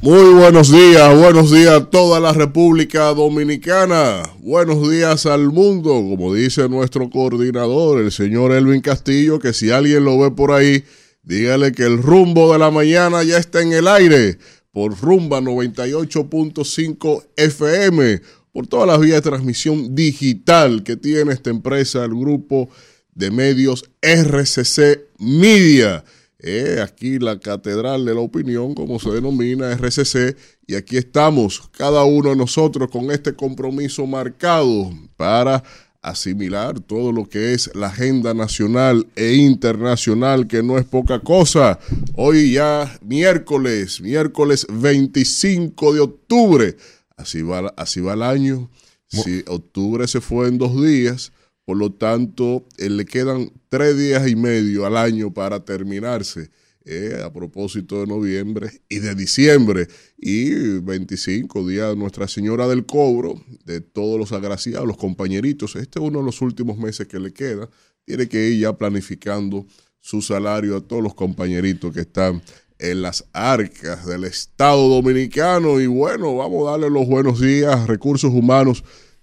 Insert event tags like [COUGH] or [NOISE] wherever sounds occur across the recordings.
Muy buenos días, buenos días a toda la República Dominicana, buenos días al mundo, como dice nuestro coordinador, el señor Elvin Castillo, que si alguien lo ve por ahí, dígale que el rumbo de la mañana ya está en el aire por Rumba 98.5 FM, por todas las vías de transmisión digital que tiene esta empresa, el grupo de medios RCC Media. Eh, aquí la Catedral de la Opinión, como se denomina, RCC, y aquí estamos, cada uno de nosotros, con este compromiso marcado para asimilar todo lo que es la agenda nacional e internacional, que no es poca cosa. Hoy ya miércoles, miércoles 25 de octubre, así va, así va el año. Si octubre se fue en dos días, por lo tanto, eh, le quedan tres días y medio al año para terminarse. Eh, a propósito de noviembre y de diciembre y 25 días Nuestra Señora del Cobro, de todos los agraciados, los compañeritos. Este es uno de los últimos meses que le queda. Tiene que ir ya planificando su salario a todos los compañeritos que están en las arcas del Estado Dominicano. Y bueno, vamos a darle los buenos días Recursos Humanos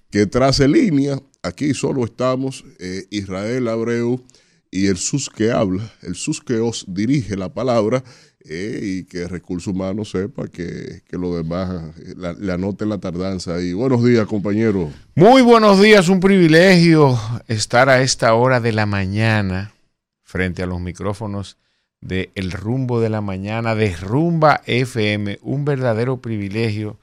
que trace línea. Aquí solo estamos eh, Israel Abreu y el SUS que habla, el SUS que os dirige la palabra eh, y que Recursos Humanos sepa que, que lo demás eh, la, le anote la tardanza. Y buenos días, compañero. Muy buenos días, un privilegio estar a esta hora de la mañana frente a los micrófonos de El Rumbo de la Mañana, de Rumba FM, un verdadero privilegio,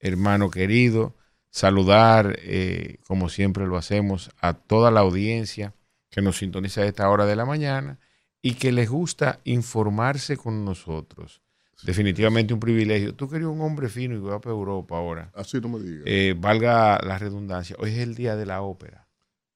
hermano querido, saludar, eh, como siempre lo hacemos, a toda la audiencia que nos sintoniza a esta hora de la mañana y que les gusta informarse con nosotros. Definitivamente un privilegio. Tú querías un hombre fino y va para Europa ahora. Así no me digas. Eh, valga la redundancia. Hoy es el día de la ópera.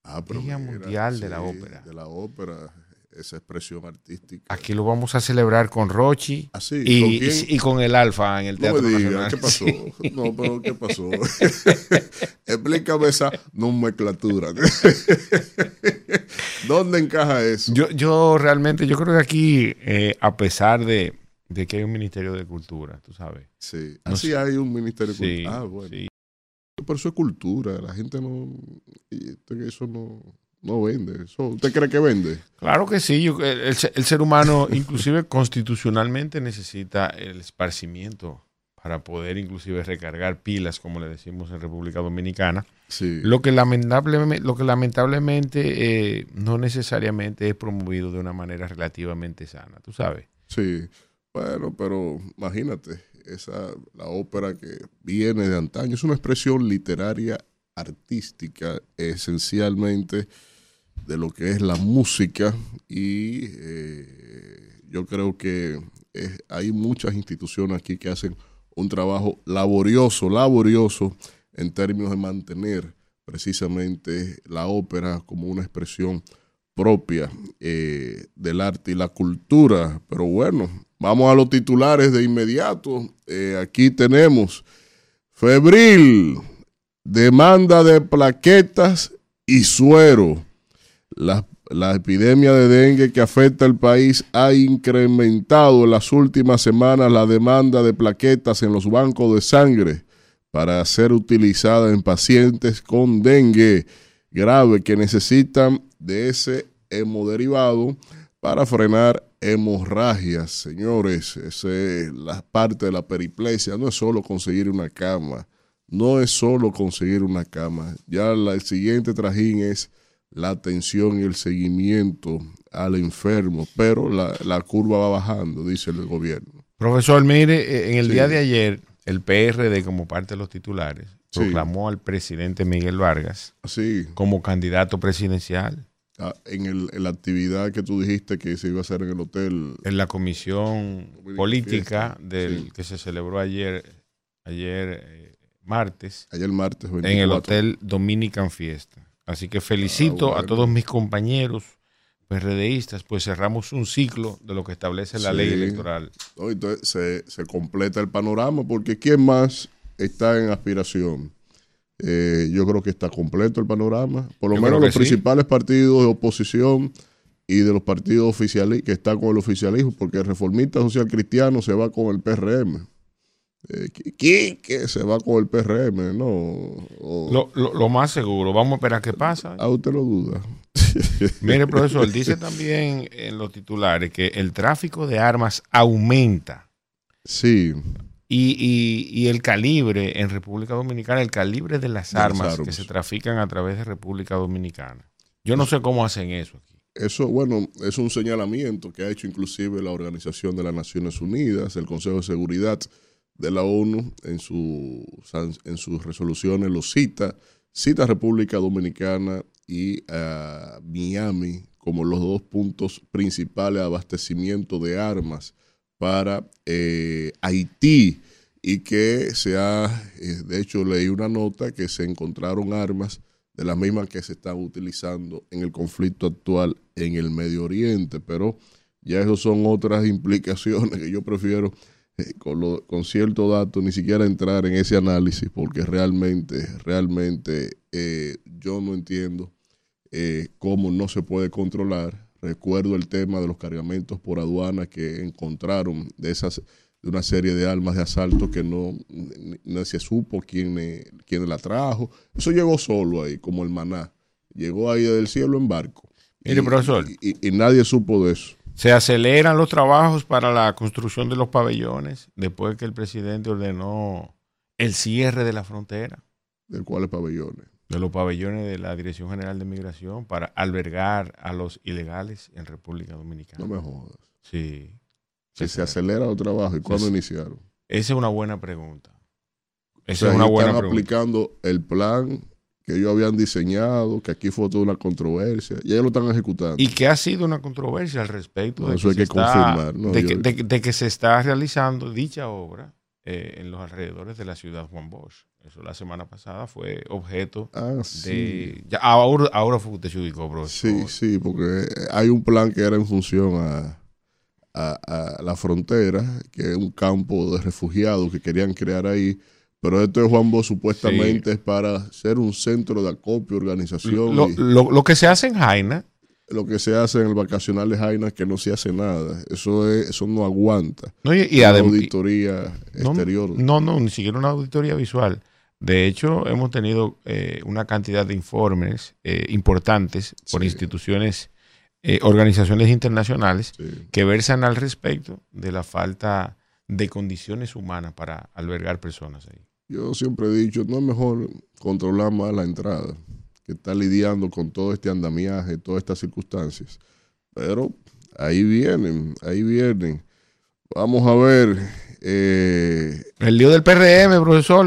Ah, pero Día mira, Mundial de la Ópera. De la ópera, esa expresión artística. Aquí lo vamos a celebrar con Rochi ¿Ah, sí? y, ¿Con y con el Alfa en el No Teatro me digas, Nacional. ¿qué pasó? [LAUGHS] Sí. No, pero ¿qué pasó? [LAUGHS] Explícame esa nomenclatura. [LAUGHS] ¿Dónde encaja eso? Yo, yo realmente, yo creo que aquí, eh, a pesar de, de que hay un Ministerio de Cultura, tú sabes. Sí, No así sé. hay un ministerio. de Sí, Cultura. Ah, bueno. sí. Pero eso es cultura. La gente no. Eso no, no vende. Eso, ¿Usted cree que vende? Claro que sí. yo- el, el ser- el ser humano, [LAUGHS] inclusive constitucionalmente, necesita el esparcimiento para poder inclusive recargar pilas, como le decimos en República Dominicana. Sí. Lo que lamentablemente, lo que lamentablemente eh, no necesariamente es promovido de una manera relativamente sana, tú sabes. Sí. Bueno, pero imagínate, esa, la ópera que viene de antaño es una expresión literaria artística, esencialmente de lo que es la música y eh, yo creo que es- hay muchas instituciones aquí que hacen un trabajo laborioso, laborioso en términos de mantener precisamente la ópera como una expresión propia eh, del arte y la cultura. Pero bueno, vamos a los titulares de inmediato. Eh, aquí tenemos Febril, demanda de plaquetas y suero. La, epidemia de dengue que afecta al país ha incrementado en las últimas semanas la demanda de plaquetas en los bancos de sangre para ser utilizada en pacientes con dengue grave que necesitan de ese hemoderivado para frenar hemorragias. Señores, esa es la parte de la periplesia. No es solo conseguir una cama, no es solo conseguir una cama. Ya la- el siguiente trajín es la atención y el seguimiento al enfermo, pero la, la curva va bajando, dice el gobierno. Profesor, mire, eh, en el Sí. día de ayer, el PRD, como parte de los titulares, Sí. proclamó al presidente Miguel Vargas como candidato presidencial ah, en, el- en la actividad que tú dijiste que se iba a hacer en el hotel. en la comisión política del sí. que se celebró ayer, ayer eh, martes, Ayer martes 24. en el hotel Dominican Fiesta. Así que felicito Ah, bueno. a todos mis compañeros PRDistas, pues cerramos un ciclo de lo que establece la Sí. ley electoral. Entonces se, se completa el panorama porque ¿quién más está en aspiración? Eh, yo creo que está completo el panorama. Por lo Yo menos los sí. principales partidos de oposición y de los partidos oficialistas que está con el oficialismo, porque el reformista social cristiano se va con el PRM. Eh, que se va con el PRM, ¿no? lo, más seguro, vamos a esperar qué pasa. A usted lo duda. [LAUGHS] Mire, profesor, dice también en los titulares que el tráfico de armas aumenta. Sí. Y, el calibre en República Dominicana, el calibre de las, armas, que se trafican a través de República Dominicana. Yo no sé cómo hacen eso aquí. Eso, bueno, es un señalamiento que ha hecho inclusive la Organización de las Naciones Unidas, el Consejo de Seguridad de la ONU en, en sus resoluciones lo cita, cita a República Dominicana y a Miami como los dos puntos principales de abastecimiento de armas para eh, Haití. Y que se ha, eh, de hecho leí una nota que se encontraron armas de las mismas que se están utilizando en el conflicto actual en el Medio Oriente, pero ya eso son otras [LAUGHS] implicaciones que yo prefiero eh, con, con cierto dato ni siquiera entrar en ese análisis porque realmente, realmente eh, yo no entiendo eh, cómo no se puede controlar. Recuerdo el tema de los cargamentos por aduana que encontraron de esas de una serie de armas de asalto que no, no se supo quién, quién la trajo. Eso llegó solo ahí, como el maná. Llegó ahí del cielo en barco. Mire, profesor. y nadie supo de eso. Se aceleran los trabajos para la construcción de los pabellones después que el presidente ordenó el cierre de la frontera. ¿De cuáles pabellones? De los pabellones de la Dirección General de Migración para albergar a los ilegales en República Dominicana. No me jodas. Sí. Si se, acelera los trabajos, ¿y cuándo iniciaron? Esa es una buena pregunta. Esa es una buena están aplicando el plan que ellos habían diseñado, que aquí fue toda una controversia, y ellos lo están ejecutando. Y que ha sido una controversia al respecto de, eso que, hay que confirmar, de, que, se está realizando dicha obra eh, en los alrededores de la ciudad Juan Bosch. Eso la semana pasada fue objeto ah, de... Ya, ahora, ahora fue usted se ubicó, bro. Sí, sí, porque hay un plan que era en función a, a, a la frontera, que es un campo de refugiados que querían crear ahí pero esto de Juan Bosch supuestamente es para ser un centro de acopio, organización. Lo, que se hace en Jaina. Lo que se hace en el vacacional de Jaina es que no se hace nada. Eso es, eso no aguanta. No, y, una auditoría exterior. No, no, ni siquiera una auditoría visual. De hecho, hemos tenido eh, una cantidad de informes eh, importantes por instituciones, eh, organizaciones internacionales que versan al respecto de la falta de condiciones humanas para albergar personas ahí. Yo siempre he dicho, no es mejor controlar más la entrada que estar lidiando con todo este andamiaje, todas estas circunstancias. Pero ahí vienen, ahí vienen. Vamos a ver. Eh, el lío del PRM, profesor.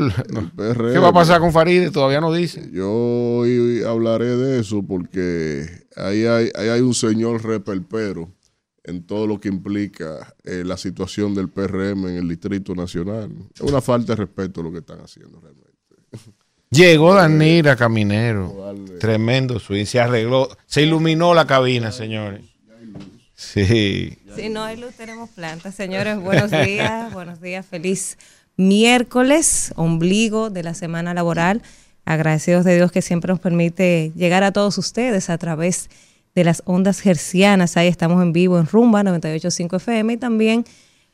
¿Qué va a pasar con Faride? Todavía no dice. Yo hoy hablaré de eso porque ahí hay, ahí hay un señor repelpero en todo lo que implica eh, la situación del PRM en el Distrito Nacional. Es una falta de respeto lo que están haciendo realmente. Llegó Danira Caminero. Tremendo swing. Se arregló. Se iluminó la cabina, señores. Sí. Si no hay luz, tenemos plantas. Señores, buenos días. [LAUGHS] buenos días. Feliz miércoles, ombligo de la semana laboral. Agradecidos de Dios que siempre nos permite llegar a todos ustedes a través de de las ondas gercianas. Ahí estamos en vivo en Rumba 985 FM y también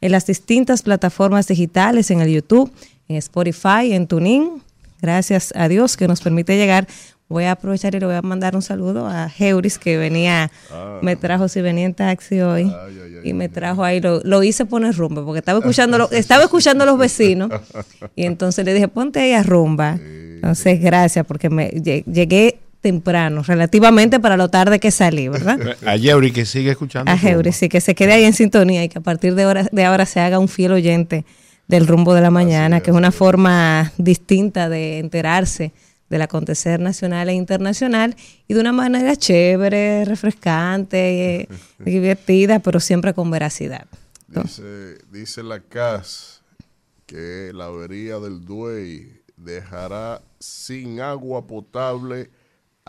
en las distintas plataformas digitales, en el YouTube, en Spotify, en TuneIn. Gracias a Dios que nos permite llegar. Voy a aprovechar y le voy a mandar un saludo a Heuris que venía, ah. me trajo si venía en taxi hoy y me trajo ahí, lo, hice poner rumba porque estaba escuchando, [LAUGHS] estaba escuchando a los vecinos y entonces le dije ponte ahí a rumba. Entonces gracias porque me llegué temprano, relativamente para lo tarde que salí, ¿verdad? [LAUGHS] A Yeuri que sigue escuchando. A Yeuri, sí, que se quede ahí en sintonía y que a partir de ahora, de ahora se haga un fiel oyente del rumbo de la mañana, que es una forma distinta de enterarse del acontecer nacional e internacional y de una manera chévere, refrescante, [LAUGHS] divertida, pero siempre con veracidad. Dice, dice la CAS que la avería del Duey dejará sin agua potable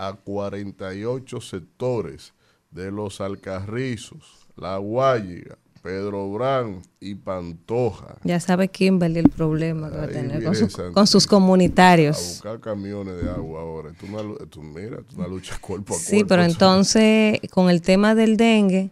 a 48 sectores de los Alcarrizos, La Guayiga, Pedro Brán y Pantoja. Ya sabe Kimberly el problema que va a tener con, sus- santísimo. con sus A comunitarios. buscar camiones de agua ahora. Esto es una, esto, mira, esto una lucha cuerpo a cuerpo. Sí, pero entonces con el tema del dengue,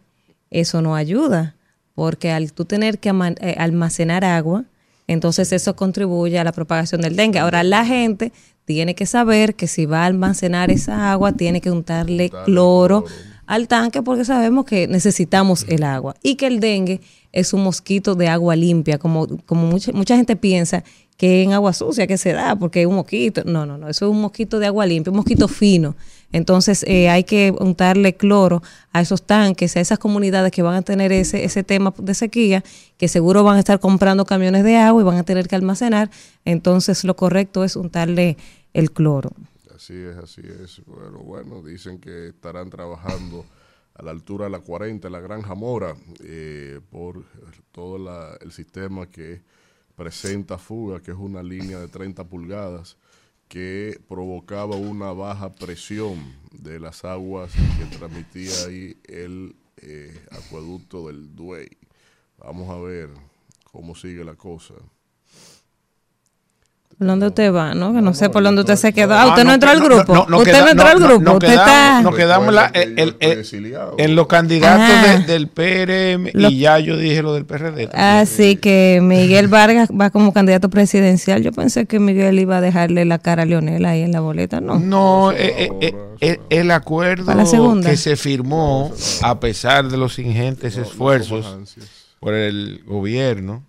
eso no ayuda, porque al tú tener que eh, almacenar agua, entonces eso contribuye a la propagación del dengue. Ahora la gente tiene que saber que si va a almacenar esa agua, tiene que untarle cloro. al tanque porque sabemos que necesitamos el agua y que el dengue es un mosquito de agua limpia, como, como mucha, mucha gente piensa que en agua sucia que se da porque es un mosquito. No, no, no, eso es un mosquito de agua limpia, un mosquito fino. Entonces eh, hay que untarle cloro a esos tanques, a esas comunidades que van a tener ese, ese tema de sequía, que seguro van a estar comprando camiones de agua y van a tener que almacenar. Entonces lo correcto es untarle el cloro. Así es, así es. Bueno, bueno, dicen que estarán trabajando a la altura de la 40, la Granja Mora, eh, por todo la- el sistema que presenta fuga, que es una línea de 30 pulgadas, que provocaba una baja presión de las aguas que transmitía ahí el eh, acueducto del Duey. Vamos a ver cómo sigue la cosa. ¿Por dónde usted va? ¿no? Que no, No, sé por dónde usted se quedó. Ah, usted no, entró al grupo. usted no entró al grupo. usted quedamos- está... no quedamos la- el- el- el-. En los candidatos Ah. de- del PRM Lo- y ya yo dije lo del PRD. Así que Miguel Vargas va como candidato presidencial. Yo pensé que Miguel iba a dejarle la cara a Leonel ahí en la boleta. No. No, eh, eh, eh, el acuerdo que se firmó a pesar de los ingentes esfuerzos por el gobierno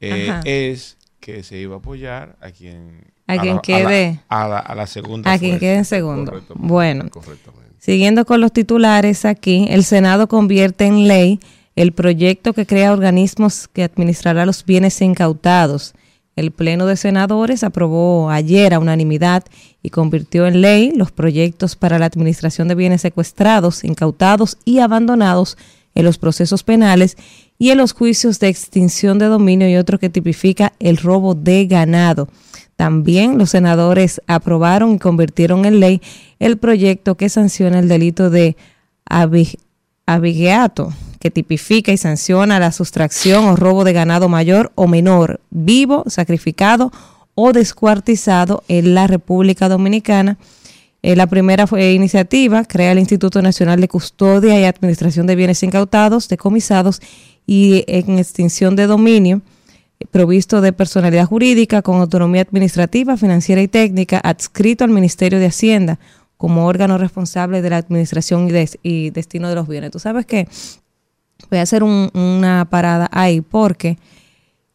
es que se iba a apoyar a quien A quien la- quede- a la, a la segunda A quien fuerza. quede en segundo. Correctamente, Bueno, correctamente. siguiendo con los titulares aquí, el Senado convierte en ley el proyecto que crea organismos que administrará los bienes incautados. El Pleno de Senadores aprobó ayer a unanimidad y convirtió en ley los proyectos para la administración de bienes secuestrados, incautados y abandonados en los procesos penales y en los juicios de extinción de dominio y otro que tipifica el robo de ganado. También los senadores aprobaron y convirtieron en ley el proyecto que sanciona el delito de abi- abigueato, que tipifica y sanciona la sustracción o robo de ganado mayor o menor, vivo, sacrificado o descuartizado en la República Dominicana. Eh, la primera iniciativa, crea el Instituto Nacional de Custodia y Administración de Bienes Incautados, decomisados y en extinción de dominio provisto de personalidad jurídica con autonomía administrativa, financiera y técnica, adscrito al Ministerio de Hacienda como órgano responsable de la administración y, des- y destino de los bienes. Tú sabes que voy a hacer un- una parada ahí porque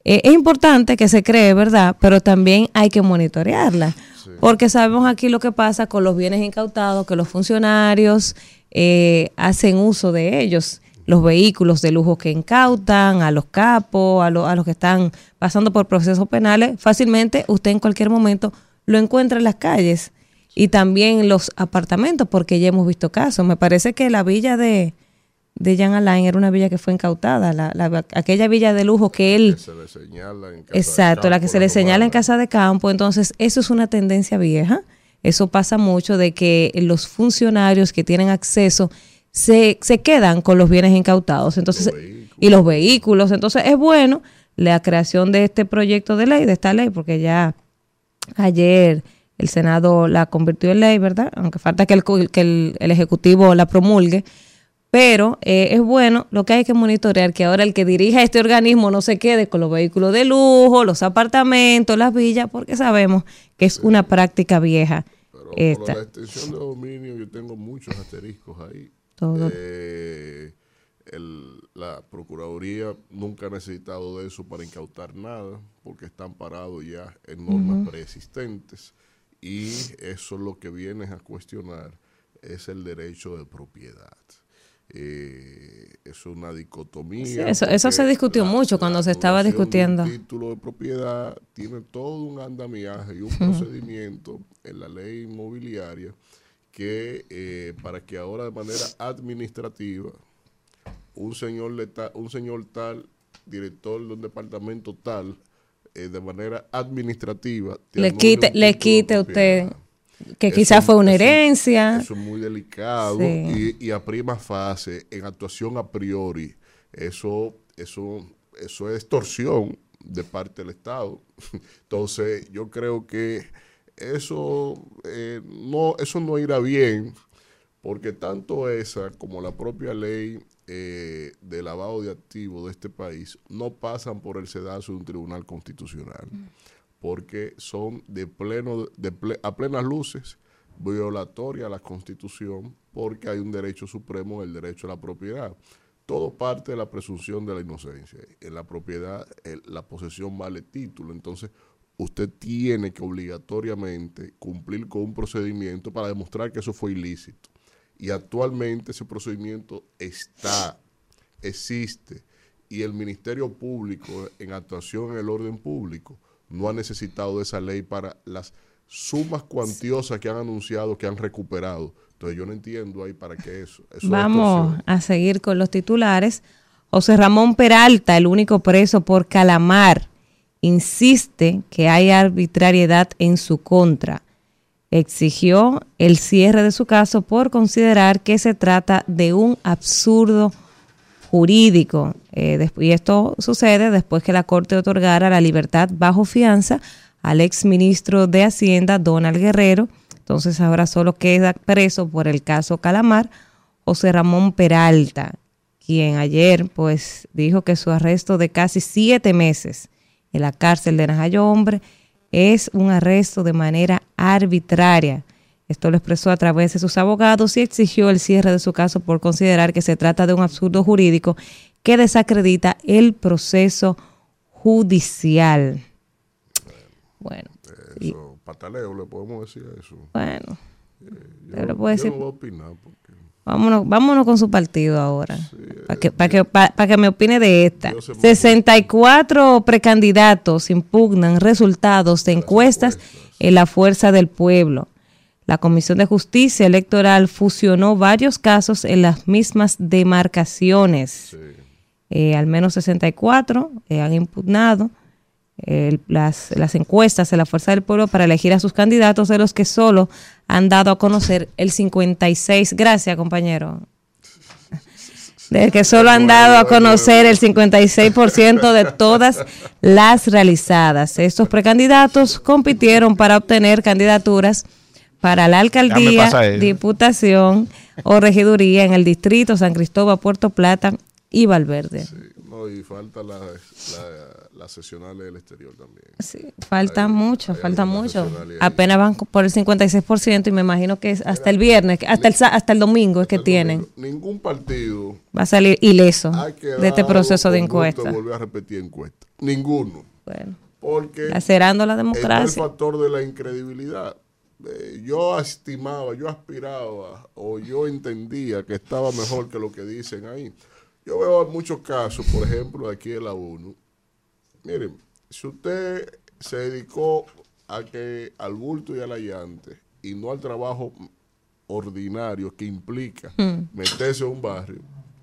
eh, es importante que se cree, ¿verdad? Pero también hay que monitorearla. Porque sabemos aquí lo que pasa con los bienes incautados, que los funcionarios eh, hacen uso de ellos, los vehículos de lujo que incautan, a los capos, a, lo- a los que están pasando por procesos penales, fácilmente usted en cualquier momento lo encuentra en las calles y también los apartamentos, porque ya hemos visto casos. Me parece que la villa de, de Jan Alain era una villa que fue incautada, la, la- aquella villa de lujo que él... Que se le señala en casa de Exacto, la que campo, se le señala en casa de campo. Entonces, eso es una tendencia vieja. Eso pasa mucho de que los funcionarios que tienen acceso se, se quedan con los bienes incautados. Entonces, Los y los vehículos. Entonces, es bueno la creación de este proyecto de ley, de esta ley, porque ya ayer el Senado la convirtió en ley, ¿verdad? Aunque falta que el, que el, el Ejecutivo la promulgue. Pero eh, es bueno, lo que hay que monitorear, que ahora el que dirija este organismo no se quede con los vehículos de lujo, los apartamentos, las villas, porque sabemos que es una práctica vieja. Pero esta. por la extensión de dominio yo tengo muchos asteriscos ahí. Todo. Eh, el- la Procuraduría nunca ha necesitado de eso para incautar nada, porque están parados ya en normas preexistentes. Y eso lo que viene a cuestionar es el derecho de propiedad. Eh, es una dicotomía. Sí, eso- se discutió mucho cuando se estaba discutiendo. título de propiedad tiene todo un andamiaje y un procedimiento en la ley inmobiliaria que eh, para que ahora de manera administrativa un señor leta- un señor tal director de un departamento tal eh, de manera administrativa Le quite, le quite a usted, que quizás fue una eso- herencia. Eso es muy delicado Sí. y, y a prima fase, en actuación a priori, Eso, eso, eso es extorsión de parte del Estado. [LAUGHS] Entonces, yo creo que eso, eh, no, eso no irá bien, porque tanto esa como la propia ley eh, de lavado de activos de este país no pasan por el sedazo de un tribunal constitucional, porque son de pleno, de ple- a plenas luces violatoria a la constitución, porque hay un derecho supremo, el derecho a la propiedad. Todo parte de la presunción de la inocencia. En la propiedad, el- la posesión vale título. Entonces, usted tiene que obligatoriamente cumplir con un procedimiento para demostrar que eso fue ilícito. Y actualmente ese procedimiento está, existe, y el Ministerio Público, en actuación en el orden público, no ha necesitado de esa ley para las sumas cuantiosas que han anunciado que han recuperado. Entonces yo no entiendo ahí para qué eso. Eso es Vamos a seguir con los titulares. José Ramón Peralta, el único preso por calamar, insiste que hay arbitrariedad en su contra. Exigió el cierre de su caso por considerar que se trata de un absurdo jurídico. Eh, y esto sucede después que la Corte otorgara la libertad bajo fianza al exministro de Hacienda, Donald Guerrero. Entonces ahora solo queda preso por el caso Calamar José Ramón Peralta, quien ayer pues dijo que su arresto de casi siete meses en la cárcel de Najayo Hombre es un arresto de manera arbitraria. Esto lo expresó a través de sus abogados y exigió el cierre de su caso por considerar que se trata de un absurdo jurídico que desacredita el proceso judicial. Bueno, Eso, pataleo, le podemos decir eso. bueno, Yo, puedo yo decir. no voy a opinar porque vámonos, vámonos con su partido ahora. Para que, pa' que, me opine de esta. Dios se me 64 precandidatos impugnan resultados de encuestas en la fuerza del pueblo. La Comisión de Justicia Electoral fusionó varios casos en las mismas demarcaciones. Eh, al menos 64 eh, han impugnado eh, las, las encuestas de la Fuerza del Pueblo para elegir a sus candidatos, de los que solo han dado a conocer el 56. Gracias, compañero. De que solo han dado a conocer el 56% de todas las realizadas. Estos precandidatos compitieron para obtener candidaturas para la alcaldía, diputación o regiduría en el distrito San Cristóbal, Puerto Plata y Valverde. sí, no, y falta la, la, la sesionales del exterior también. Sí, falta mucho, hay falta mucho. Apenas van por el 56% y me imagino que es hasta el viernes, hasta el, hasta el domingo es que tienen. Ningún partido Va a salir ileso de este proceso de encuesta. volver a repetir encuesta. Ninguno. Bueno, Porque lacerando la está el democracia. factor de la incredibilidad. Eh, yo estimaba, yo aspiraba o yo entendía que estaba mejor que lo que dicen ahí. Yo veo muchos casos, por ejemplo, aquí en la ONU. Miren, si usted se dedicó a que al bulto y al allante y no al trabajo ordinario que implica meterse a un barrio.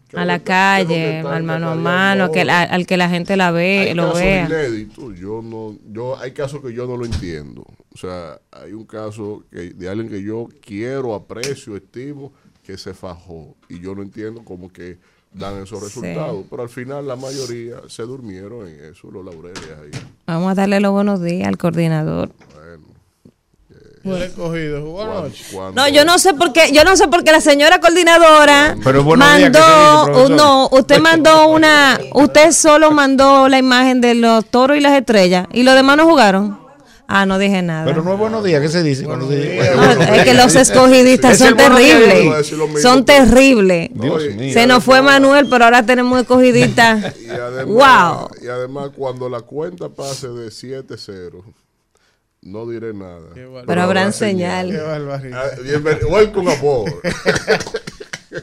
¿qué Hmm. A la calle, al mano a mano, que la- al que la gente la ve, hay lo casos vea. inéditos, yo no, yo, hay casos que yo no lo entiendo. O sea, hay un caso que, de alguien que yo quiero, aprecio, estimo, que se fajó. Y yo no entiendo cómo que dan esos Sí. resultados. Pero al final la mayoría se durmieron en eso, los laureles ahí. Vamos a darle los buenos días al coordinador. Bueno, cuando- cuando- No, yo no sé por qué, yo no sé por qué la señora coordinadora Pero buenos días, mandó, no, usted mandó una, usted solo mandó la imagen de los toros y las estrellas y los demás no jugaron. Ah, no dije nada. Pero no es buenos días, ¿qué se dice? dice- No, es que los escogiditas Es son buenos días, terribles. Son pero- terribles. Dios Oye, mío. Se nos fue Manuel, pero ahora tenemos escogidita. [LAUGHS] Y además, wow. y además, cuando la cuenta pase de 7-0, no diré nada. Qué barbaridad. Pero habrán Qué señal. barbaridad. Ah, bienvenido. Welcome aboard. [LAUGHS]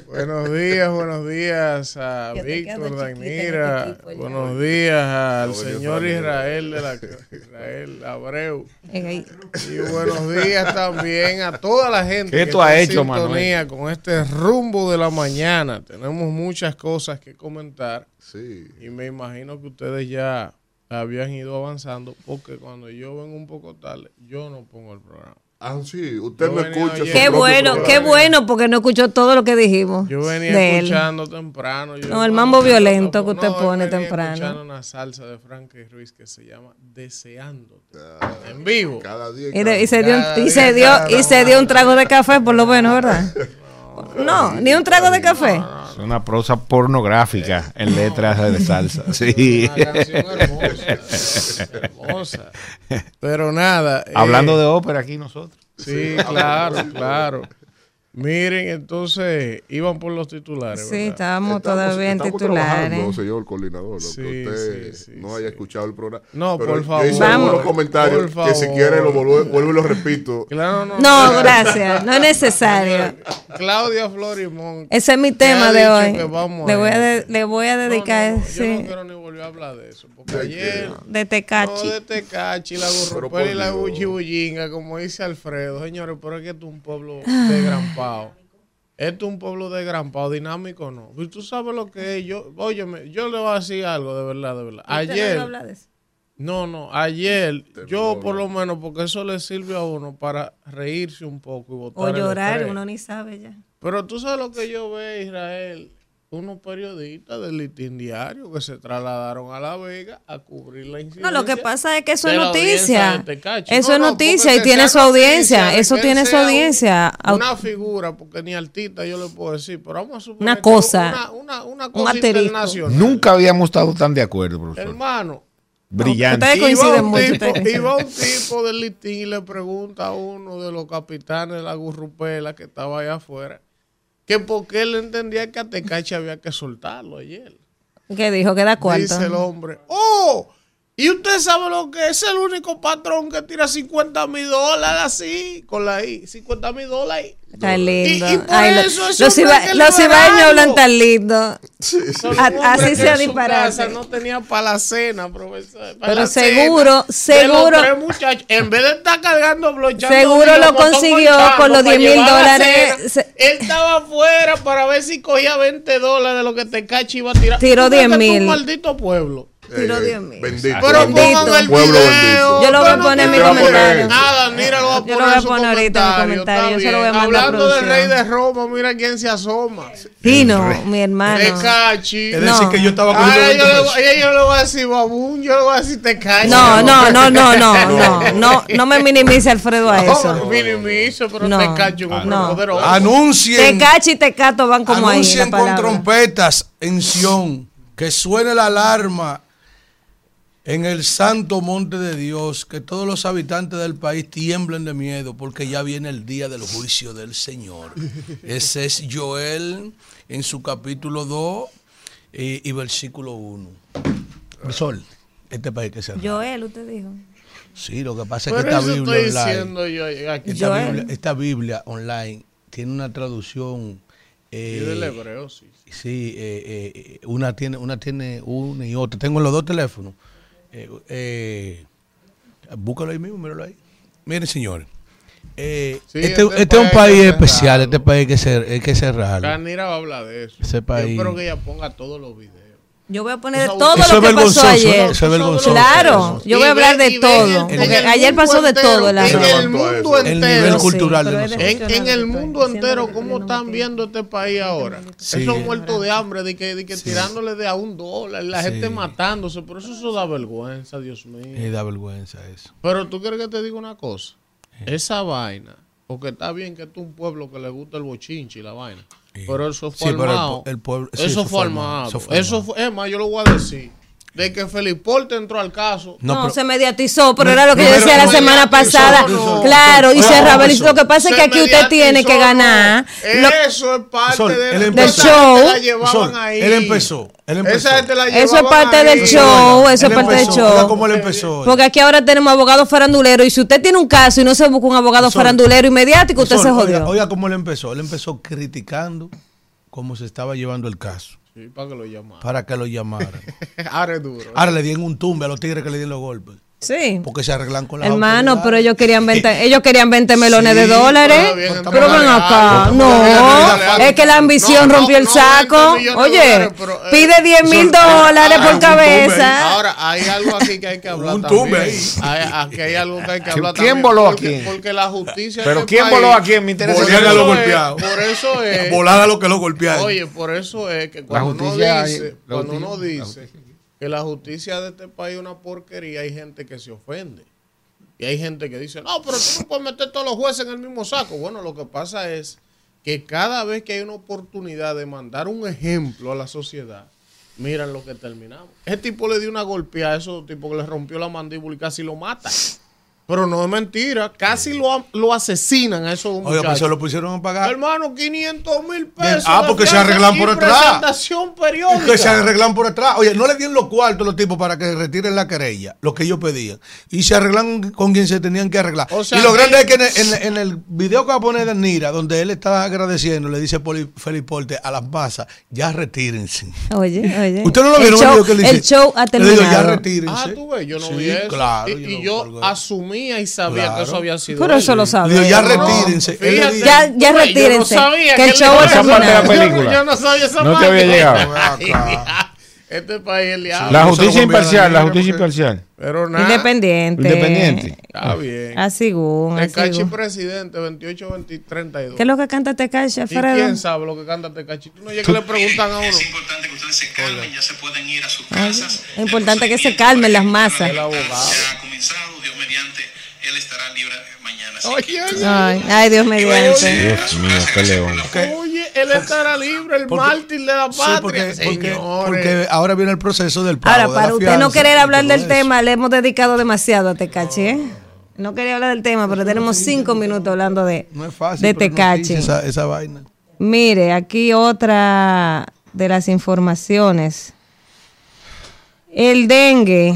Buenos días, buenos días a Víctor este ya. buenos días al señor. Israel de la Israel Abreu. Y buenos días también a toda la gente ¿Qué que tú está has en hecho, sintonía con este rumbo de la mañana. Tenemos muchas cosas que comentar Sí. y me imagino que ustedes ya habían ido avanzando porque cuando yo vengo un poco tarde, yo no pongo el programa. Ah, sí, usted venía escucha. Qué bueno, programa. qué bueno, porque no escuchó todo lo que dijimos. Yo venía de él. escuchando temprano. yo- No, el mambo violento que usted No, pone venía temprano. escuchando una salsa de Frankie Ruiz que se llama Deseándote. En vivo. Cada día. Y, se dio, y se dio, y se dio un trago de café, por lo menos, ¿verdad? [LAUGHS] No, ni un trago de café. Es una prosa pornográfica en letras de salsa. [LAUGHS] Sí. Una canción hermosa. hermosa. Pero nada. eh, Hablando de ópera aquí nosotros. Sí, claro, claro. Miren, entonces iban por los titulares. Sí, ¿verdad? estábamos Estamos- todavía en titulares. trabajando, señor coordinador, lo Sí, que usted sí, sí, no sí. haya escuchado el programa. No, Pero por favor. hice Vamos. algunos comentarios Por que si favor. quiere lo vuelvo, vuelvo y lo repito. [LAUGHS] Claro, no, No, gracias, no es necesario. Claudia Florimón. Ese es mi tema de hoy. Le voy a, de- le voy a No, no, dedicar, no, Yo no quiero ni volver a hablar de eso. Porque ¿De ayer. de No, Tecachi. de Tecachi, la Pero Gurrupel y la. Uchibullinga, como dice Alfredo. Señores, pero es que es un pueblo Ah. Esto es un pueblo desgrampado, dinámico no. Y tú sabes lo que es. Yo, óyeme, yo le voy a decir algo de verdad, de verdad. Ayer. No, no, ayer yo por lo menos, porque eso le sirve a uno para reírse un poco y votar O llorar, uno ni sabe ya. Pero tú sabes lo que yo veo, Israel, unos periodistas del Listín Diario que se trasladaron a La Vega a cubrir la incidencia. No, lo que pasa es que eso es noticia. Tecachi. Eso No, es no, noticia y tiene su audiencia. Eso tiene su audiencia. Au- Una figura, porque ni artista yo le puedo decir, pero vamos a suponer Una cosa, Una, una, una un cosa internacional. Nunca habíamos estado tan de acuerdo, profesor. Hermano, Brillante. Ustedes Iba coinciden un, mucho. coinciden. iba un tipo del listín y le pregunta a uno de los capitanes de la gurrupela que estaba allá afuera que por qué él entendía que a Tecachi había que soltarlo ayer. ¿Qué dijo? ¿Que da cuánto? Dice el hombre, ¡oh! ¿Y usted sabe lo que es el único patrón que tira 50 mil dólares así? Con la I, 50 mil dólares. Está lindo. Y- y por Ay, lo- eso los, iba- los hablan tan lindo. A- así su disparate. casa No tenía para la cena, profesor. para Pero seguro, cena. seguro- en vez de estar cargando blochando Seguro lo consiguió con los para 10 mil dólares. cena, Se- Él estaba afuera para ver si cogía 20 dólares de lo que Tecachi iba a tirar. Tiró ¿Tú crees 10 que es un mil. maldito pueblo. Eh, 10 mil. Bendito. Pero pongan el Pueblo video. bendito. Yo lo voy a poner en mi comentario. Nada, mira, lo voy a poner, Yo lo voy a poner ahorita en mi comentario, yo se lo voy a mandar Hablando del rey de Roma, mira quién se asoma. Fino, mi hermano. Tecachi. Es No. decir, que yo estaba Ahora yo, 20 le, pesos. ella yo le voy a decir babún, yo le voy a decir te calles. No, no, no, no, no, [LAUGHS] no, no, no me minimice Alfredo a No, eso. minimizo, pero No. te cacho un No. poderoso. Anuncien, Tecachi y Tecato van como ahí. anuncien con trompetas en Sion que suene la alarma en el santo monte de Dios, que todos los habitantes del país tiemblen de miedo, porque ya viene el día del juicio del Señor. [LAUGHS] Ese es Joel en su capítulo 2 y, y versículo 1. Sol, este país que se Joel, usted dijo. Sí, lo que pasa es que esta Biblia estoy online, diciendo yo aquí. esta. Biblia, esta Biblia online tiene una traducción eh, Y del hebreo, sí. Sí, eh, eh, una tiene una tiene una y otra. Tengo los dos teléfonos. Eh, eh, búscalo ahí mismo, míralo ahí. Miren, señores. eh, Sí, este, este este es un país especial, cerrarlo. este país hay que, cer- hay que cerrarlo. Canira va a hablar de eso. País. Yo espero que ella ponga todos los videos. Yo voy a poner Eso- todo Eso lo que pasó ayer. eso es vergonzoso. Claro, yo voy a hablar de todo. Porque ayer pasó de entero, todo. En el mundo eso. El entero. nivel cultural de pero. En, el mundo entero, ¿cómo están viendo este país ahora? Sí. Esos muertos de hambre, de que, de que tirándole de a un dólar, la Sí. gente matándose, por eso eso da vergüenza, Dios mío. Da vergüenza eso. Pero tú quieres que te diga una cosa, esa vaina, porque está bien que esto es un pueblo que le gusta el bochinche y la vaina, pero eso fue Sí, pero el armado. pue- el pueblo- sí, eso, eso fue armado. eso fue Eso armado. fue, es más, yo lo voy a decir, de que Feliporte entró al caso. No, pero- se mediatizó, pero No, era lo que yo decía la semana pasada. no. Claro, y Oiga, cerraba. profesor, Lo que pasa es que Se aquí usted tiene que ganar. Eso es parte Sol, de, él de empezó. esa gente show. la llevaban Sol, ahí. él empezó, él empezó. Esa gente la Eso es parte ahí. del show, eso Él es parte del empezó, Oiga show. cómo él empezó. Porque aquí ahora tenemos abogados faranduleros y si usted tiene un caso y no se busca un abogado Sol, farandulero y mediático, usted Sol, se oiga- jodió. Oiga, cómo él empezó. Él empezó criticando cómo se estaba llevando el caso Sí, para que lo llamaran. para que lo llamaran. [LAUGHS] Ahora es duro. Ahora le dieron un tumbe a los tigres que le dieron los golpes. Sí. Porque se arreglan con la Hermano, pero ellos querían 20, [LAUGHS] ellos querían 20 melones de dólares. pero bien, Pero ven acá. No, es que la ambición No, no, rompió el no, saco. 20 millones de Oye, dólares, pero, eh, pide 10 mil dólares por cabeza. Ahora, hay algo aquí que hay que hablar Un también. Hay, aquí hay algo que hay que hablar ¿Quién también, voló a porque, quién? Porque la justicia Pero ¿quién país- voló a quién? Me interesa Por a eso los es- golpeados. Por eso es... Volada lo que lo golpearon. Oye, por eso es que cuando uno dice, cuando uno dice que la justicia de este país es una porquería, hay gente que se ofende. Y hay gente que dice, no, pero tú no puedes meter todos los jueces en el mismo saco. Bueno, lo que pasa es que cada vez que hay una oportunidad de mandar un ejemplo a la sociedad, miran lo que terminamos. Ese tipo le dio una golpeada a esos tipos que le rompió la mandíbula y casi lo mata. Pero no es mentira, casi lo, lo asesinan a esos Oiga, pues muchachos. se lo pusieron a pagar. Hermano, 500 mil pesos. Ah, porque se arreglan por atrás. presentación periódica. Que se arreglan por atrás. Oye, no le dieron los cuartos a los tipos para que retiren la querella, lo que ellos pedían. Y se arreglan con quien se tenían que arreglar. O sea, y lo que- grande es que en el, en el- en el video que va a poner de Nira, donde él está agradeciendo, le dice Poli- Felipe Porte a las masas, ya retírense. Oye, oye. ¿Usted no lo vieron el show- video que él dice? El show ha Le digo, ya terminado. retírense. Ah, tú ves, yo no Sí, vi eso. Claro, y, y yo colgué. Y sabía Claro. que eso había sido. Pero él. eso lo sabía. digo, ya ¿no? retírense. Fíjate, Ya- ya ves, yo no retírense, sabía que el él show iba a ha terminar. terminado. Esa parte de la película. Yo no sabía esa No te parte. había llegado. [LAUGHS] Este país es el diablo. La justicia imparcial, la justicia imparcial. Pero nada. Independiente. Independiente. Está bien. Así, según. Tecachi presidente, 28, 20, 32. ¿Qué es lo que canta Tecachi, ¿Y Alfredo? quién sabe lo que canta Tecachi? Tú no oyes que le preguntan a uno. Es importante que ustedes se calmen, ya se pueden ir a sus Oye, casas. es importante que se calmen las masas. El abogado. Ya ha comenzado, Dios mediante, él estará libre mañana. Así Oye, que- oye, Ay, ay, Dios mediante. Dios mío, qué león. oye, él estará libre, el Porque- mártir de la Sí, patria. porque, porque, Señores. porque ahora viene el proceso del pago Ahora, de para la usted no querer hablar del eso. tema, le hemos dedicado demasiado a Tecachi, ¿eh? No quería hablar del tema, pero tenemos cinco minutos hablando de, No es fácil. de Tecachi. esa vaina. Mire, aquí otra de las informaciones. El dengue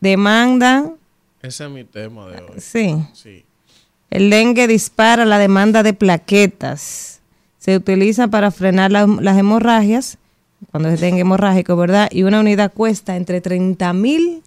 demanda, Ese es mi tema de hoy. sí, Sí. el dengue dispara la demanda de plaquetas. Se utiliza para frenar la- las hemorragias, cuando es dengue hemorrágico, ¿verdad? Y una unidad cuesta entre 30 mil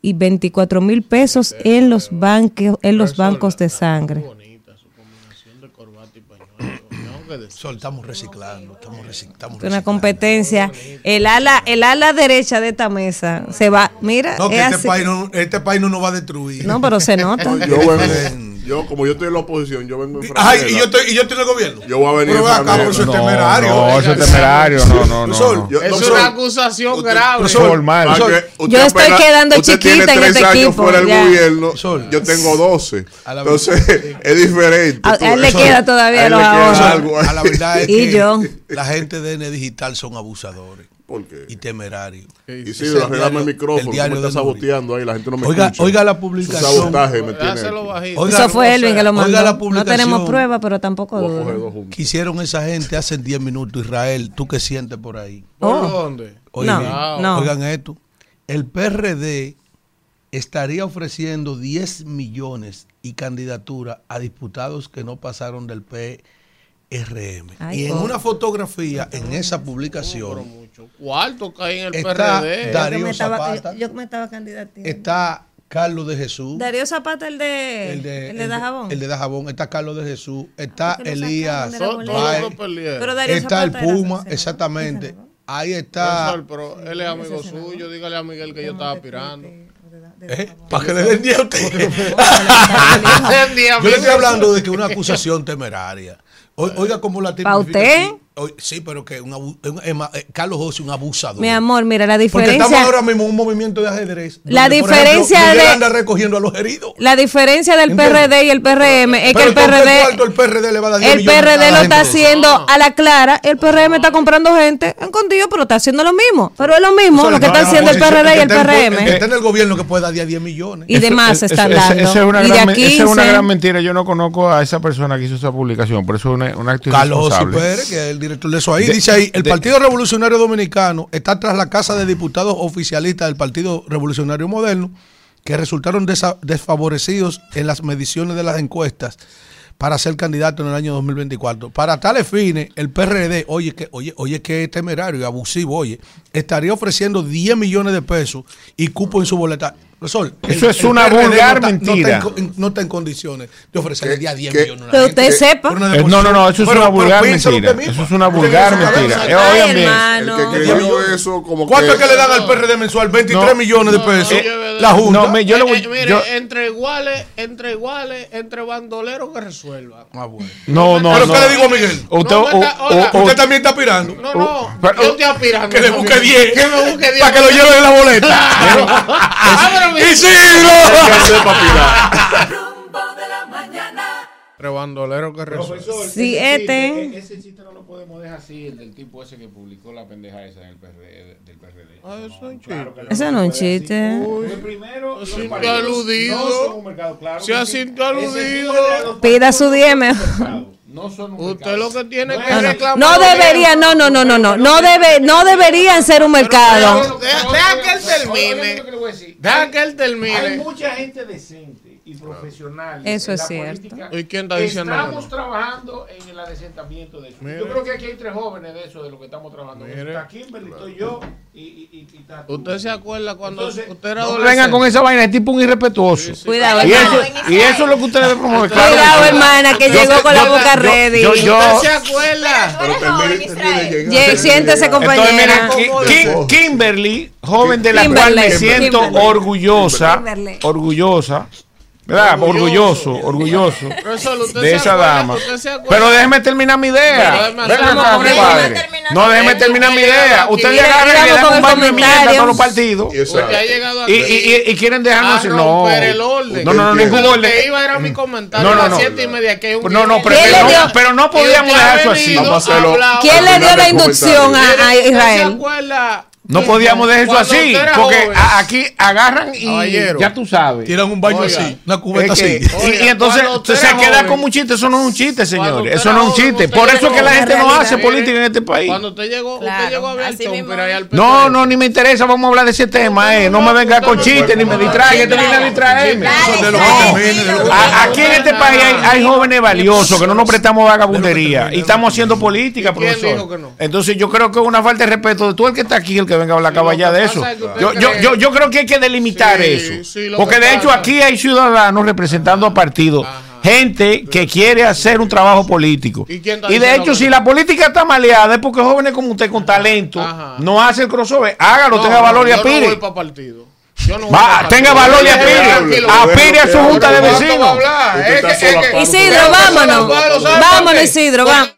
y 24 mil pesos en los, banque- en los bancos de sangre. Bonita su combinación de corbata y pañuelo. Tengo que decir. Sol, estamos reciclando, estamos, reci- estamos Es una reciclando. competencia. El ala, el ala derecha de esta mesa se va. Mira, No, que es este así. país, no, este país no nos va a destruir. No, pero se nota. Yo Diferente. Yo, como yo estoy en la oposición, yo vengo en Ay, y yo estoy, y yo estoy en el gobierno. Yo voy a venir Pero en acá, por eso es No, temerario. no, eso es temerario, no, no, no. Sol, no. Yo- Es una Sol, acusación usted- grave. Sol, usted yo estoy apenas- quedando usted chiquita tiene en tres este años equipo, fuera del ya. gobierno. Sol. Yo tengo 12. A la Entonces, es diferente. A, tú a él le queda todavía los ahorros. A la verdad es [LAUGHS] Y que yo. la gente de N Digital son abusadores ¿Por qué? y temerarios. Y sí, arreglame el micrófono. el me Nuri. saboteando ahí, la gente no me Oiga, escucha. oiga la Su publicación. sabotaje me tiene. Oiga, Eso fue Elvin que lo oiga mandó. la No publicación. tenemos pruebas, pero tampoco duda. dos juntos. ¿Qué hicieron esa gente hace 10 minutos, Israel? ¿Tú qué sientes por ahí? ¿Por Oh. dónde? Oigan, No, no. Oigan esto. El PRD estaría ofreciendo 10 millones y candidatura a diputados que no pasaron del PRM. Ay, y en oh. una fotografía, en esa publicación, cuarto cae en el Está PRD. Dar- Yo que me Darío estaba, Zapata. yo, yo que me estaba candidatando. está Carlos de Jesús. Darío Zapata, el de, El de, el de Dajabón. El de Dajabón. Está Carlos de Jesús. Está ¿Por qué lo Elías. Pero Darío Está el Zapata Puma, exactamente. Ahí está. Pero él es amigo suyo. Dígale a Miguel que yo estaba aspirando. ¿Eh? Para que le den día a usted. [LAUGHS] Yo le estoy hablando de que una acusación temeraria. Oiga cómo la ¿Pa' usted? Sí, pero que un abu- un- eh, Carlos José un abusador. Mi amor, mira, la Porque estamos diferencia, ahora mismo en un movimiento de ajedrez. La donde, diferencia ejemplo, de- anda recogiendo a los heridos. la diferencia del ¿Entiendes? PRD y el PRM es que el ¿con qué PRD, cuarto el PRD le va a dar 10 el PRD lo está eso? haciendo a la clara, el PRM está comprando gente escondido, pero está haciendo lo mismo. Pero es lo mismo lo que va está haciendo el PRD y el en- PRM. está en el gobierno que puede dar 10 millones. Y demás Eso- están eso- dando. Esa es, una y de gran, aquí esa es una se- gran mentira. Yo no conozco a esa persona que hizo esa publicación, por eso es una- un acto Carlos. Pérez, que es el director de eso ahí, De- dice ahí, el de- Partido Revolucionario Dominicano está tras la Casa de Diputados oficialistas del Partido Revolucionario Moderno, que resultaron desfavorecidos en las mediciones de las encuestas para ser candidato en el año 2024. Para tales fines, el PRD, oye, que, oye, oye, que temerario y abusivo, oye, estaría ofreciendo 10 millones de pesos y cupo en su boleta. Profesor, Eso el- es el una PRD vulgar no está- mentira. No está, en, no está en condiciones de ofrecerle ¿Qué- día 10 qué- millones a una Pero usted sepa. Eh, no, no, no, eso es Pero- una pero vulgar mentira. Eso es una vulgar mentira. Eh, oigan bien. El que creyó eso, como ¿Cuánto es que. le dan al PRD mensual? 23 No. millones de pesos. no, yo- la Junta. No, me- yo le voy. Eh, eh, mire, yo- entre iguales, entre iguales, entre bandoleros que resuelvan. Ah, bueno. no, no, ¿Pero no. qué le digo a Miguel? Usted, también está aspirando. No, no, yo estoy aspirando. Que le busque 10. Que me busque 10. Para que lo lleve en la boleta. [LAUGHS] ¡Isidro! Bandoleros que resuelvan. Siete. Ese chiste no lo podemos dejar así, el del tipo ese que publicó la pendeja esa en el PRD, del PRD. Ah, eso es un chiste. Eso no es un chiste. primero, Se sintió aludido. Se ha sintió aludido. Pida su 10 mejor. No son un Usted lo que tiene que No, reclamar. No debería, no, no, no, no, no, no debe, no deberían ser un mercado. Deja, que él termine. Deja que él Hay termine. mucha gente decente y profesional. Eso en es la cierto. política. ¿Y quién está diciendo Estamos trabajando en el adesentamiento de eso. Mire. Yo creo que aquí hay tres jóvenes de eso, de lo que estamos trabajando. Mire. Está Kimberly, estoy yo y, y, y, y está tú. ¿Usted se acuerda cuando Entonces, usted era no vengan con esa vaina, es tipo un irrespetuoso. Cuidado, Y hermano. eso, y eso es lo que ustedes promueven. claro que Cuidado, sí. hermana, que Yo- llegó con la boca yo- ready. yo- yo- ¿Usted se acuerda? Pero termine, termine siéntese, compañera. Kimberly, joven de la cual me siento orgullosa, Kimberly. orgullosa, ¿verdad? Orgulloso, orgulloso Profesor, ¿usted de esa acuerda? dama. Pero déjeme terminar mi Pero idea. Venga acá, compadre. No, déjeme terminar mi idea. Usted le agarra y le da un baño de mierda a todos los partidos. Y quieren dejarnos a así. No, romper el orden. no, no, no, Porque ningún Lo orden. que iba era mi comentario No, no, a las no. siete y media que hay un No, no, pero, ¿Quién le no, pero podíamos dejar eso así. ¿Quién le dio la inducción a, a ¿Usted se Israel? No podíamos dejar eso así. Porque a- aquí agarran y Caballero. ya tú sabes. Tiran un baño Oiga, así, una cubeta Es que- así. y, y entonces se queda joven- como un chiste. Eso no es un chiste, señores. Eso no es un chiste. Por eso es que la gente no hace política en este país. Cuando usted llegó, Claro, usted llegó a ver al No, no, ni me interesa. Vamos a hablar de ese tema. Eh. No me venga con chistes ni me distraiga. Este viene a distraerme. Aquí en este país hay, hay jóvenes valiosos que no nos prestamos vagabundería y estamos haciendo política, ¿Y quién profesor. dijo que no? Entonces yo creo que es una falta de respeto de todo el que está aquí, el que venga a hablar caballá de eso. es que usted Yo, yo, yo, yo creo que hay que delimitar Sí, eso. sí, Porque que de hecho pasa- aquí hay ciudadanos representando a partidos. Gente que quiere hacer un trabajo político. ¿Y de hecho, si la política está maleada, es porque jóvenes como usted con talento Ajá. no hace el crossover. Hágalo, No, tenga valor y yo No aspire. voy para partido. Yo no voy Va, tenga valor y tranquilo. Aspire a su junta de ¿Cuánto va a vecinos. Isidro, vámonos. Vámonos, Isidro, vamos.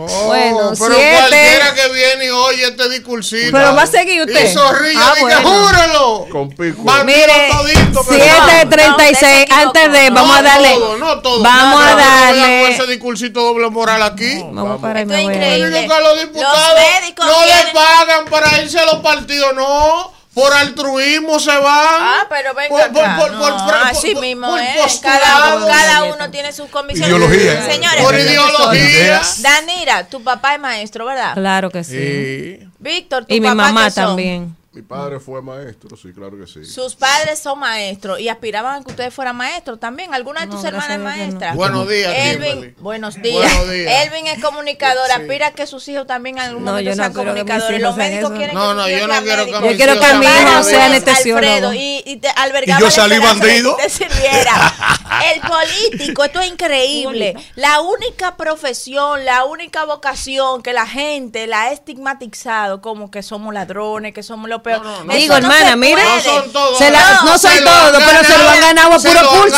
Oh, Bueno, pero siete. cualquiera que viene y oye este discursito. Pero va a seguir usted. Y sonríe, Ah, bueno. júralo. Con pico. Mire, todito, que 7.36, No, no, antes de, no, vamos a No darle, todo, no todo. vamos No, a no, no darle, ese discursito doble moral aquí. vamos para Esto es increíble. Los diputados Los médicos no le pagan para irse a los partidos, no. Por altruismo se van. Ah, pero venga Por- por- acá. por- No, por- por- así por- mismo por es. postulado. Cada, cada uno tiene sus comisiones. Ideología. Señores, Por ideología. Danira, tu papá es maestro, ¿verdad? Claro que sí. Sí. Víctor, tu Y mi papá mamá ¿qué son? también. Mi padre fue maestro, sí, claro que sí. Sus padres son maestros y aspiraban a que ustedes fueran maestros también. ¿Alguna de tus hermanas es no. maestra? Buenos días, Elvin, Kimberly. buenos días. Buenos días. Elvin es comunicador, aspira a que sus hijos también en algún No, momento sean comunicadores. Los médicos eso. quieren No, que no, sus yo hijos no sean quiero que Yo quiero hijos que sean mi hijo sea anestesiólogo. y, y te albergaba ¿Y yo salí bandido? que te sirviera. [LAUGHS] El político, esto es increíble. La única profesión, la única vocación que la gente la ha estigmatizado como que somos ladrones, que somos los No, no, no. Eso Digo, hermana, mira. No son todos. Se la- no son se lo todos, han pero se lo han ganado a puro pulso.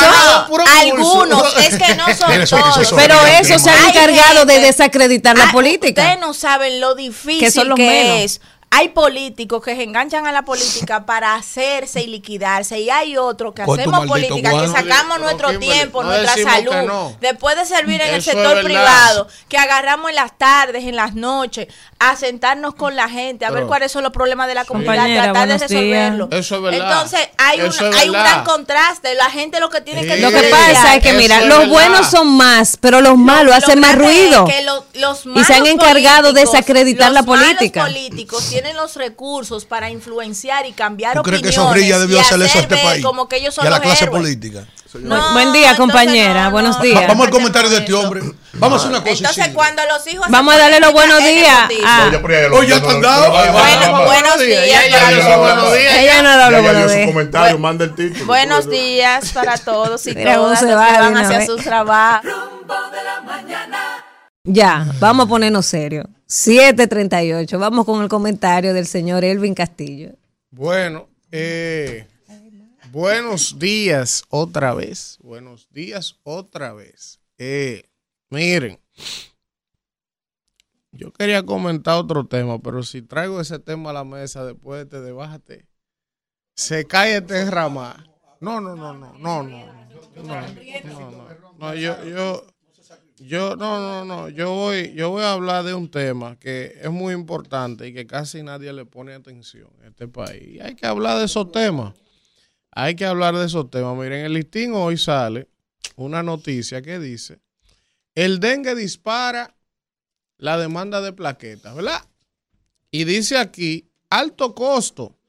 Algunos, [LAUGHS] es que no son todos. Pero eso se han Hay encargado de desacreditar la Ah, política. Ustedes no saben lo difícil Que es. Hay políticos que se enganchan a la política para hacerse y liquidarse y hay otros que tu hacemos política, que sacamos Pero, nuestro Kimberly, tiempo, no nuestra que salud, no. después de servir en el Eso sector privado, que agarramos en las tardes, en las noches, a sentarnos con la gente, a ver cuáles son los problemas de la comunidad, tratar de resolverlo. Eso es verdad. Entonces, hay, Eso un, es hay un gran contraste. La gente lo que tiene que Sí. Lo que pasa es que, mira, es los verdad. buenos son más, pero los malos Lo hacen más es ruido. que lo- los Y se han malos encargado de desacreditar los la malos política. políticos tienen los recursos para influenciar y cambiar ¿Tú crees opiniones. que Sofrilla debió y hacer eso a hacer este país? Como que ellos son y a la los clase héroes. política. No, Buen día, compañera. no, Buenos no. días. Vamos al comentario de este hombre. Vamos a hacer una cosa. Entonces, Isidro. cuando los hijos. Vamos a darle los buenos días es a- Oye, ella ya te han dado. Bueno, Bueno, buenos días. Para ya, todos. buenos días. Ella no da los buenos su días. comentario, manda el título. Buenos Pues, días para todos y Mira cómo todas se los va que de van una ya, vamos a ponernos serio. 738, vamos con el comentario del señor Elvin Castillo. Bueno, eh, buenos días otra vez, buenos días otra vez. Eh, miren, yo quería comentar otro tema, pero si traigo ese tema a la mesa después de este debate, se cae este rama. No, no, no, no, no, no. No, no, no. no, no yo, yo yo, no, no, no, yo voy, yo voy a hablar de un tema que es muy importante y que casi nadie le pone atención en este país. Y hay que hablar de esos temas. Hay que hablar de esos temas. Miren, en el listín hoy sale una noticia que dice, el dengue dispara la demanda de plaquetas, ¿verdad? Y dice aquí, alto costo.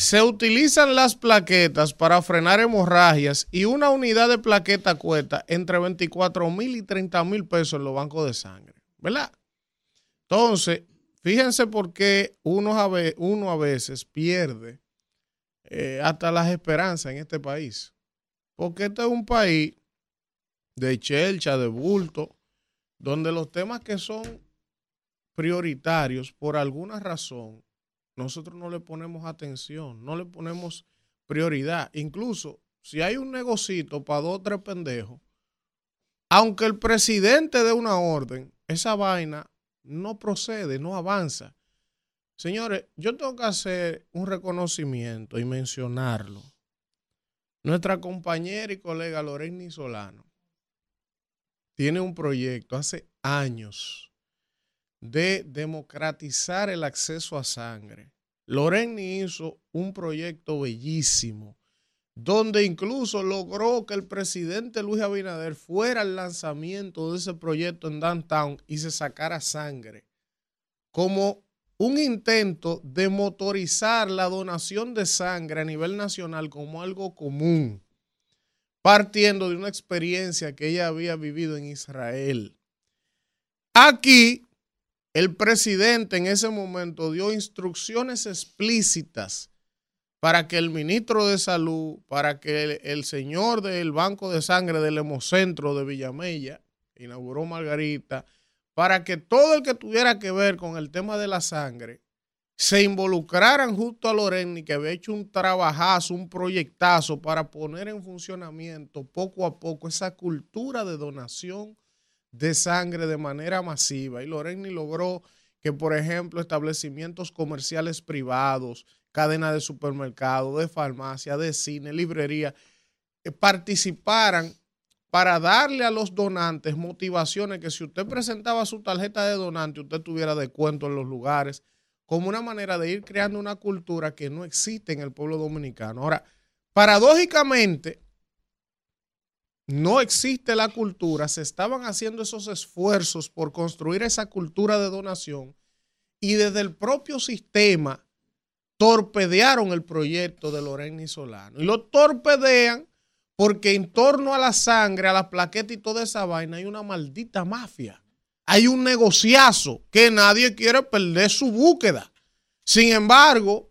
Se utilizan las plaquetas para frenar hemorragias y una unidad de plaqueta cuesta entre 24 mil y 30 mil pesos en los bancos de sangre, ¿verdad? Entonces, fíjense por qué uno a, veces pierde eh, hasta las esperanzas en este país. Porque este es un país de chelcha, de bulto, donde los temas que son prioritarios, por alguna razón, nosotros no le ponemos atención, no le ponemos prioridad. Incluso si hay un negocito para dos o tres pendejos, aunque el presidente dé una orden, esa vaina no procede, no avanza. Señores, yo tengo que hacer un reconocimiento y mencionarlo. Nuestra compañera y colega Lorena Solano tiene un proyecto hace años de democratizar el acceso a sangre. Loreni hizo un proyecto bellísimo, donde incluso logró que el presidente Luis Abinader fuera al lanzamiento de ese proyecto en Downtown y se sacara sangre, como un intento de motorizar la donación de sangre a nivel nacional como algo común, partiendo de una experiencia que ella había vivido en Israel. Aquí el presidente en ese momento dio instrucciones explícitas para que el ministro de Salud, para que el, señor del Banco de Sangre del Hemocentro de Villamella, inauguró Margarita, para que todo el que tuviera que ver con el tema de la sangre se involucraran justo a Loreni, que había hecho un trabajazo, un proyectazo para poner en funcionamiento poco a poco esa cultura de donación de sangre de manera masiva. Y Loreni logró que, por ejemplo, establecimientos comerciales privados, cadenas de supermercados, de farmacia, de cine, librería, eh, participaran para darle a los donantes motivaciones que si usted presentaba su tarjeta de donante, usted tuviera descuento en los lugares, como una manera de ir creando una cultura que no existe en el pueblo dominicano. Ahora, paradójicamente, no existe la cultura, se estaban haciendo esos esfuerzos por construir esa cultura de donación y desde el propio sistema torpedearon el proyecto de Lorena Solano. Y lo torpedean porque en torno a la sangre, a la plaqueta y toda esa vaina hay una maldita mafia. Hay un negociazo que nadie quiere perder su búsqueda. Sin embargo,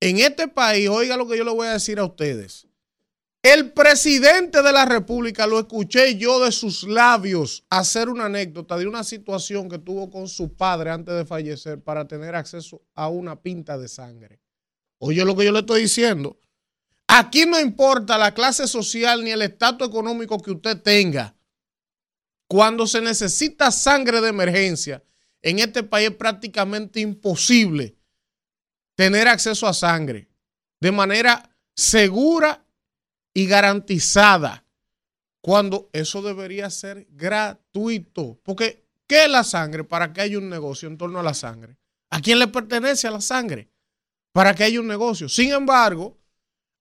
en este país, oiga lo que yo le voy a decir a ustedes. El presidente de la República, lo escuché yo de sus labios hacer una anécdota de una situación que tuvo con su padre antes de fallecer para tener acceso a una pinta de sangre. Oye lo que yo le estoy diciendo. Aquí no importa la clase social ni el estatus económico que usted tenga. Cuando se necesita sangre de emergencia, en este país es prácticamente imposible tener acceso a sangre de manera segura y garantizada, cuando eso debería ser gratuito. Porque, ¿qué es la sangre? ¿Para qué hay un negocio en torno a la sangre? ¿A quién le pertenece a la sangre? Para que haya un negocio. Sin embargo,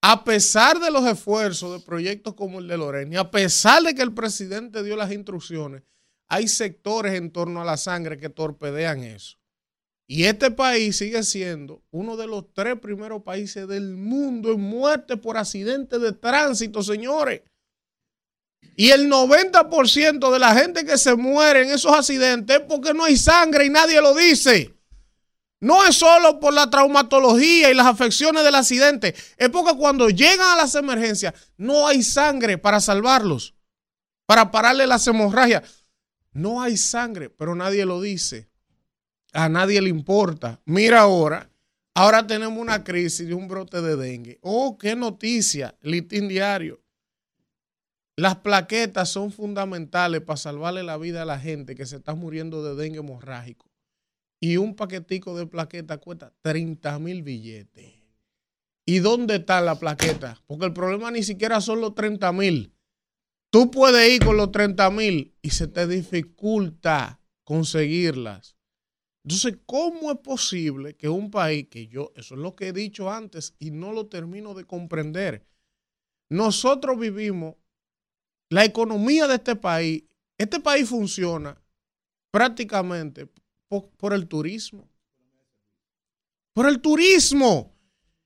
a pesar de los esfuerzos de proyectos como el de Lorena, a pesar de que el presidente dio las instrucciones, hay sectores en torno a la sangre que torpedean eso. Y este país sigue siendo uno de los tres primeros países del mundo en muerte por accidentes de tránsito, señores. Y el 90% de la gente que se muere en esos accidentes es porque no hay sangre y nadie lo dice. No es solo por la traumatología y las afecciones del accidente, es porque cuando llegan a las emergencias no hay sangre para salvarlos, para pararle las hemorragias. No hay sangre, pero nadie lo dice. A nadie le importa. Mira ahora, ahora tenemos una crisis de un brote de dengue. Oh, qué noticia, Litín Diario. Las plaquetas son fundamentales para salvarle la vida a la gente que se está muriendo de dengue hemorrágico. Y un paquetico de plaquetas cuesta 30 mil billetes. ¿Y dónde está la plaqueta? Porque el problema ni siquiera son los 30 mil. Tú puedes ir con los 30 mil y se te dificulta conseguirlas. Entonces, ¿cómo es posible que un país, que yo, eso es lo que he dicho antes y no lo termino de comprender, nosotros vivimos la economía de este país, este país funciona prácticamente por, el turismo. Por el turismo.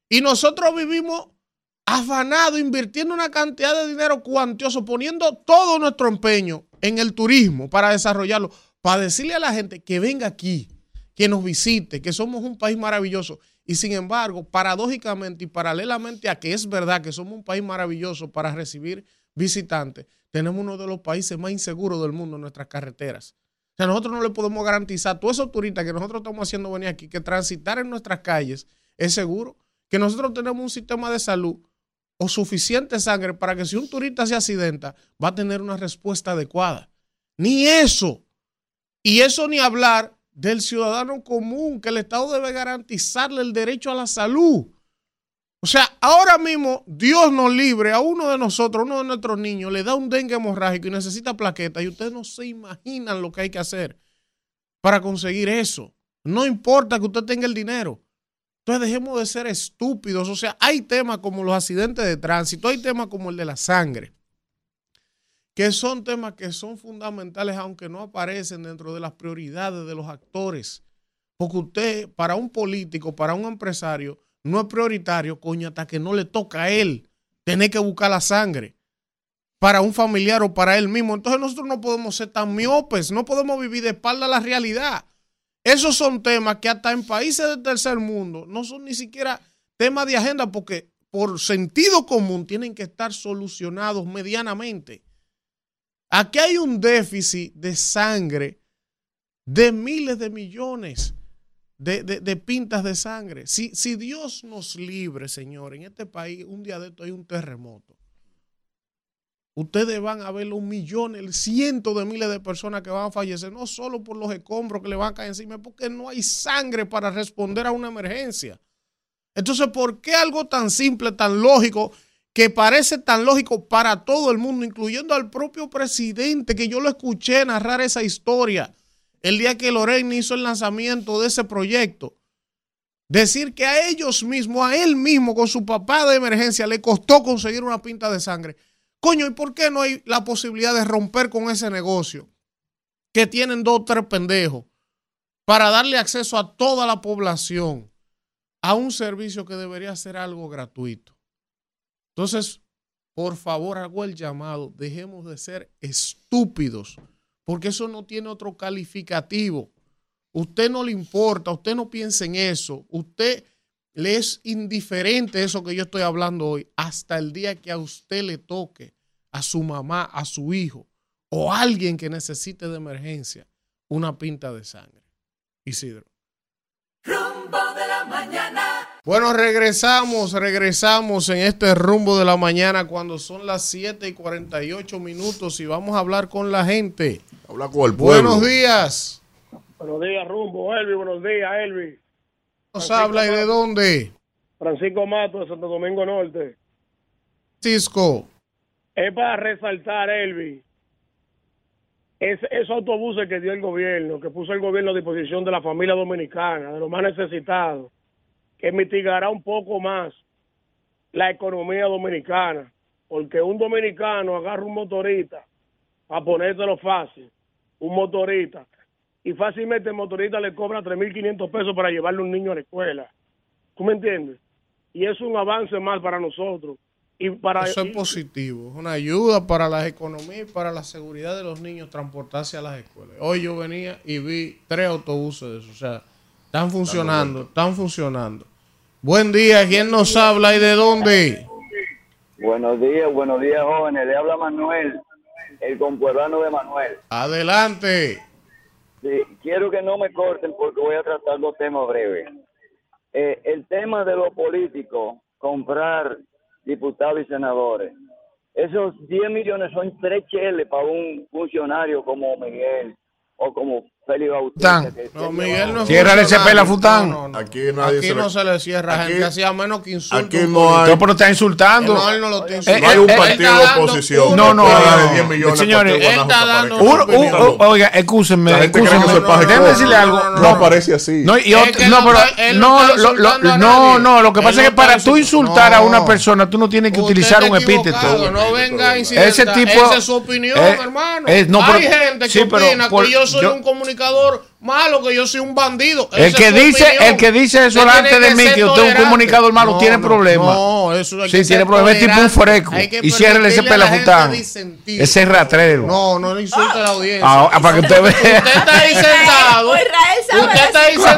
Y nosotros vivimos afanados, invirtiendo una cantidad de dinero cuantioso, poniendo todo nuestro empeño en el turismo para desarrollarlo, para decirle a la gente que venga aquí, que nos visite, que somos un país maravilloso. Y sin embargo, paradójicamente y paralelamente a que es verdad que somos un país maravilloso para recibir visitantes, tenemos uno de los países más inseguros del mundo en nuestras carreteras. O sea, nosotros no le podemos garantizar a todos esos turistas que nosotros estamos haciendo venir aquí que transitar en nuestras calles es seguro, que nosotros tenemos un sistema de salud o suficiente sangre para que si un turista se accidenta, va a tener una respuesta adecuada. Ni eso. Y eso ni hablar del ciudadano común, que el Estado debe garantizarle el derecho a la salud. O sea, ahora mismo Dios nos libre a uno de nosotros, uno de nuestros niños, le da un dengue hemorrágico y necesita plaqueta y ustedes no se imaginan lo que hay que hacer para conseguir eso. No importa que usted tenga el dinero. Entonces dejemos de ser estúpidos. O sea, hay temas como los accidentes de tránsito, hay temas como el de la sangre, que son temas que son fundamentales aunque no aparecen dentro de las prioridades de los actores. Porque usted, para un político, para un empresario, no es prioritario, coño, hasta que no le toca a él tener que buscar la sangre para un familiar o para él mismo. Entonces nosotros no podemos ser tan miopes, no podemos vivir de espalda a la realidad. Esos son temas que hasta en países del tercer mundo no son ni siquiera temas de agenda porque por sentido común tienen que estar solucionados medianamente. Aquí hay un déficit de sangre de miles de millones de, pintas de sangre. Si, Dios nos libre, Señor, en este país, un día de esto hay un terremoto. Ustedes van a ver un millón, cientos de miles de personas que van a fallecer, no solo por los escombros que le van a caer encima, porque no hay sangre para responder a una emergencia. Entonces, ¿por qué algo tan simple, tan lógico, que parece tan lógico para todo el mundo, incluyendo al propio presidente, que yo lo escuché narrar esa historia? el día que Lorena hizo el lanzamiento de ese proyecto. Decir que a ellos mismos, a él mismo, con su papá de emergencia, le costó conseguir una pinta de sangre. Coño, ¿y por qué no hay la posibilidad de romper con ese negocio? Que tienen dos o tres pendejos para darle acceso a toda la población a un servicio que debería ser algo gratuito. Entonces, por favor, hago el llamado, dejemos de ser estúpidos porque eso no tiene otro calificativo. Usted no le importa, usted no piensa en eso, usted le es indiferente eso que yo estoy hablando hoy, hasta el día que a usted le toque, a su mamá, a su hijo o a alguien que necesite de emergencia una pinta de sangre. Isidro. Rumbo de la mañana. Bueno, regresamos, regresamos en este rumbo de la mañana cuando son las 7 y 48 minutos y vamos a hablar con la gente. Habla con el pueblo. Buenos días. Buenos días, Rumbo, Elvi. Buenos días, Elvi. ¿Nos habla y de dónde? Francisco Mato, de Santo Domingo Norte. Cisco. Es para resaltar, Elvi, es, esos autobuses que dio el gobierno, que puso el gobierno a disposición de la familia dominicana, de los más necesitados, que mitigará un poco más la economía dominicana, porque un dominicano agarra un motorista a ponértelo fácil un motorista y fácilmente el motorista le cobra 3.500 pesos para llevarle un niño a la escuela. ¿Tú me entiendes? Y es un avance más para nosotros. Y para Eso es positivo, es una ayuda para las economías y para la seguridad de los niños transportarse a las escuelas. Hoy yo venía y vi tres autobuses de eso, o sea, están funcionando, están funcionando. Buen día, ¿quién nos habla y de dónde? Buenos días, buenos días, jóvenes. Le habla Manuel, el compueblano de Manuel. Adelante. Sí, quiero que no me corten porque voy a tratar dos temas breves. Eh, el tema de los políticos, comprar diputados y senadores. Esos 10 millones son tres cheles para un funcionario como Miguel o como Félix Bautista. Que- No, que Miguel no es Ciérrale ese pela, Fután. No, no, no. Aquí nadie Aquí se no le- se le cierra Aquí- gente, hacía menos que insulto. Aquí no hay- pero está insultando. No, él no lo está Eh, insultando. No hay un eh, partido de oposición. No, no, que pueda no, darle no. 10 millones Señores, está dando oiga, excúsenme, La gente cree que excúsenme. eso es paja y Déjeme coja. decirle algo. No, aparece así. No, y otro- no, no pero no, no a no, lo que pasa es que para tú insultar a una persona, tú no tienes que utilizar un epíteto. No venga a. Ese tipo- Esa es su opinión, eh, hermano. eh, no, Hay gente que opina que yo soy un comunicador comunicador malo, que yo soy un bandido. El Esa que dice, opinión. el que dice eso Usted delante de mí, que usted es un comunicador malo, No, tiene no, problemas. No, eso hay Sí, que tiene problemas. Es tipo un que Y ciérrele ese disentir. Ese ratrero. No, no le insulte a la audiencia. Ah, para que usted vea. Usted está ahí sentado. Usted está ahí sentado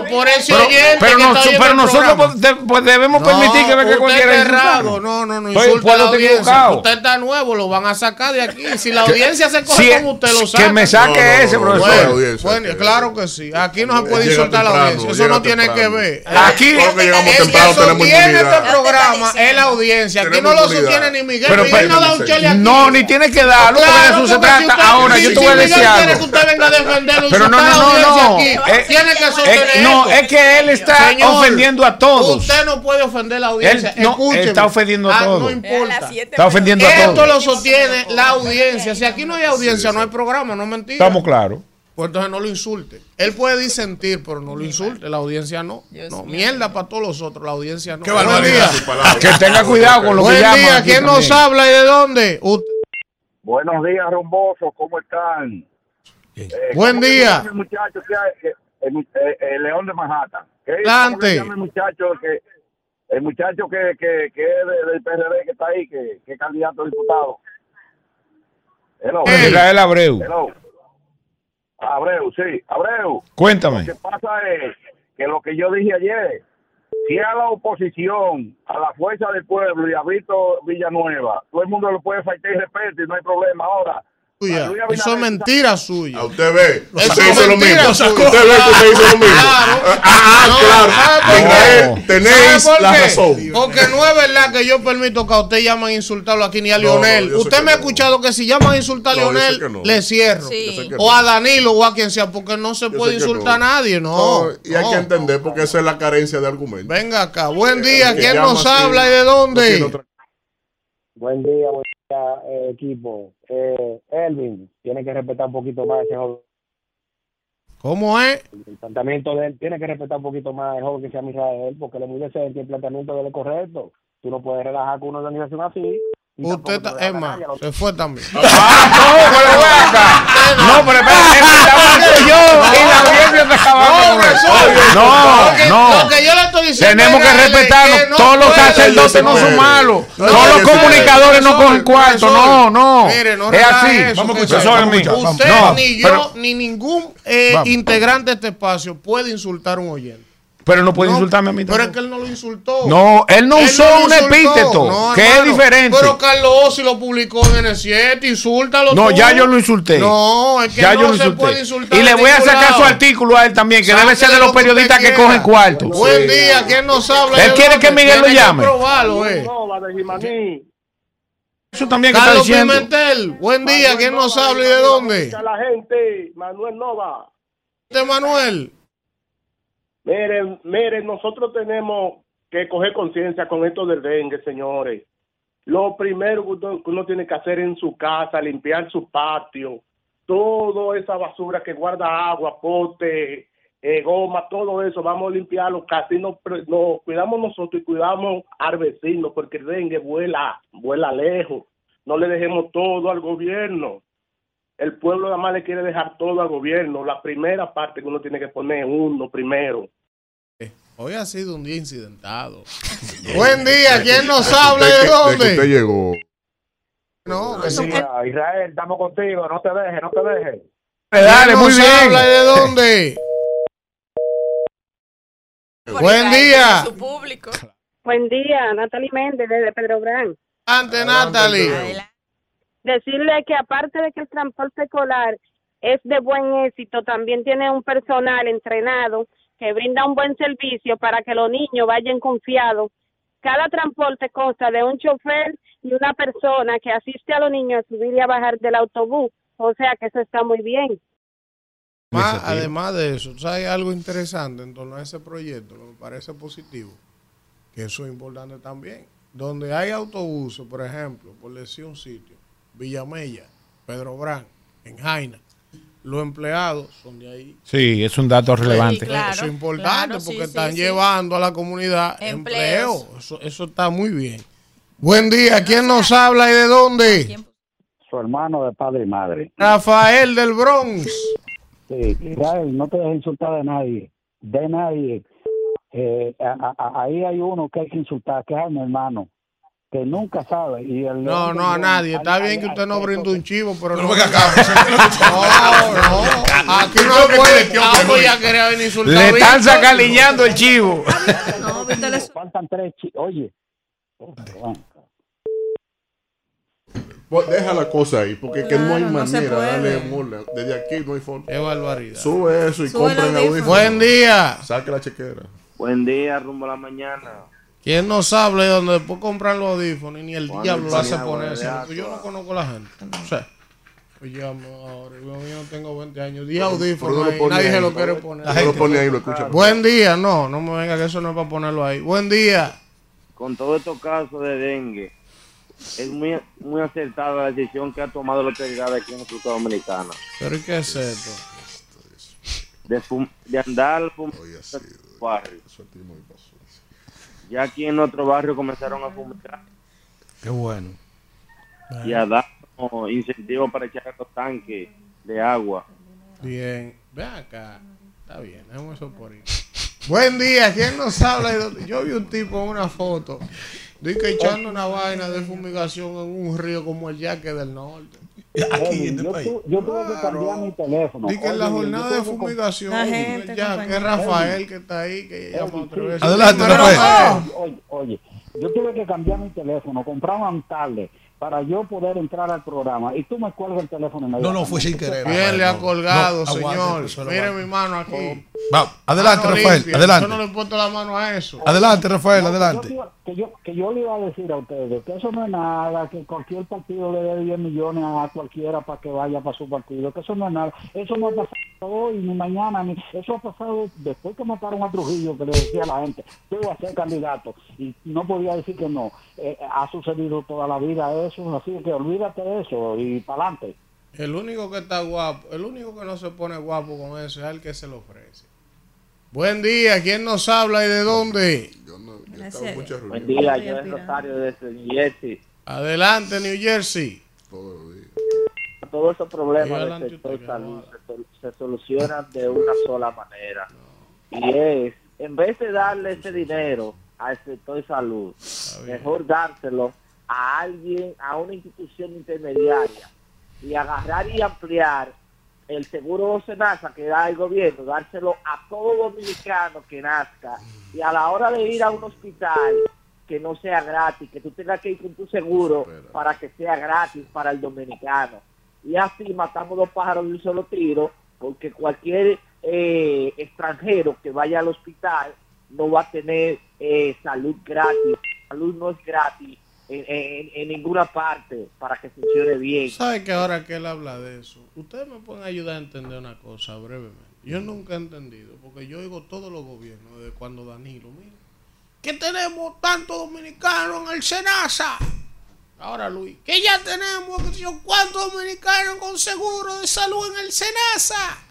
Claro. por ese Pero, oyente pero, que nos- está pero nosotros pues, de- pues debemos permitir que venga usted cualquiera está insultar. errado. No, no, no insulte a la audiencia. equivocado. Usted está nuevo, lo van a sacar de aquí. Si la audiencia se coge con usted, lo saca. que me saque No, no, ese, no, no, profesor. No, claro que sí. Aquí no se puede insultar la audiencia. Eso no tiene que ver. Aquí- Todos los que El tenemos sostiene este programa es la audiencia. Aquí no lo sostiene ni Miguel. Pero, Miguel no da un chele aquí. No, ni tiene que darlo, porque de eso se porque si trata. usted- Ahora, yo te voy a Miguel decir quiere algo. que usted venga a defenderlo, Pero no, no, no, no. aquí, Eh, tiene que sostener Eh, no, esto. es que él está ofendiendo a todos. Usted no puede ofender a la audiencia. No, Escúcheme. está ofendiendo a Ah, todos. No importa. Está ofendiendo a Esto todos. lo sostiene la audiencia. Si aquí no hay audiencia, no hay programa, no es mentira. Estamos claros. Pues entonces no lo insulte. Él puede disentir, pero no lo insulte. La audiencia no. No, mierda para todos los otros. La audiencia no. Qué Buen día. Que tenga cuidado con lo que Buen llaman. día. ¿Quién nos habla y de dónde? Usted- Buenos días, rumbosos, ¿cómo están? Eh, Buen ¿cómo se día. llama El muchacho que hay- que- el, eh, el León de Manhattan. ¿Qué- Adelante. ¿Cómo se llama el muchacho que el muchacho que, que, que es de- del PRD que está ahí, que, que es candidato a diputado? Hello. Israel Abreu. Hello. Abreu, sí, Abreu. Cuéntame. Lo que pasa es que lo que yo dije ayer, si a la oposición, a la fuerza del pueblo y a Víctor Villanueva, todo el mundo lo puede faltar y respeto y no hay problema ahora. Eso es mentira suya. A usted ve. Eso Usted hizo lo mismo. Usted ve que usted hizo lo mismo. Claro. Ah, ah, No, claro. ¿sabe por Israel, qué? Tenéis ¿Sabe por la razón. Porque no es verdad que yo permito que a usted llamen a insultarlo aquí ni a Lionel. usted me ha escuchado que si llaman a insultar a Lionel, le cierro. O a Danilo o a quien sea, porque no se puede insultar no. a nadie, no. No, y hay no. que entender porque esa es la carencia de argumentos. Venga acá. Buen día. ¿Quién nos habla y de dónde? Buen día, buen día, equipo. Eh, Elvin, tiene que respetar un poquito más ese joven. ¿Cómo es? El planteamiento de él tiene que respetar un poquito más el joven que se llama Israel, porque él es muy decente el planteamiento de él es correcto. Tú no puedes relajar con una organización así. Usted te está, es más, se fue también. Ah, no, pero acá. No, pero espérate, es que estaba hablando yo y la audiencia está acabando con eso. Lo que- No, Lo que yo le estoy diciendo Tenemos que respetarnos. que no Todos los sacerdotes no son malos. No, Todos los no, no, comunicadores no cogen cuarto. No, no. Mire, no Es así. eso, Vamos a escuchar, Usted, No, ni yo, ni ningún eh, integrante de este espacio puede insultar a un oyente. Pero no puede No, insultarme a mí Pero es que él no lo insultó. No, él no Él usó un insultó. epíteto, No, que es diferente. Pero Carlos Ossi lo publicó en N7, insúltalo No, tú. ya yo lo insulté. No, es que ya no yo lo se insulté. puede insultar Y le voy a sacar lado. su artículo a él también, que debe ser de los lo periodistas que cogen cuarto. Buen día, ¿quién nos habla? Él ¿De quiere que Miguel lo llame. probarlo, eh. Eso también que está Carlos diciendo. Pimentel, buen día, ¿quién nos habla y de dónde? A la gente, Manuel Nova. De Manuel. Miren, miren, nosotros tenemos que coger conciencia con esto del dengue, señores. Lo primero que uno, que uno tiene que hacer en su casa, limpiar su patio, toda esa basura que guarda agua, pote, eh, goma, todo eso, vamos a limpiarlo, casi nos, nos cuidamos nosotros y cuidamos al vecino, porque el dengue vuela, vuela lejos. No le dejemos todo al gobierno. El pueblo nada más le quiere dejar todo al gobierno. La primera parte que uno tiene que poner uno primero. Hoy ha sido un día incidentado. [LAUGHS] Buen día, ¿quién nos habla y de dónde? usted llegó. No, que sí. Israel, estamos contigo. No te dejes, no te dejes. Dale, ¿Quién muy nos bien. habla y de dónde? Buen día. Su público. Buen día, Natalie Méndez desde Pedro Gran. Ante Natalie. Decirle que aparte de que el transporte escolar es de buen éxito, también tiene un personal entrenado que brinda un buen servicio para que los niños vayan confiados. Cada transporte consta de un chofer y una persona que asiste a los niños a subir y a bajar del autobús. O sea que eso está muy bien. Más- además de eso, ¿sabes algo interesante en torno a ese proyecto que me parece positivo? Que eso es importante también. Donde hay autobuses, por ejemplo, por decir un sitio, Villamella, Pedro Brán, en Jaina, los empleados son de ahí. Sí, es un dato relevante. eso es importante claro, porque sí, están sí. llevando a la comunidad Empleos. empleo. Eso, eso está muy bien. Buen día, ¿quién nos habla y de dónde? Su hermano de padre y madre. Rafael del Bronx. Sí, Israel, no te dejes insultar de nadie. De nadie. Eh, a- a- ahí hay uno que hay que insultar, que es a mi hermano. Que nunca sabe. Y el No, no a nadie. Está bien que usted no ay, brinde un chivo, pero [LAUGHS] no. venga acá. No, no. Aquí no que puede. no. ya quería venir insultar. Le están sacaliñando el chivo. No, Faltan tres chi- Oye. Bueno, Pues Deja la cosa ahí, porque que no hay no manera. puede. dale, mole. Desde aquí no hay forma. Qué barbaridad. Sube eso y compren audífono. audífonos. Buen día. Saque la chequera. Buen día, rumbo a la mañana. ¿Quién nos habla y donde después compran los audífonos y ni el diablo lo hace ponerse? Porque Yo no conozco a la gente. O sea, pues ya me- ahora, yo no tengo 20 años. 10 audífonos no ahí, nadie ahí. se lo quiere poner. No lo pone ahí, lo escucha. Buen día. No, no me venga que eso no es para ponerlo ahí. Buen día. Con todos estos casos de dengue, es muy, muy acertada la decisión que ha tomado la autoridad aquí en República Dominicana. ¿Pero y qué es esto? De, de andar fumando Oye, barrio. Eso es muy paso. Ya aquí en nuestro barrio comenzaron a fumigar Qué bueno. y a dar como incentivo para echar a los tanques de agua. Bien. Ve acá. Está bien, dejemos eso por ahí. Buen día. ¿Quién nos habla? Yo vi un tipo en una foto. Dice que echando una vaina de fumigación en un río como el Yaque del Norte. Aquí en este yo, país. tu- yo tuve que cambiar mi teléfono. Dice que en la jornada de fumigación, La gente, ya que compañero. es Rafael que está ahí, que llama otra vez. Adelante, Rafael. Oye, oye, yo tuve que cambiar mi teléfono, comprar un tablet para yo poder entrar al programa. Y tú me cuelgas el teléfono. No, no, fue sin querer. Bien le ha colgado, no, señor. lo Mire mi mano aquí. Va, adelante, Mano Rafael, limpia. adelante. Yo no le puesto la mano a eso. Adelante, Rafael, No, adelante. Yo, que, yo, que yo le iba a decir a ustedes que eso no es nada, que cualquier partido le dé 10 millones a cualquiera para que vaya para su partido, que eso no es nada. Eso no ha pasado hoy, ni mañana, ni eso ha pasado después que mataron a Trujillo, que le decía a la gente, tú vas a ser candidato, y no podía decir que no. Eh, ha sucedido toda la vida eso, así que olvídate de eso y para adelante. El único que está guapo, el único que no se pone guapo con eso es el que se lo ofrece. Buen día, ¿quién nos habla y de dónde? Yo no, yo estaba en muchas Buen día, yo es. Rosario desde New Jersey. Adelante, New Jersey. todos los días. Todos esos problemas del sector salud se, sol- se solucionan de una sola manera. Y es, en vez de darle ese dinero al sector salud, bien. mejor dárselo a alguien, a una institución intermediaria y agarrar y ampliar el seguro Senasa que da el gobierno, dárselo a todo dominicano que nazca y a la hora de ir a un hospital que no sea gratis, que tú tengas que ir con tu seguro para que sea gratis para el dominicano. Y así matamos dos pájaros de un solo tiro, porque cualquier eh, extranjero que vaya al hospital no va a tener eh, salud gratis. Salud no es gratis en, ninguna parte para que funcione bien. ¿Sabe que ahora que él habla de eso, ustedes me pueden ayudar a entender una cosa brevemente? Yo nunca he entendido, porque yo oigo todos los gobiernos, desde cuando Danilo, mira, que tenemos tantos dominicanos en el Senasa. Ahora Luis, que ya tenemos, cuántos dominicanos con seguro de salud en el Senasa.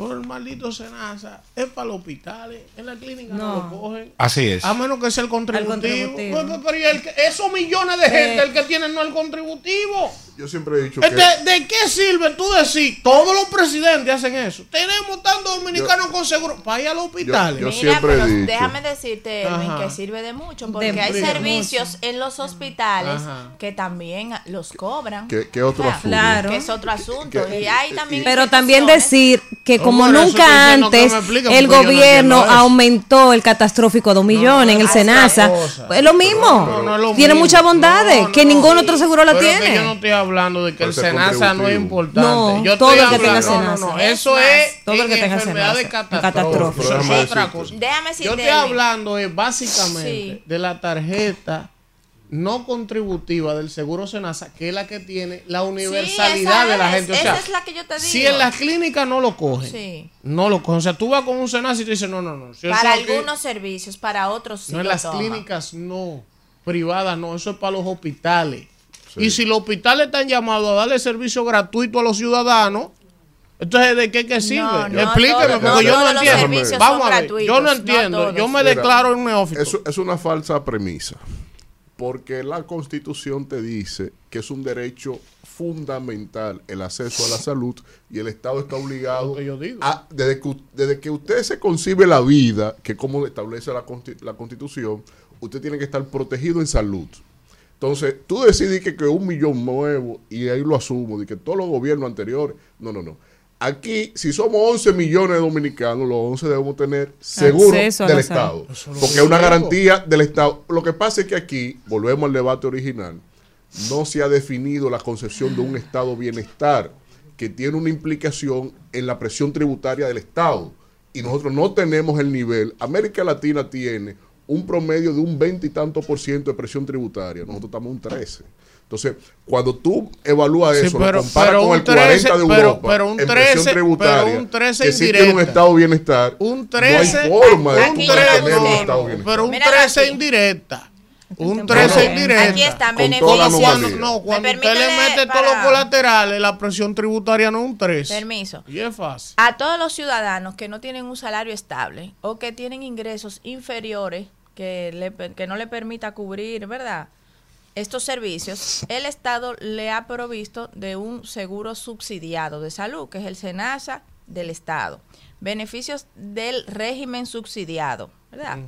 Por el maldito Senasa, es para los hospitales, en la clínica no, No. lo cogen. Así es. A menos que sea el contributivo. contributivo. Pero ¿y el que- esos millones de gente, Eh. el que tienen no el contributivo. Yo siempre he dicho Este, que ¿De qué sirve tú decir? Todos los presidentes hacen eso. Tenemos tantos dominicanos con seguro para ir a los hospitales. yo Mira, siempre he pero dicho- déjame decirte, Elvin, Ajá. que sirve de mucho, porque De hay mucho. servicios en los hospitales Ajá. que también los cobran. ¿Qué- qué otro asunto? Claro. Que es otro asunto. Que- y hay también Pero también decir que como nunca que antes el no gobierno aumentó el catastrófico a dos millones en el Senasa, es lo mismo. No, no es lo tiene mismo. muchas bondades No, que ningún otro seguro la Pero que tiene. Yo no estoy hablando de que el Senasa no es importante. No, yo todo estoy el que tenga hablando- no, no, no, Es eso más, es todo el que en tenga enfermedades Senasa, catastróficas. Eso es otra decirte. cosa. Déjame decirte, Yo estoy hablando es básicamente Sí. de la tarjeta no contributiva del seguro Senasa, que es la que tiene la universalidad esa de la es, gente. O esa sea, es la que yo te si digo. en las clínicas no lo cogen, Sí. no lo cogen. O sea, tú vas con un Senasa y te dicen, no, no, no. si Para algunos servicios, para otros sí no, en las toman. clínicas no, privadas no, eso es para los hospitales. Y si los hospitales están llamados a darle servicio gratuito a los ciudadanos, entonces ¿de qué, qué sirve? No, no, Explíqueme, todo- porque no yo no entiendo. Vamos a ver, yo no entiendo, yo me Mira, declaro un neófito. Eso es una falsa premisa. Porque la constitución te dice que es un derecho fundamental el acceso a la salud y el Estado está obligado Lo que yo digo. a, desde, que, u- desde que usted se concibe la vida, que es como establece la, la constitución, usted tiene que estar protegido en salud. Entonces, tú decides que, que un millón nuevo, y ahí lo asumo, de que todos los gobiernos anteriores, no, no, no. Aquí, si somos 11 millones de dominicanos, los 11 debemos tener seguro del salud. Estado. Porque que es una garantía del Estado. Lo que pasa es que aquí, volvemos al debate original, no se ha definido la concepción de un Estado bienestar que tiene una implicación en la presión tributaria del Estado. Y nosotros no tenemos el nivel. América Latina tiene un promedio de un 20 y tanto por ciento de presión tributaria. Nosotros estamos en un 13. Entonces, cuando tú evalúas Sí, eso, pero- lo comparas pero con un el 40 de 13, Europa pero- pero un en 13, presión tributaria, pero un 13 que sí tiene un indirecta. Estado bienestar, Un 13, no hay forma de Aquí de yo lo tener un busqué. Estado bienestar. pero un Míralo 13 aquí. indirecta. Un 13 indirecta. Aquí beneficios. anomalía. No, cuando Me usted le mete todos los colaterales, la presión tributaria no es un 3. Permiso. Y es fácil. A todos los ciudadanos que no tienen un salario estable o que tienen ingresos inferiores que, le que no le permita cubrir, ¿verdad? Estos servicios, el Estado le ha provisto de un seguro subsidiado de salud, que es el SENASA del Estado. Beneficios del régimen subsidiado, ¿verdad?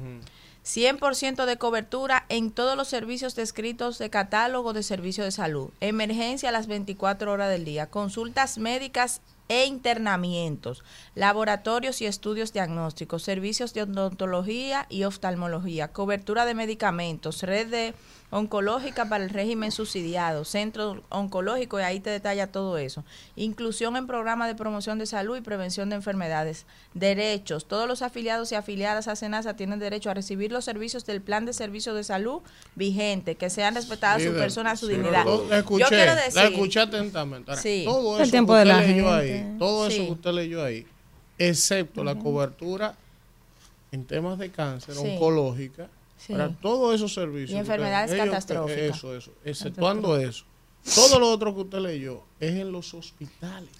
100% de cobertura en todos los servicios descritos de catálogo de servicios de salud. Emergencia a las 24 horas del día. Consultas médicas e internamientos. Laboratorios y estudios diagnósticos. Servicios de odontología y oftalmología. Cobertura de medicamentos. Red de oncológica para el régimen subsidiado. Centro oncológico y ahí te detalla todo eso. Inclusión en programas de promoción de salud y prevención de enfermedades. Derechos. Todos los afiliados y afiliadas a SENASA tienen derecho a recibir los servicios del plan de servicio de salud vigente, que sean respetadas su Líder, persona, su sí, dignidad. lo- La escuché, Yo quiero la decir, escuché atentamente. Ahora, Sí. Todo El eso tiempo que de usted la leyó gente. ahí, todo eso Sí. que usted leyó ahí, excepto la cobertura en temas de cáncer Sí. oncológica, Sí. para todos esos servicios. Y enfermedades ellos- catastróficas. Eso, eso. Exceptuando eso. Todo lo otro que usted leyó es en los hospitales.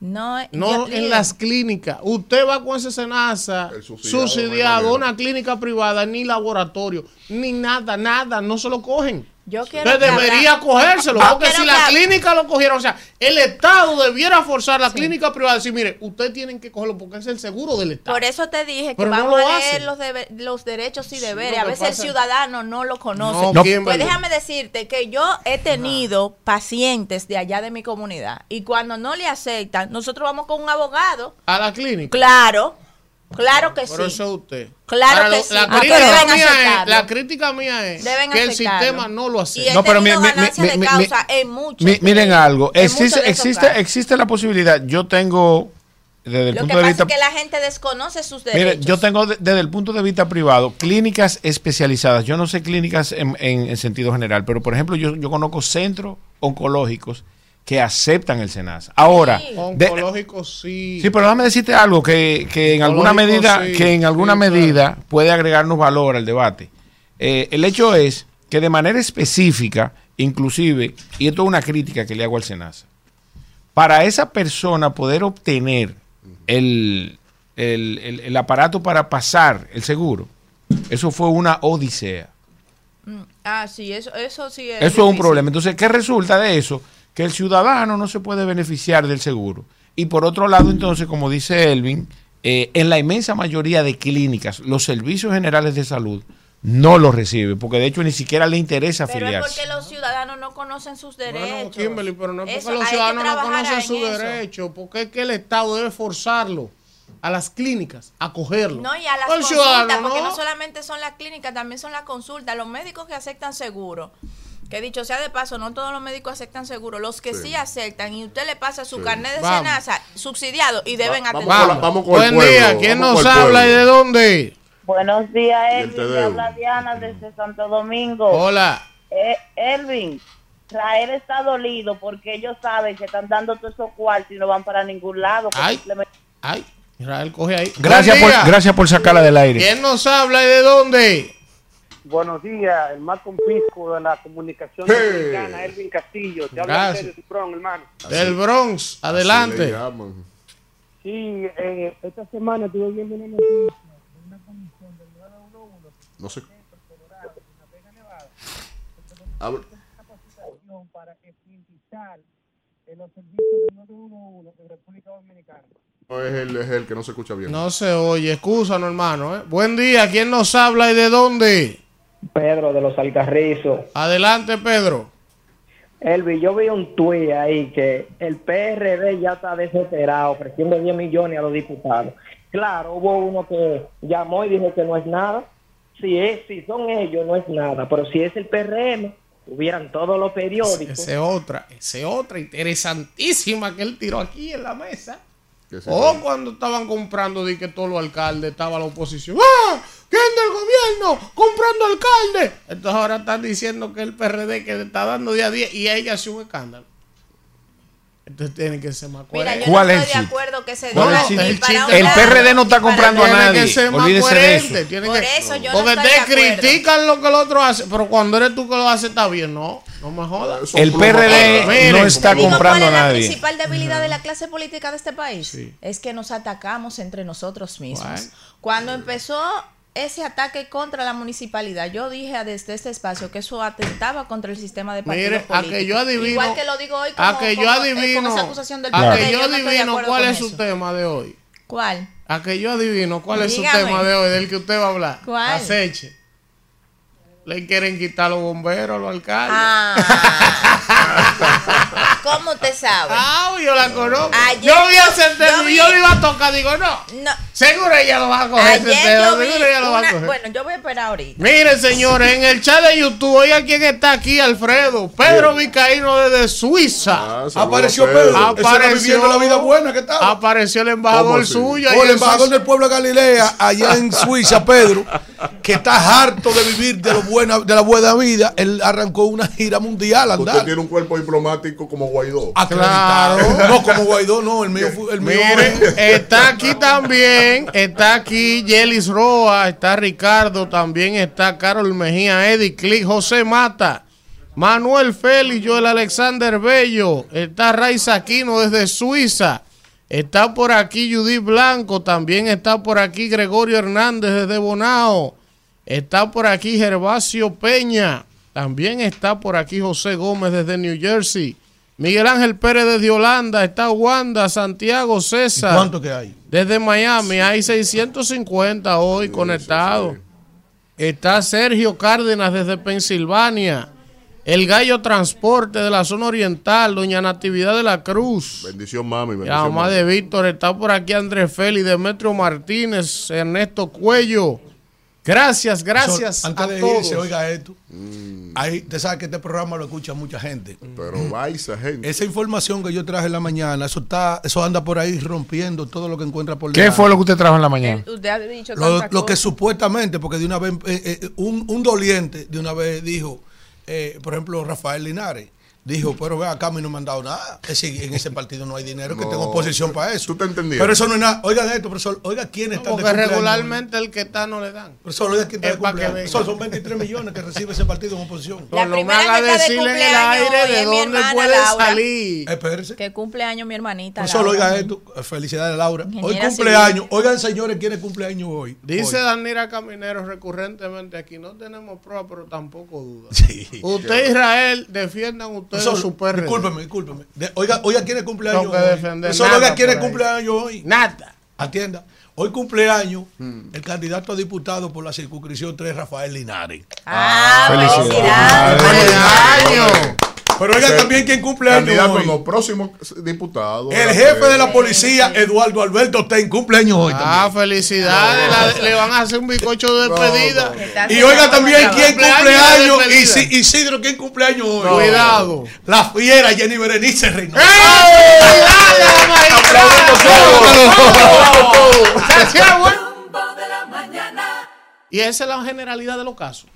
no, No yo- en las clínicas. Usted va con ese SENASA El subsidiado, subsidiado, a una clínica privada, ni laboratorio, ni nada, nada, no se lo cogen. Yo quiero que debería habla- cogérselo, Yo porque si la clínica lo cogieron, o sea, el Estado debiera forzar a la clínica privada a decir, mire, ustedes tienen que cogerlo porque es el seguro del Estado. Por eso te dije que Pero no vamos lo a leer los, debe- los derechos y deberes. A veces el ciudadano no lo conoce. No. Pues déjame decirte que yo he tenido pacientes de allá de mi comunidad y cuando no le aceptan, nosotros vamos con un abogado. A la clínica. Claro, claro que Pero sí. eso es usted. Claro Ahora, que lo- sí. La Ah, crítica, pero deben mía es, aceptarlo. la crítica mía es Deben que el sistema no lo hace. he No, pero miren de- algo, existe, existe, casos. existe la posibilidad. Yo tengo, desde el Lo que punto de pasa vista. es que la gente desconoce sus derechos. Mire, yo tengo de- desde el punto de vista privado clínicas especializadas. Yo no sé clínicas en, en- en sentido general, pero por ejemplo, yo, yo conozco centros oncológicos que aceptan el SENASA. Ahora, Sí. de- Oncológico sí. sí, pero déjame decirte algo que, que en alguna medida, sí, que en alguna sí, claro. medida puede agregarnos valor al debate. Eh, el hecho es que de manera específica, inclusive, y esto es una crítica que le hago al SENASA, para esa persona poder obtener el, el, el- el aparato para pasar el seguro, eso fue una odisea. Mm, Ah, sí, eso, eso sí es. Eso es un problema. Entonces, ¿qué resulta de eso? Que el ciudadano no se puede beneficiar del seguro. Y por otro lado, entonces, como dice Elvin, eh, en la inmensa mayoría de clínicas, los servicios generales de salud no los reciben, porque de hecho ni siquiera le interesa Pero es afiliarse. porque los ciudadanos no conocen sus derechos. Bueno, Kimberly, pero no es porque Eso, los ciudadanos no conocen en sus derechos, porque es que el Estado debe forzarlo a las clínicas a cogerlo. No, y a las consultas, porque no. no solamente son las clínicas, también son las consultas. Los médicos que aceptan seguro, que dicho sea de paso, no todos los médicos aceptan seguro. Los que sí, aceptan, y usted le pasa su Sí. carnet de Vamos. subsidiado y deben vamos atender. la- vamos con el Buen día, pueblo, ¿quién vamos nos el habla y de dónde? Buenos días, Elvin. Habla Diana desde Santo Domingo. Hola. Eh, Elvin, Rael está dolido porque ellos saben que están dando todos esos cuartos y no van para ningún lado. Ay. simplemente- Ay, Israel, coge ahí. Gracias por, día. gracias por sacarla del aire. ¿Quién nos habla y de dónde? Buenos días, el más confisco de la comunicación Hey. dominicana, Elvin Castillo. Te habla serio, Ciprón, hermano. Del Bronx, adelante. Sí, eh, esta semana estuve viendo una noticia de una comisión del 911 No sé. capacitación para eficientizar en los servicios del 911 de República Dominicana. No, es el, es el que no se escucha bien. No se oye, excúsanos, hermano. ¿eh? Buen día, ¿quién nos habla y de dónde? Pedro de los Alcarrizos. Adelante, Pedro. Elvi, yo vi un tuit ahí que el PRD ya está desesperado, ofreciendo 10 millones a los diputados. Claro, hubo uno que llamó y dijo que no es nada. Si es, si son ellos, no es nada. Pero si es el PRM, hubieran todos los periódicos. Ese otra, ese otra interesantísima que él tiró aquí en la mesa. O cuando estaban comprando, di que todos los alcaldes estaba la oposición. ¡Ah! ¿Quién del gobierno comprando alcalde? Entonces ahora están diciendo que el PRD que le está dando día a día y ella hace un escándalo. Entonces tienen que ser más Mira, yo. ¿Cuál no es estoy el de acuerdo que se ¿Cuál diga es el para un El lado, PRD no está comprando a nadie. Tiene que ser más Olvídese de coherente, eso. tiene Por que- eso yo no Porque estoy de te critican lo que el otro hace, pero cuando eres tú que lo haces está bien, no, no me jodas. El PRD Miren, no está Te digo comprando a cuál es la nadie. principal debilidad de la clase política de este país? Es que nos atacamos entre nosotros mismos. Bueno. Cuando empezó ese ataque contra la municipalidad, yo dije desde este espacio que eso atentaba contra el sistema de partidos Mire, a políticos. que yo adivino. Igual que lo digo hoy como, a que yo como, eh, adivino. con esa acusación del a que yo adivino cuál es su eso. tema de hoy. ¿Cuál? A que yo adivino cuál es su tema de hoy, del que usted va a hablar. ¿Cuál? Aceche. Le quieren quitar los bomberos, los alcaldes. Ah. [LAUGHS] ¿Cómo te sabe? Ah, yo la conozco. Ayer yo vi tema yo y yo le iba a tocar, digo, no. No. Seguro ella lo va a coger. ese Ayer yo vi seguro ella lo va a coger. Bueno, yo voy a esperar ahorita. Miren, señores, en el chat de YouTube, oiga quién está aquí, Alfredo. Pedro Vicaíno desde Suiza. Apareció Pedro. Apareció la vida buena que estaba. Apareció el embajador suyo. Oh, ahí el embajador del pueblo de Galilea, allá en Suiza, Pedro, [LAUGHS] [LAUGHS] que está harto de vivir de, lo buena, de la buena vida, él arrancó una gira mundial a Usted andar. tiene un cuerpo diplomático como Guaidó. Acreditado. No, como Guaidó, no, el mío fue el mío. Mire, está aquí también, está aquí Yelis Roa, está Ricardo, también está Carol Mejía, Eddie Click, José Mata, Manuel Félix, Joel Alexander Bello, está Raiza Aquino desde Suiza, está por aquí Judith Blanco, también está por aquí Gregorio Hernández desde Bonao, está por aquí Gervasio Peña, también está por aquí José Gómez desde New Jersey. Miguel Ángel Pérez desde Holanda, está Wanda, Santiago, César. ¿Cuánto que hay? Desde Miami hay 650 hoy conectados. Está Sergio Cárdenas desde Pensilvania. El Gallo Transporte de la zona oriental, Doña Natividad de la Cruz. Bendición, mami. La Bendición, mamá mami. de Víctor está por aquí, Andrés Félix, Demetrio Martínez, Ernesto Cuello. Gracias, gracias So, antes a de todos. irse, oiga esto. Ahí, usted sabe que este programa lo escucha mucha gente. Pero va esa gente. Esa información que yo traje en la mañana, eso está, eso anda por ahí rompiendo todo lo que encuentra por ¿Qué fue lo que usted trajo en la mañana? Usted ha dicho Lo, lo que supuestamente, porque de una vez, eh, eh, un, un doliente de una vez dijo, eh, por ejemplo, Rafael Linares, dijo, pero ve acá, a mí no me han dado nada. Es decir, en ese partido no hay dinero, que No, tengo oposición para eso. ¿Tú te entendías? Pero eso no es nada. Oigan esto, profesor. Oiga, ¿quién está Porque regularmente el que está no le dan. Profesor, oiga, ¿quién está Es de que. Son, son 23 millones que recibe ese partido en oposición. La Por lo primera más de decirle en el aire de dónde puede Laura. salir. Espérese. Que cumpleaños mi hermanita. Profesor, Laura. oiga esto. Felicidades, Laura. Hoy cumpleaños. Oigan, señores, ¿quién es cumpleaños hoy? Dice Hoy. Danira Caminero recurrentemente aquí, no tenemos pruebas, pero tampoco dudas. Sí. Usted, Israel, defiendan ustedes Profesor, su PRD. discúlpeme, discúlpeme. De- oiga, oiga, ¿quién es cumpleaños Tengo que hoy? defender nada oiga, ¿quién es cumpleaños hoy? Nada. Atienda. Hoy cumpleaños Hmm. el candidato a diputado por la circunscripción 3, Rafael Linares. Ah, Felicidades. felicidades. Pero oiga también quién cumpleaños Candidato hoy. en los próximos diputados. El jefe de la policía, Eduardo Alberto Ten, cumpleaños hoy Ah, también. felicidades. la- le van a hacer un bizcocho de despedida. Y oiga también de despedida. Isi- Isidro, quién cumpleaños hoy. Cuidado. La fiera Jenny Berenice Reynoso. Y esa es la generalidad de los casos.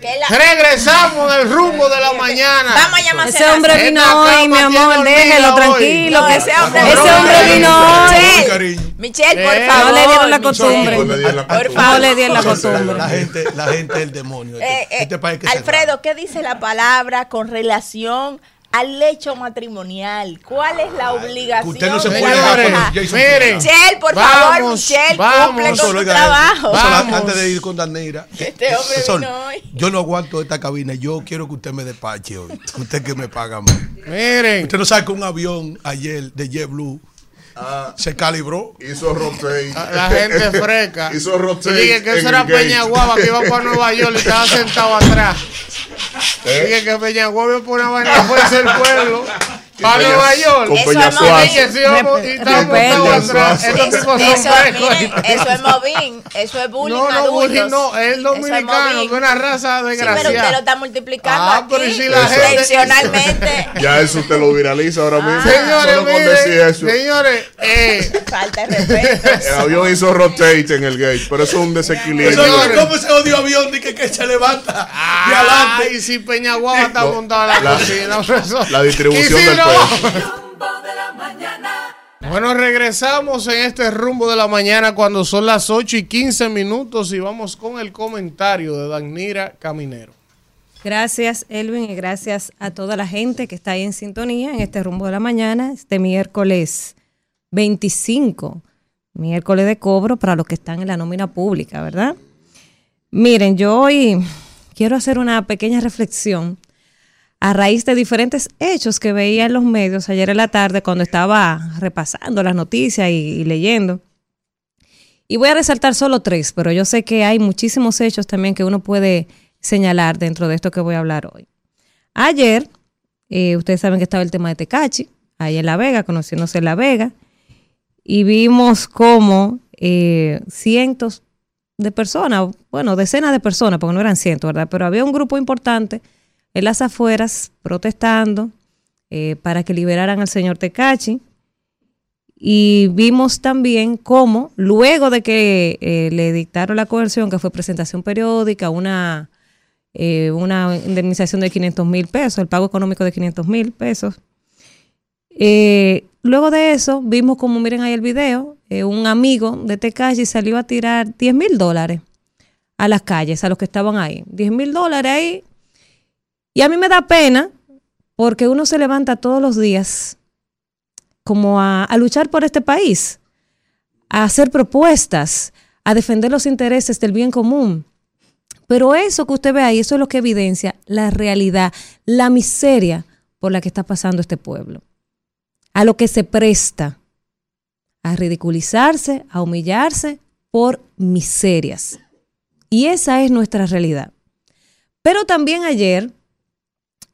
La- Regresamos del rumbo de la mañana. Vamos a llamar a Ese hombre vino hoy, mi amor, déjelo hoy. tranquilo. No, que ese hombre ese hombre vino hoy. Michelle, por No favor. le dieron la Michelle. costumbre. No le dieron la Por costumbre. favor. No le dieron la La costumbre. gente, la gente es el demonio. Este, Eh, eh, este país que se Alfredo, ¿qué dice la palabra con relación al lecho matrimonial? ¿Cuál es la obligación? usted no se de puede dejar miren. Michelle, por favor, Michelle, vamos. cumple con tu trabajo. Vamos. antes de ir con Danira. [LAUGHS] Este hombre vino hoy. Yo no aguanto esta cabina. Yo quiero que usted me despache hoy. Usted que me paga más. Miren, Usted no sabe que un avión ayer de JetBlue Ah, se calibró. hizo rotate. la gente [LAUGHS] freca. hizo rotate. Y dije que eso era el gate. Peña Guava que iba para [LAUGHS] Nueva York y estaba sentado atrás. ¿Eh? Dije que Peña Guava iba por una vaina fuerza del pueblo. Para Nueva York. con Eso Peña y. Eso- es movín, eso es bullying No, no, bullying no, es dominicano, es una raza Sí, pero usted lo desgraciada. está multiplicando Ah, aquí pero y si la gente- intencionalmente. [LAUGHS] Ya eso usted lo viraliza ahora mismo. Señores, señores, eh, [LAUGHS] Falta de respeto. El avión hizo rotate en el gate, pero eso es un desequilibrio. ¿Cómo ese odio avión de que, se levanta de ay, adelante? si Peña Guava está montado en la, cocina, la distribución Y si del. Bueno, regresamos en este rumbo de la mañana cuando son las 8 y 15 minutos y vamos con el comentario de Danira Caminero. Gracias, Elvin, y gracias a toda la gente que está ahí en sintonía en este rumbo de la mañana, este miércoles 25, miércoles de cobro para los que están en la nómina pública, ¿verdad? Miren, yo hoy quiero hacer una pequeña reflexión a raíz de diferentes hechos que veía en los medios ayer en la tarde cuando estaba repasando las noticias y, leyendo. Y voy a resaltar solo tres, pero yo sé que hay muchísimos hechos también que uno puede señalar dentro de esto que voy a hablar hoy. Ayer, eh, ustedes saben que estaba el tema de Tecachi, ahí en La Vega, conociéndose en La Vega, y vimos cómo eh, cientos de personas, bueno, decenas de personas, porque no eran cientos, ¿verdad? Pero había un grupo importante en las afueras protestando eh, para que liberaran al señor Tecachi. Y vimos también cómo, luego de que eh, le dictaron la coerción, que fue presentación periódica, una, eh, una indemnización de 500 mil pesos, el pago económico de 500 mil pesos. Luego de eso, vimos como, miren ahí el video, un amigo de Tecachi salió a tirar 10 mil dólares a las calles, a los que estaban ahí. 10 mil dólares ahí. Y a mí me da pena porque uno se levanta todos los días como a, a luchar por este país, a hacer propuestas, a defender los intereses del bien común. Pero eso que usted ve ahí, eso es lo que evidencia la realidad, la miseria por la que está pasando este pueblo. A lo que se presta, a ridiculizarse, a humillarse por miserias. Y esa es nuestra realidad. Pero también ayer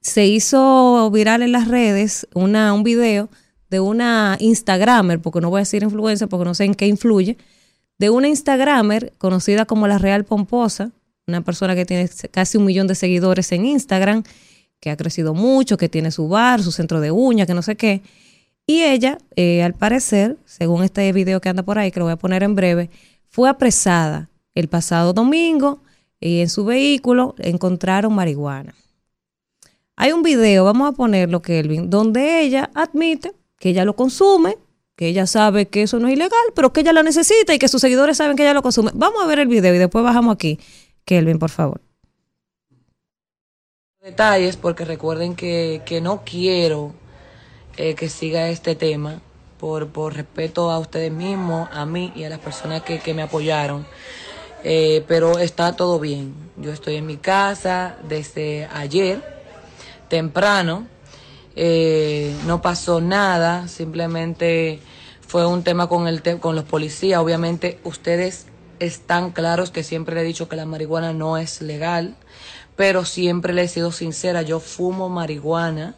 se hizo viral en las redes una, un video de una Instagramer, porque no voy a decir influencer porque no sé en qué influye, de una Instagramer conocida como la Real Pomposa, una persona que tiene casi un millón de seguidores en Instagram, que ha crecido mucho, que tiene su bar, su centro de uñas, que no sé qué. Y ella, eh, al parecer, según este video que anda por ahí, que lo voy a poner en breve, fue apresada el pasado domingo y en su vehículo encontraron marihuana. Hay un video, vamos a ponerlo, Kelvin, donde ella admite que ella lo consume, que ella sabe que eso no es ilegal, pero que ella lo necesita y que sus seguidores saben que ella lo consume. Vamos a ver el video y después bajamos aquí. Kelvin, por favor. Detalles, porque recuerden que, que no quiero eh, que siga este tema por, por respeto a ustedes mismos, a mí y a las personas que, que me apoyaron. Eh, pero está todo bien. Yo estoy en mi casa desde ayer, temprano. Eh, no pasó nada, simplemente fue un tema con, el con los policías. Obviamente ustedes están claros que siempre le he dicho que la marihuana no es legal, pero siempre le he sido sincera, yo fumo marihuana.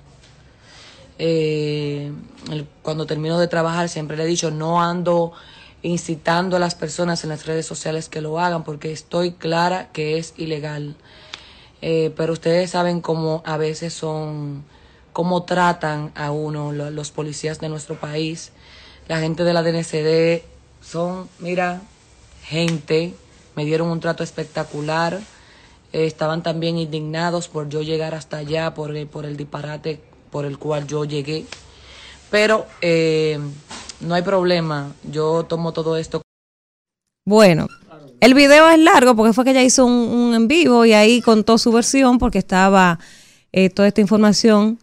Eh, cuando termino de trabajar siempre le he dicho, no ando incitando a las personas en las redes sociales que lo hagan porque estoy clara que es ilegal. Eh, pero ustedes saben cómo a veces son, cómo tratan a uno lo- los policías de nuestro país. La gente de la DNCD son, mira, gente, me dieron un trato espectacular. Eh, estaban también indignados por yo llegar hasta allá, por, el- por el disparate por el cual yo llegué. Pero eh, no hay problema, yo tomo todo esto Bueno, el video es largo porque fue que ella hizo un, en vivo y ahí contó su versión porque estaba eh, toda esta información.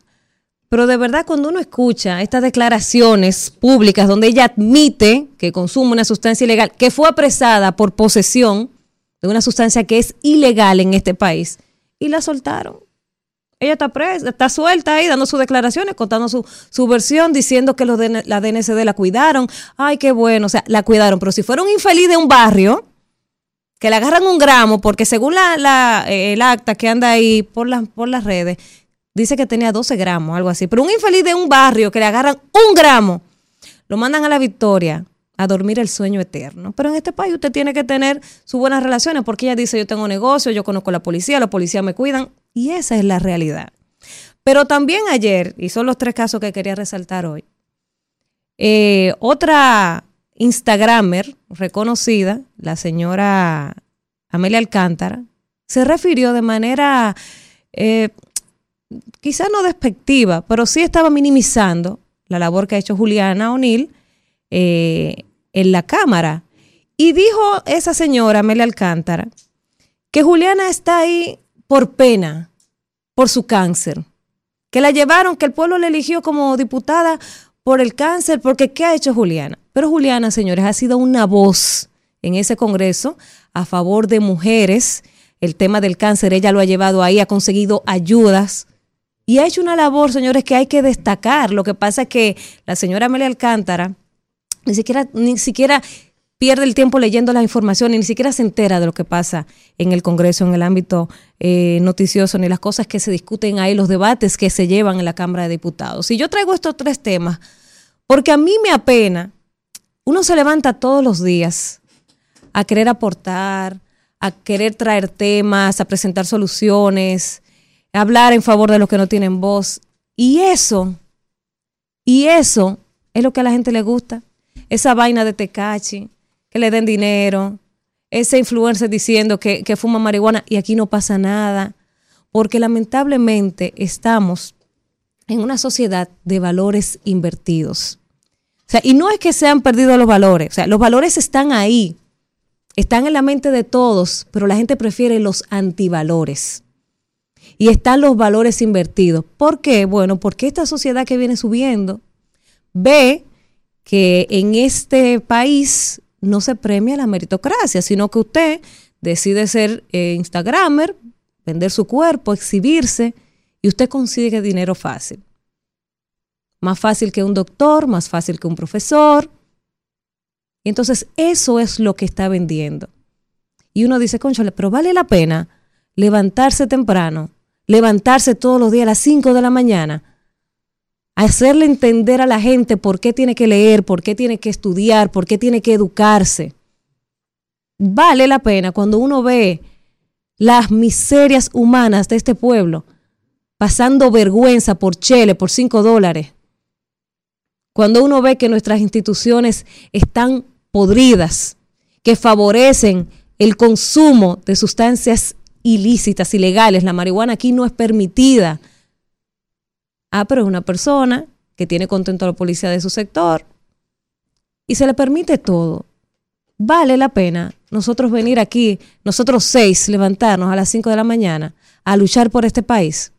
Pero de verdad cuando uno escucha estas declaraciones públicas donde ella admite que consume una sustancia ilegal, que fue apresada por posesión de una sustancia que es ilegal en este país, y la soltaron. Ella está presa, está suelta ahí dando sus declaraciones, contando su, su versión, diciendo que los la DNCD la cuidaron. Ay, qué bueno, o sea, la cuidaron. Pero si fuera un infeliz de un barrio, que le agarran un gramo, porque según la, eh, el acta que anda ahí por, las por las redes, dice que tenía 12 gramos, algo así. Pero un infeliz de un barrio que le agarran un gramo, lo mandan a la victoria a dormir el sueño eterno. Pero en este país usted tiene que tener sus buenas relaciones, porque ella dice, yo tengo negocio, yo conozco a la policía, los policías me cuidan, y esa es la realidad. Pero también ayer, y son los tres casos que quería resaltar hoy, eh, otra Instagramer reconocida, la señora Amelia Alcántara, se refirió de manera eh, quizá no despectiva, pero sí estaba minimizando la labor que ha hecho Juliana O'Neill eh, en la Cámara. Y dijo esa señora, Amelia Alcántara, que Juliana está ahí por pena, por su cáncer, que la llevaron, que el pueblo la eligió como diputada por el cáncer, porque ¿qué ha hecho Juliana? Pero Juliana, señores, ha sido una voz en ese Congreso a favor de mujeres. El tema del cáncer, ella lo ha llevado ahí, ha conseguido ayudas y ha hecho una labor, señores, que hay que destacar. Lo que pasa es que la señora Amelia Alcántara ni siquiera, ni siquiera pierde el tiempo leyendo las informaciones, ni siquiera se entera de lo que pasa en el Congreso, en el ámbito eh, noticioso, ni las cosas que se discuten ahí, los debates que se llevan en la Cámara de Diputados. Y yo traigo estos tres temas porque a mí me apena, uno se levanta todos los días a querer aportar, a querer traer temas, a presentar soluciones, a hablar en favor de los que no tienen voz. Y eso, y eso es lo que a la gente le gusta. Esa vaina de tecachi, que le den dinero, ese influencer diciendo que, fuma marihuana y aquí no pasa nada. Porque lamentablemente estamos en una sociedad de valores invertidos. O sea, y no es que se han perdido los valores, o sea, los valores están ahí, están en la mente de todos, pero la gente prefiere los antivalores. Y están los valores invertidos. ¿Por qué? Bueno, porque esta sociedad que viene subiendo ve que en este país no se premia la meritocracia, sino que usted decide ser eh, Instagramer, vender su cuerpo, exhibirse, y usted consigue dinero fácil. Más fácil que un doctor, más fácil que un profesor. Entonces eso es lo que está vendiendo. Y uno dice, conchale, pero vale la pena levantarse temprano, levantarse todos los días a las 5 de la mañana, hacerle entender a la gente por qué tiene que leer, por qué tiene que estudiar, por qué tiene que educarse. Vale la pena cuando uno ve las miserias humanas de este pueblo pasando vergüenza por chele, por 5 dólares. Cuando uno ve que nuestras instituciones están podridas, que favorecen el consumo de sustancias ilícitas, ilegales. La marihuana aquí no es permitida. Ah, pero es una persona que tiene contento a la policía de su sector y se le permite todo. Vale la pena nosotros venir aquí, nosotros seis, levantarnos a las cinco de la mañana a luchar por este país.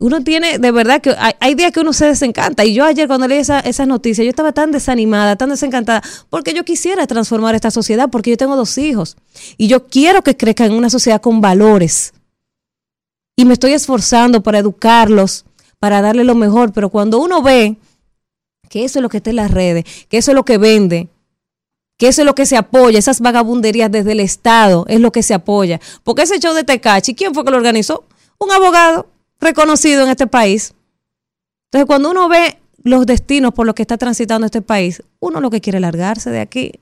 Uno tiene, de verdad que hay, días que uno se desencanta. Y yo ayer cuando leí esa, esas noticias, yo estaba tan desanimada, tan desencantada, porque yo quisiera transformar esta sociedad, porque yo tengo dos hijos. Y yo quiero que crezcan en una sociedad con valores. Y me estoy esforzando para educarlos, para darle lo mejor. Pero cuando uno ve que eso es lo que está en las redes, que eso es lo que vende, que eso es lo que se apoya, esas vagabunderías desde el Estado es lo que se apoya. Porque ese show de Tecachi, ¿quién fue que lo organizó? Un abogado reconocido en este país. Entonces, cuando uno ve los destinos por los que está transitando este país, uno lo que quiere largarse de aquí.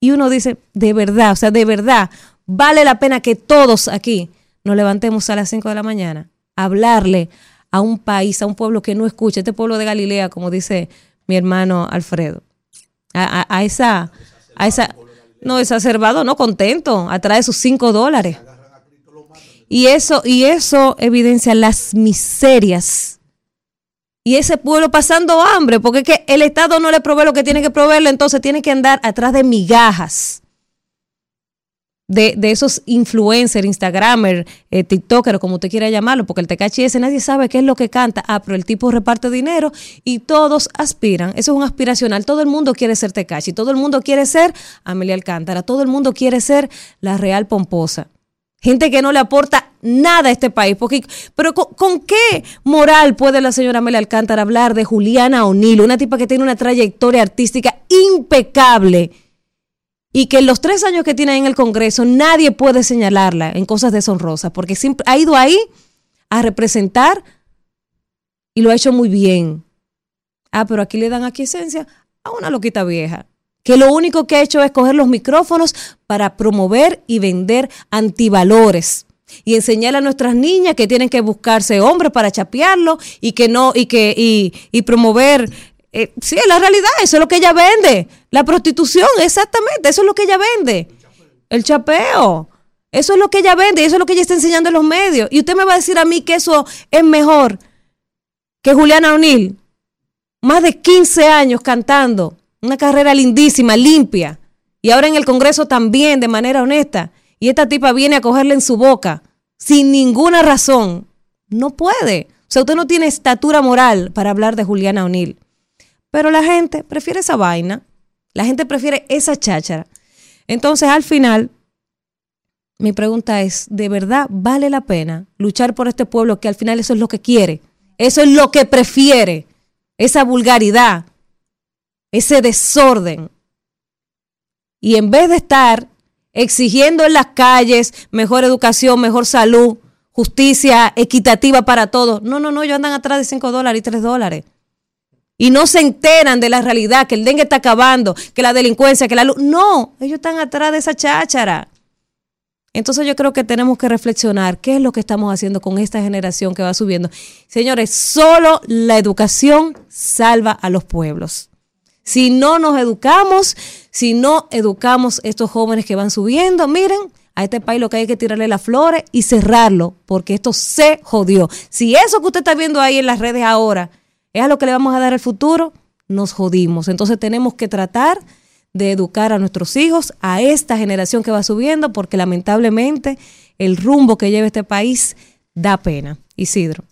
Y uno dice, de verdad, o sea, de verdad, vale la pena que todos aquí nos levantemos a las 5 de la mañana a hablarle a un país, a un pueblo que no escucha, este pueblo de Galilea, como dice mi hermano Alfredo, a, esa, a esa, no, exacerbado, no contento, atrae sus 5 dólares. Y eso, y eso evidencia las miserias. Y ese pueblo pasando hambre, porque es que el Estado no le provee lo que tiene que proveerle, entonces tiene que andar atrás de migajas. De, de esos influencers, Instagramer, eh, TikToker, como usted quiera llamarlo, porque el Tecachi ese nadie sabe qué es lo que canta. Ah, pero el tipo reparte dinero y todos aspiran. Eso es un aspiracional. Todo el mundo quiere ser Tecachi, todo el mundo quiere ser Amelia Alcántara, todo el mundo quiere ser la Real Pomposa. Gente que no le aporta nada a este país. Porque, pero ¿con, qué moral puede la señora Amelia Alcántara hablar de Juliana O'Neill, una tipa que tiene una trayectoria artística impecable? Y que en los tres años que tiene en el Congreso nadie puede señalarla en cosas deshonrosas, porque siempre ha ido ahí a representar y lo ha hecho muy bien. Ah, pero aquí le dan aquiescencia a una loquita vieja que lo único que ha hecho es coger los micrófonos para promover y vender antivalores y enseñar a nuestras niñas que tienen que buscarse hombres para chapearlo y que no y que y, promover eh, sí es la realidad eso es lo que ella vende la prostitución exactamente eso es lo que ella vende el chapeo eso es lo que ella vende eso es lo que ella está enseñando en los medios y usted me va a decir a mí que eso es mejor que Juliana O'Neill más de 15 años cantando una carrera lindísima, limpia. Y ahora en el Congreso también, de manera honesta. Y esta tipa viene a cogerle en su boca, sin ninguna razón. No puede. O sea, usted no tiene estatura moral para hablar de Juliana O'Neill. Pero la gente prefiere esa vaina. La gente prefiere esa cháchara. Entonces, al final, mi pregunta es, ¿de verdad vale la pena luchar por este pueblo que al final eso es lo que quiere? Eso es lo que prefiere. Esa vulgaridad, ese desorden. Y en vez de estar exigiendo en las calles mejor educación, mejor salud, justicia equitativa para todos, no, no, no, ellos andan atrás de 5 dólares y 3 dólares. Y no se enteran de la realidad, que el dengue está acabando, que la delincuencia, que la luz. No, ellos están atrás de esa cháchara. Entonces yo creo que tenemos que reflexionar qué es lo que estamos haciendo con esta generación que va subiendo. Señores, solo la educación salva a los pueblos. Si no nos educamos, si no educamos estos jóvenes que van subiendo, miren, a este país lo que hay que tirarle las flores y cerrarlo, porque esto se jodió. Si eso que usted está viendo ahí en las redes ahora es a lo que le vamos a dar el futuro, nos jodimos. Entonces tenemos que tratar de educar a nuestros hijos, a esta generación que va subiendo, porque lamentablemente el rumbo que lleva este país da pena. Isidro.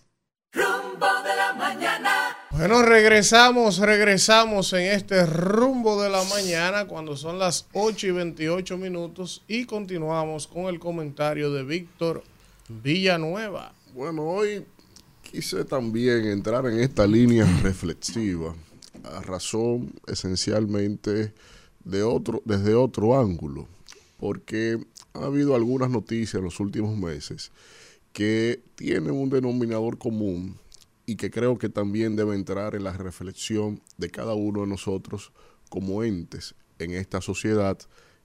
Bueno, regresamos, regresamos en este rumbo de la mañana cuando son las 8 y 28 minutos y continuamos con el comentario de Víctor Villanueva. Bueno, hoy quise también entrar en esta línea reflexiva a razón esencialmente de otro, desde otro ángulo, porque ha habido algunas noticias en los últimos meses que tienen un denominador común y que creo que también debe entrar en la reflexión de cada uno de nosotros como entes en esta sociedad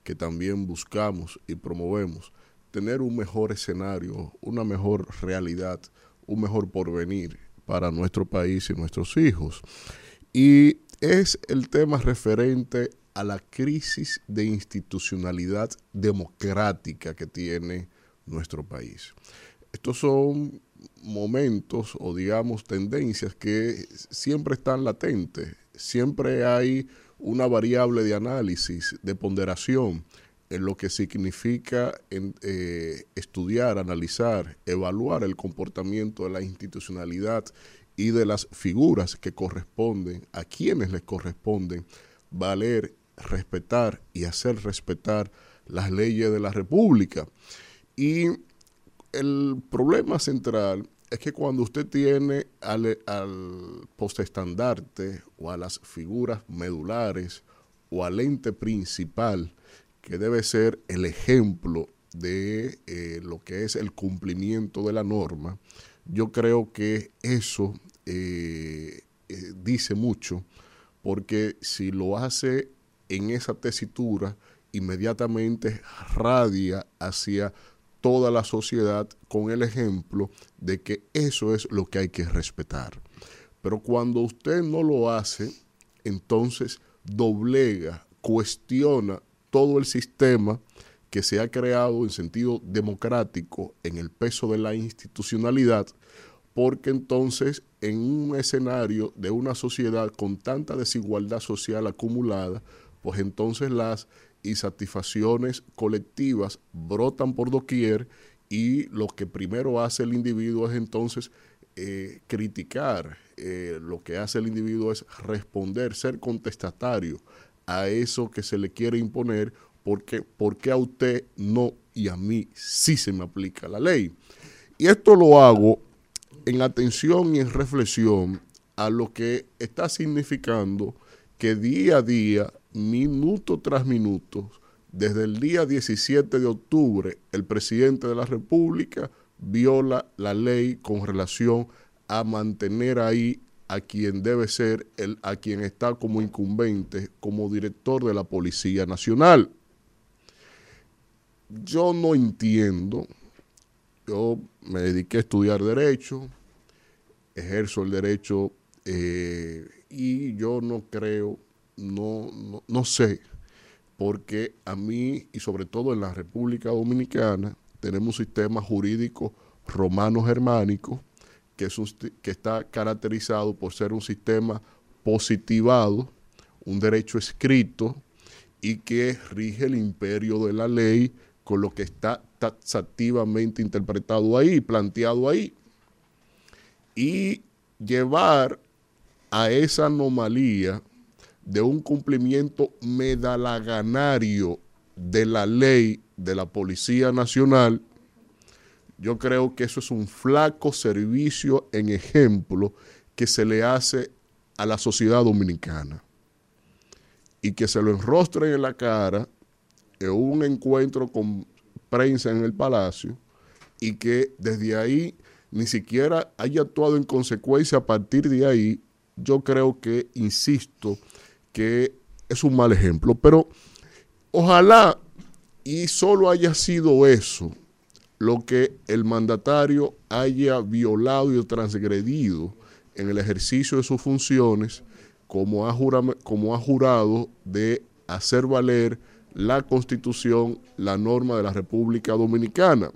que también buscamos y promovemos tener un mejor escenario, una mejor realidad, un mejor porvenir para nuestro país y nuestros hijos. Y es el tema referente a la crisis de institucionalidad democrática que tiene nuestro país. Estos son momentos o digamos tendencias que siempre están latentes. Siempre hay una variable de análisis, de ponderación en lo que significa eh, estudiar, analizar, evaluar el comportamiento de la institucionalidad y de las figuras que corresponden, a quienes les corresponden valer, respetar y hacer respetar las leyes de la República. Y el problema central es que cuando usted tiene al, al postestandarte o a las figuras medulares o al ente principal, que debe ser el ejemplo de eh, lo que es el cumplimiento de la norma, yo creo que eso eh, eh, dice mucho, porque si lo hace en esa tesitura, inmediatamente radia hacia toda la sociedad con el ejemplo de que eso es lo que hay que respetar. Pero cuando usted no lo hace, entonces doblega, cuestiona todo el sistema que se ha creado en sentido democrático en el peso de la institucionalidad, porque entonces en un escenario de una sociedad con tanta desigualdad social acumulada, pues entonces las insatisfacciones colectivas brotan por doquier y lo que primero hace el individuo es entonces eh, criticar, eh, lo que hace el individuo es responder, ser contestatario a eso que se le quiere imponer, porque, porque a usted no y a mí sí se me aplica la ley. Y esto lo hago en atención y en reflexión a lo que está significando que día a día minuto tras minuto, desde el día 17 de octubre, el presidente de la República viola la ley con relación a mantener ahí a quien debe ser, el, a quien está como incumbente, como director de la Policía Nacional. Yo no entiendo, yo me dediqué a estudiar derecho, ejerzo el derecho eh, y yo no creo no, no, sé, porque a mí y sobre todo en la República Dominicana tenemos un sistema jurídico romano-germánico que, que está caracterizado por ser un sistema positivado, un derecho escrito y que rige el imperio de la ley con lo que está taxativamente interpretado ahí, planteado ahí. Y llevar a esa anomalía de un cumplimiento medalaganario de la ley de la Policía Nacional, yo creo que eso es un flaco servicio en ejemplo que se le hace a la sociedad dominicana. Y que se lo enrostren en la cara en un encuentro con prensa en el Palacio y que desde ahí ni siquiera haya actuado en consecuencia a partir de ahí, yo creo que, insisto, que es un mal ejemplo. Pero ojalá y solo haya sido eso lo que el mandatario haya violado y transgredido en el ejercicio de sus funciones como ha, jurado de hacer valer la constitución, la norma de la República Dominicana,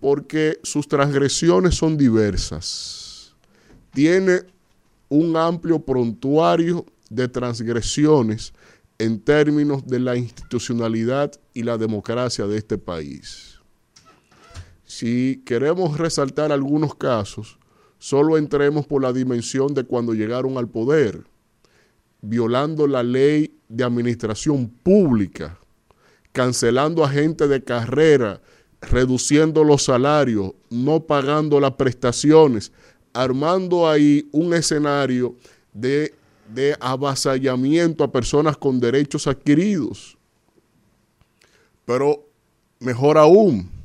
porque sus transgresiones son diversas. Tiene un amplio prontuario de transgresiones en términos de la institucionalidad y la democracia de este país. Si queremos resaltar algunos casos, solo entremos por la dimensión de cuando llegaron al poder, violando la ley de administración pública, cancelando a gente de carrera, reduciendo los salarios, no pagando las prestaciones, armando ahí un escenario de de avasallamiento a personas con derechos adquiridos. Pero mejor aún,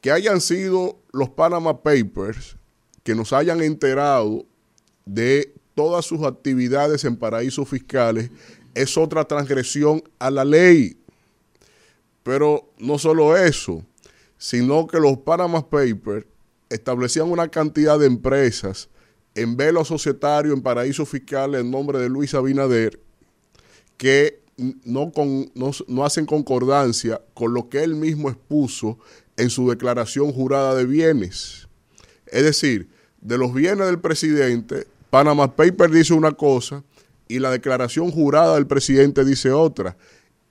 que hayan sido los Panama Papers que nos hayan enterado de todas sus actividades en paraísos fiscales es otra transgresión a la ley. Pero no solo eso, sino que los Panama Papers establecían una cantidad de empresas en velo societario en paraíso fiscal en nombre de Luis Abinader que no, no, hacen concordancia con lo que él mismo expuso en su declaración jurada de bienes. Es decir, de los bienes del presidente, Panama Paper dice una cosa y la declaración jurada del presidente dice otra.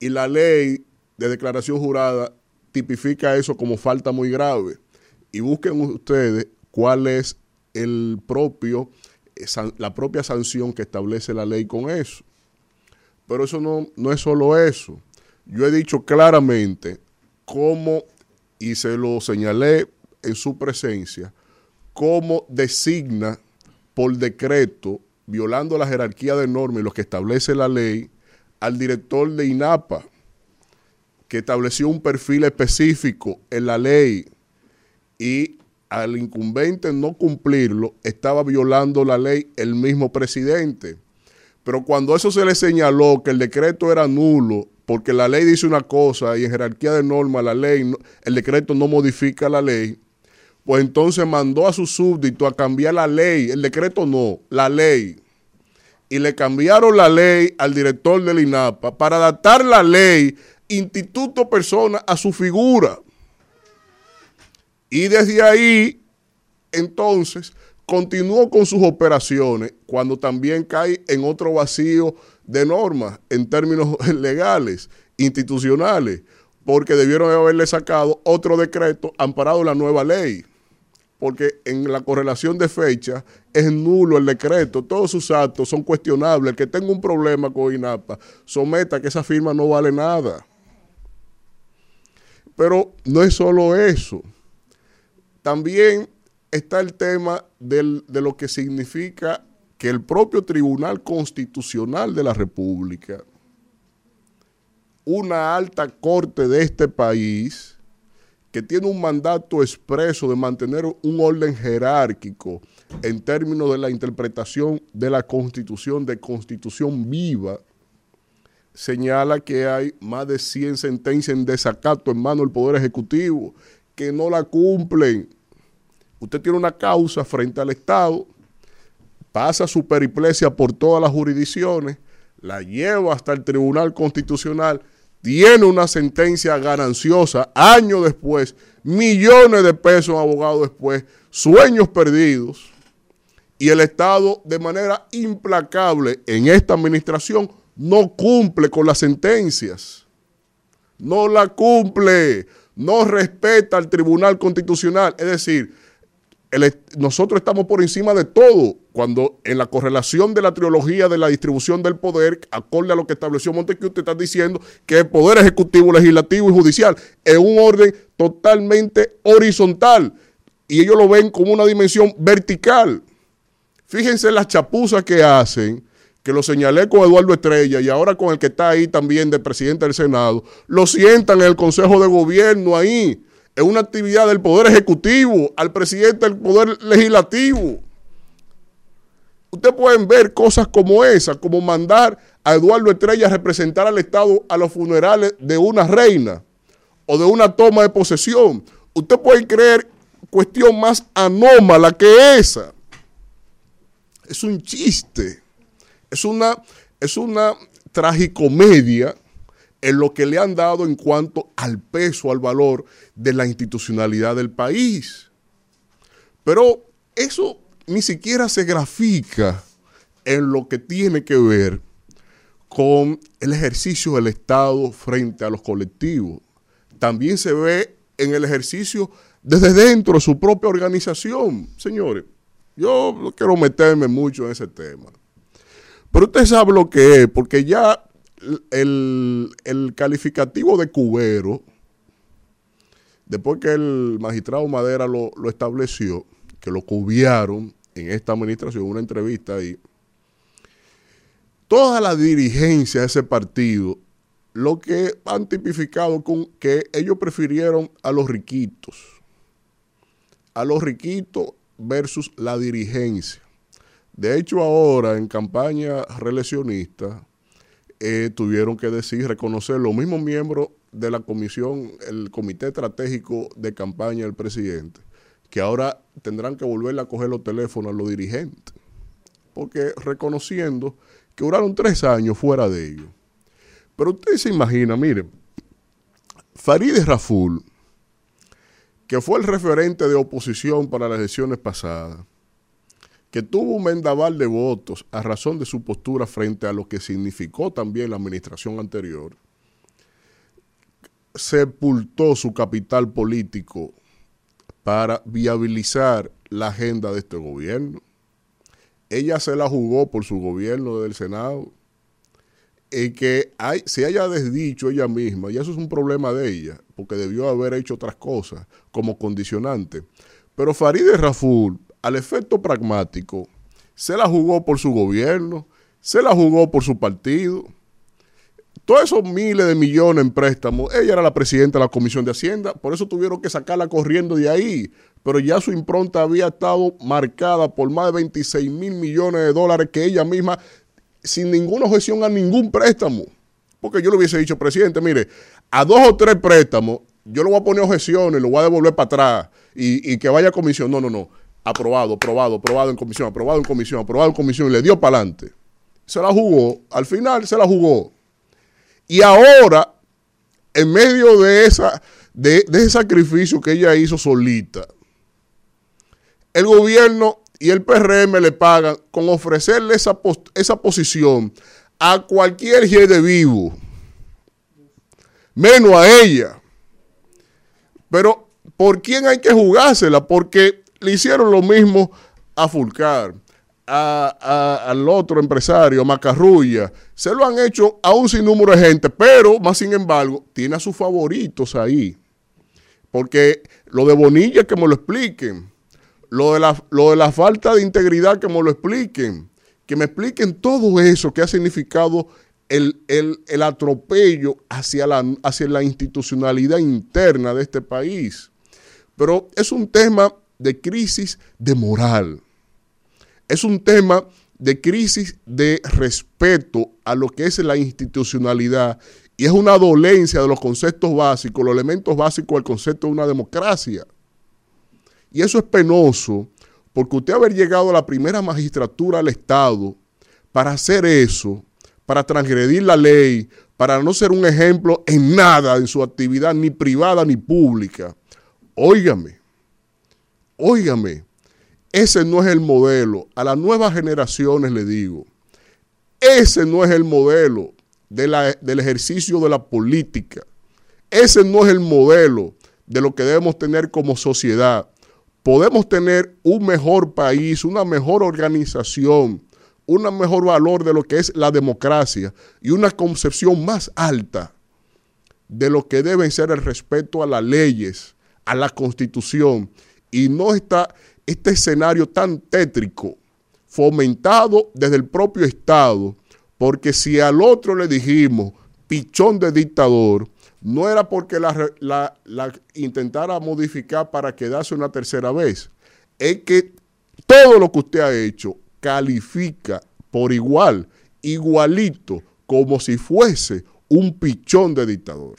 Y la ley de declaración jurada tipifica eso como falta muy grave. Y busquen ustedes cuál es el propio, la propia sanción que establece la ley con eso. Pero eso no, no es solo eso. Yo he dicho claramente cómo, y se lo señalé en su presencia, cómo designa por decreto, violando la jerarquía de normas y lo que establece la ley, al director de INAPA, que estableció un perfil específico en la ley y al incumbente no cumplirlo, estaba violando la ley el mismo presidente. Pero cuando eso se le señaló que el decreto era nulo, porque la ley dice una cosa y en jerarquía de norma la ley, el decreto no modifica la ley, pues entonces mandó a su súbdito a cambiar la ley, el decreto no, la ley. Y le cambiaron la ley al director del INAPA para adaptar la ley instituto persona a su figura. Y desde ahí, entonces, continuó con sus operaciones cuando también cae en otro vacío de normas en términos [LAUGHS] legales, institucionales, porque debieron haberle sacado otro decreto amparado la nueva ley porque en la correlación de fecha es nulo el decreto, todos sus actos son cuestionables. El que tenga un problema con INAPA, someta que esa firma no vale nada. Pero no es solo eso. También está el tema de lo que significa que el propio Tribunal Constitucional de la República, una alta corte de este país, que tiene un mandato expreso de mantener un orden jerárquico en términos de la interpretación de la constitución, de constitución viva, señala que hay más de 100 sentencias en desacato en manos del Poder Ejecutivo que no la cumplen. Usted tiene una causa frente al Estado, pasa su periplecia por todas las jurisdicciones, la lleva hasta el Tribunal Constitucional tiene una sentencia gananciosa años después, millones de pesos abogados después, sueños perdidos, y el Estado de manera implacable en esta administración no cumple con las sentencias, no la cumple, no respeta al Tribunal Constitucional, es decir, nosotros estamos por encima de todo, cuando en la correlación de la trilogía de la distribución del poder, acorde a lo que estableció Montesquieu, usted está diciendo que el poder ejecutivo, legislativo y judicial es un orden totalmente horizontal y ellos lo ven como una dimensión vertical. Fíjense las chapuzas que hacen, que lo señalé con Eduardo Estrella y ahora con el que está ahí también de presidente del Senado, lo sientan en el Consejo de Gobierno ahí es una actividad del Poder Ejecutivo, al presidente del Poder Legislativo. Ustedes pueden ver cosas como esa, como mandar a Eduardo Estrella a representar al Estado a los funerales de una reina o de una toma de posesión. Usted puede creer cuestión más anómala que esa. Es un chiste. Es una, es una tragicomedia en lo que le han dado en cuanto al peso, al valor de la institucionalidad del país. Pero eso ni siquiera se grafica en lo que tiene que ver con el ejercicio del Estado frente a los colectivos. También se ve en el ejercicio desde dentro de su propia organización. Señores, yo no quiero meterme mucho en ese tema. Pero usted sabe lo que es, porque ya el, calificativo de cubero, después que el magistrado Madera lo, estableció, que lo cubiaron en esta administración, una entrevista ahí, toda la dirigencia de ese partido, lo que han tipificado con que ellos prefirieron a los riquitos, a los riquitos versus la dirigencia. De hecho, ahora en campaña reeleccionista, eh, tuvieron que decir, reconocer los mismos miembros de la comisión, el comité estratégico de campaña del presidente, que ahora tendrán que volverle a coger los teléfonos a los dirigentes, porque reconociendo que duraron tres años fuera de ellos. Pero usted se imagina, miren, Farideh Raful, que fue el referente de oposición para las elecciones pasadas, que tuvo un vendaval de votos a razón de su postura frente a lo que significó también la administración anterior, sepultó su capital político para viabilizar la agenda de este gobierno. Ella se la jugó por su gobierno del Senado. Y que se haya desdicho ella misma, y eso es un problema de ella, porque debió haber hecho otras cosas como condicionante. Pero Farideh Raful, al efecto pragmático, se la jugó por su gobierno, se la jugó por su partido. Todos esos miles de millones en préstamos, ella era la presidenta de la Comisión de Hacienda, por eso tuvieron que sacarla corriendo de ahí, pero ya su impronta había estado marcada por más de 26 mil millones de dólares que ella misma, sin ninguna objeción a ningún préstamo. Porque yo le hubiese dicho, presidente, mire, a dos o tres préstamos, yo le voy a poner objeciones, lo voy a devolver para atrás y, y que vaya a comisión. No, no, no. Aprobado, aprobado, aprobado en comisión, aprobado en comisión, aprobado en comisión y le dio para adelante. Se la jugó, al final se la jugó. Y ahora, en medio de, esa, de, ese sacrificio que ella hizo solita, el gobierno y el PRM le pagan con ofrecerle esa, esa posición a cualquier de vivo, menos a ella. Pero, ¿por quién hay que jugársela? Porque le hicieron lo mismo a Fulcar, al otro empresario, Macarrulla. Se lo han hecho a un sinnúmero de gente, pero, más sin embargo, tiene a sus favoritos ahí. Porque lo de Bonilla, que me lo expliquen. Lo de, la, lo de la falta de integridad, que me lo expliquen. Que me expliquen todo eso que ha significado el, el, el atropello hacia la, hacia la institucionalidad interna de este país. Pero es un tema de crisis de moral. Es un tema de crisis de respeto a lo que es la institucionalidad y es una dolencia de los conceptos básicos, los elementos básicos del concepto de una democracia. Y eso es penoso, porque usted haber llegado a la primera magistratura del Estado para hacer eso, para transgredir la ley, para no ser un ejemplo en nada en su actividad, ni privada ni pública. Óigame, óigame, ese no es el modelo. A las nuevas generaciones le digo, ese no es el modelo del ejercicio de la política. Ese no es el modelo de lo que debemos tener como sociedad podemos tener un mejor país, una mejor organización, un mejor valor de lo que es la democracia y una concepción más alta de lo que debe ser el respeto a las leyes, a la constitución, y no está este escenario tan tétrico, fomentado desde el propio Estado, porque si al otro le dijimos pichón de dictador, no era porque la, intentara modificar para quedarse una tercera vez. Es que todo lo que usted ha hecho califica por igual, igualito, como si fuese un pichón de dictador.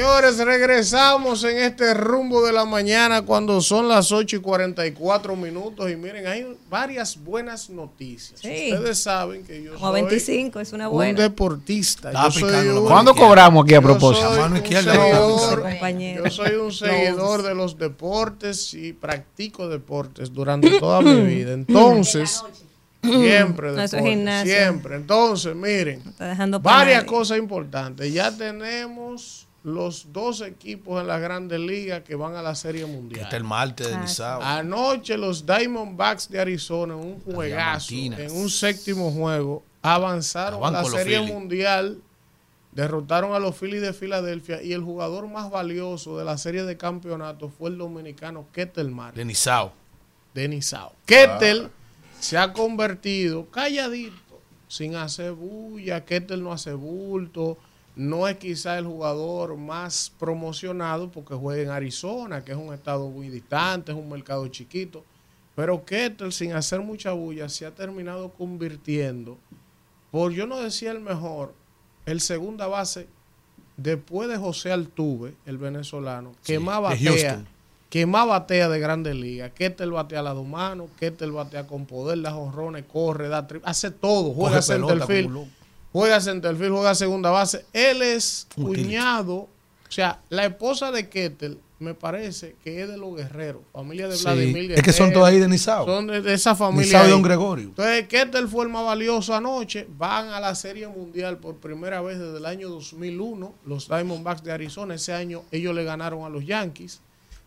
Señores, regresamos en este rumbo de la mañana cuando son las 8 y 44 minutos. Y miren, hay varias buenas noticias. Sí. Ustedes saben que yo Como soy 25 es una un buena. deportista. Yo soy un- ¿Cuándo cobramos aquí a yo propósito? soy Mano un izquierda. seguidor- Compañero. Yo soy un seguidor de los deportes y practico deportes durante toda mi [CLEARS THROAT] vida. Entonces, siempre deportes, gimnasia. siempre. Entonces, miren, varias cosas importantes. Ya tenemos los dos equipos en las grandes ligas que van a la Serie Mundial. Este el martes de Ah, Nizao. Anoche los Diamondbacks de Arizona, en un juegazo, en un séptimo juego, avanzaron a la Serie. Mundial, derrotaron a los Phillies de Filadelfia y el jugador más valioso de la serie de campeonato fue el dominicano Ketel Marte De Nizao. de Nizao. Ketel se ha convertido calladito, sin hacer bulla. Ketel no hace bulto. No es quizá el jugador más promocionado porque juega en Arizona, que es un estado muy distante, es un mercado chiquito. Pero Ketel, sin hacer mucha bulla, se ha terminado convirtiendo, por yo no decía el mejor, el segunda base después de José Altuve, el venezolano, que Sí, más de batea, que más batea de grandes ligas, que él batea a las dos manos, que batea con poder, da jonrones, corre, da hace todo, juega centerfield. Juega centerfield, juega segunda base. Él es cuñado, o sea, la esposa de Kettel me parece que es de los guerreros, familia de Sí, Vladimir es que son Guerrero. todos ahí de Nizao. Son de, de esa familia. Nizao y. Don Gregorio. Entonces, Kettel fue el más valioso anoche. Van a la Serie Mundial por primera vez desde el año 2001. Los Diamondbacks de Arizona. Ese año ellos le ganaron a los Yankees.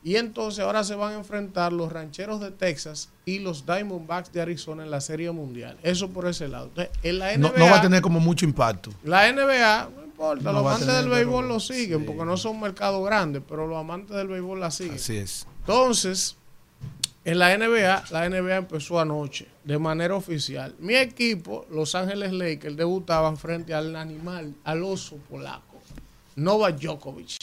Y entonces ahora se van a enfrentar los Rancheros de Texas y los Diamondbacks de Arizona en la Serie Mundial. Eso por ese lado. Entonces, en la NBA, No, no va a tener como mucho impacto. la NBA, no importa, No los amantes del béisbol lo siguen porque no son mercados grandes, pero los amantes del béisbol la siguen. Así es. Entonces, en la NBA, la NBA empezó anoche de manera oficial. Mi equipo, Los Ángeles Lakers, debutaban frente al animal, al oso polaco, Novak Djokovic.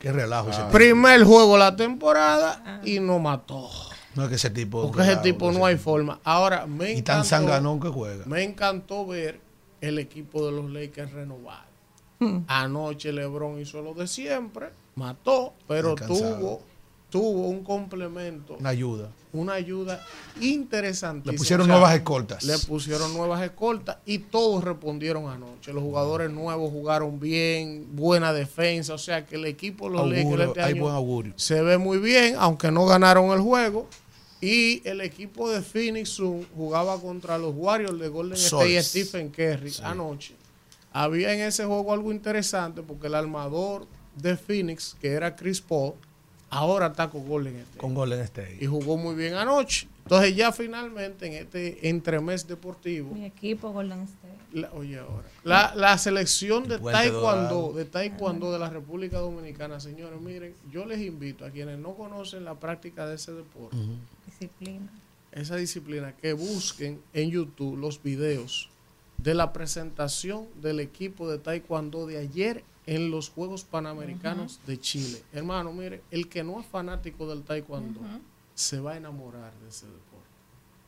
Qué relajo ese tipo. Primer juego de la temporada y no mató. No es que ese tipo. Porque ese tipo no hay forma. Ahora, me Y tan encantó, sanganón que juega. me encantó ver el equipo de los Lakers renovado. Anoche LeBron hizo lo de siempre, mató, pero Descansado. tuvo, tuvo un complemento, Una ayuda. una ayuda interesantísima. Le pusieron O sea, nuevas escoltas. Le pusieron nuevas escoltas y todos respondieron anoche. Los jugadores nuevos jugaron bien, buena defensa, o sea que el equipo los Augurio, este hay año buen augurio. se ve muy bien, aunque no ganaron el juego. Y el equipo de Phoenix Sun jugaba contra los Warriors de Golden State y. Stephen Curry anoche. Había en ese juego algo interesante porque el armador de Phoenix, que era Chris Paul, ahora está con Golden State. Con Golden State. Y jugó muy bien anoche. Entonces ya finalmente en este entremés deportivo, Mi equipo Golden State. la- oye ahora, la, la selección de taekwondo, de taekwondo de la República Dominicana, señores, miren, yo les invito a quienes no conocen la práctica de ese deporte, Disciplina. esa disciplina, que busquen en YouTube los videos de la presentación del equipo de taekwondo de ayer en los Juegos Panamericanos de Chile. Hermano, mire, el que no es fanático del taekwondo se va a enamorar de ese deporte.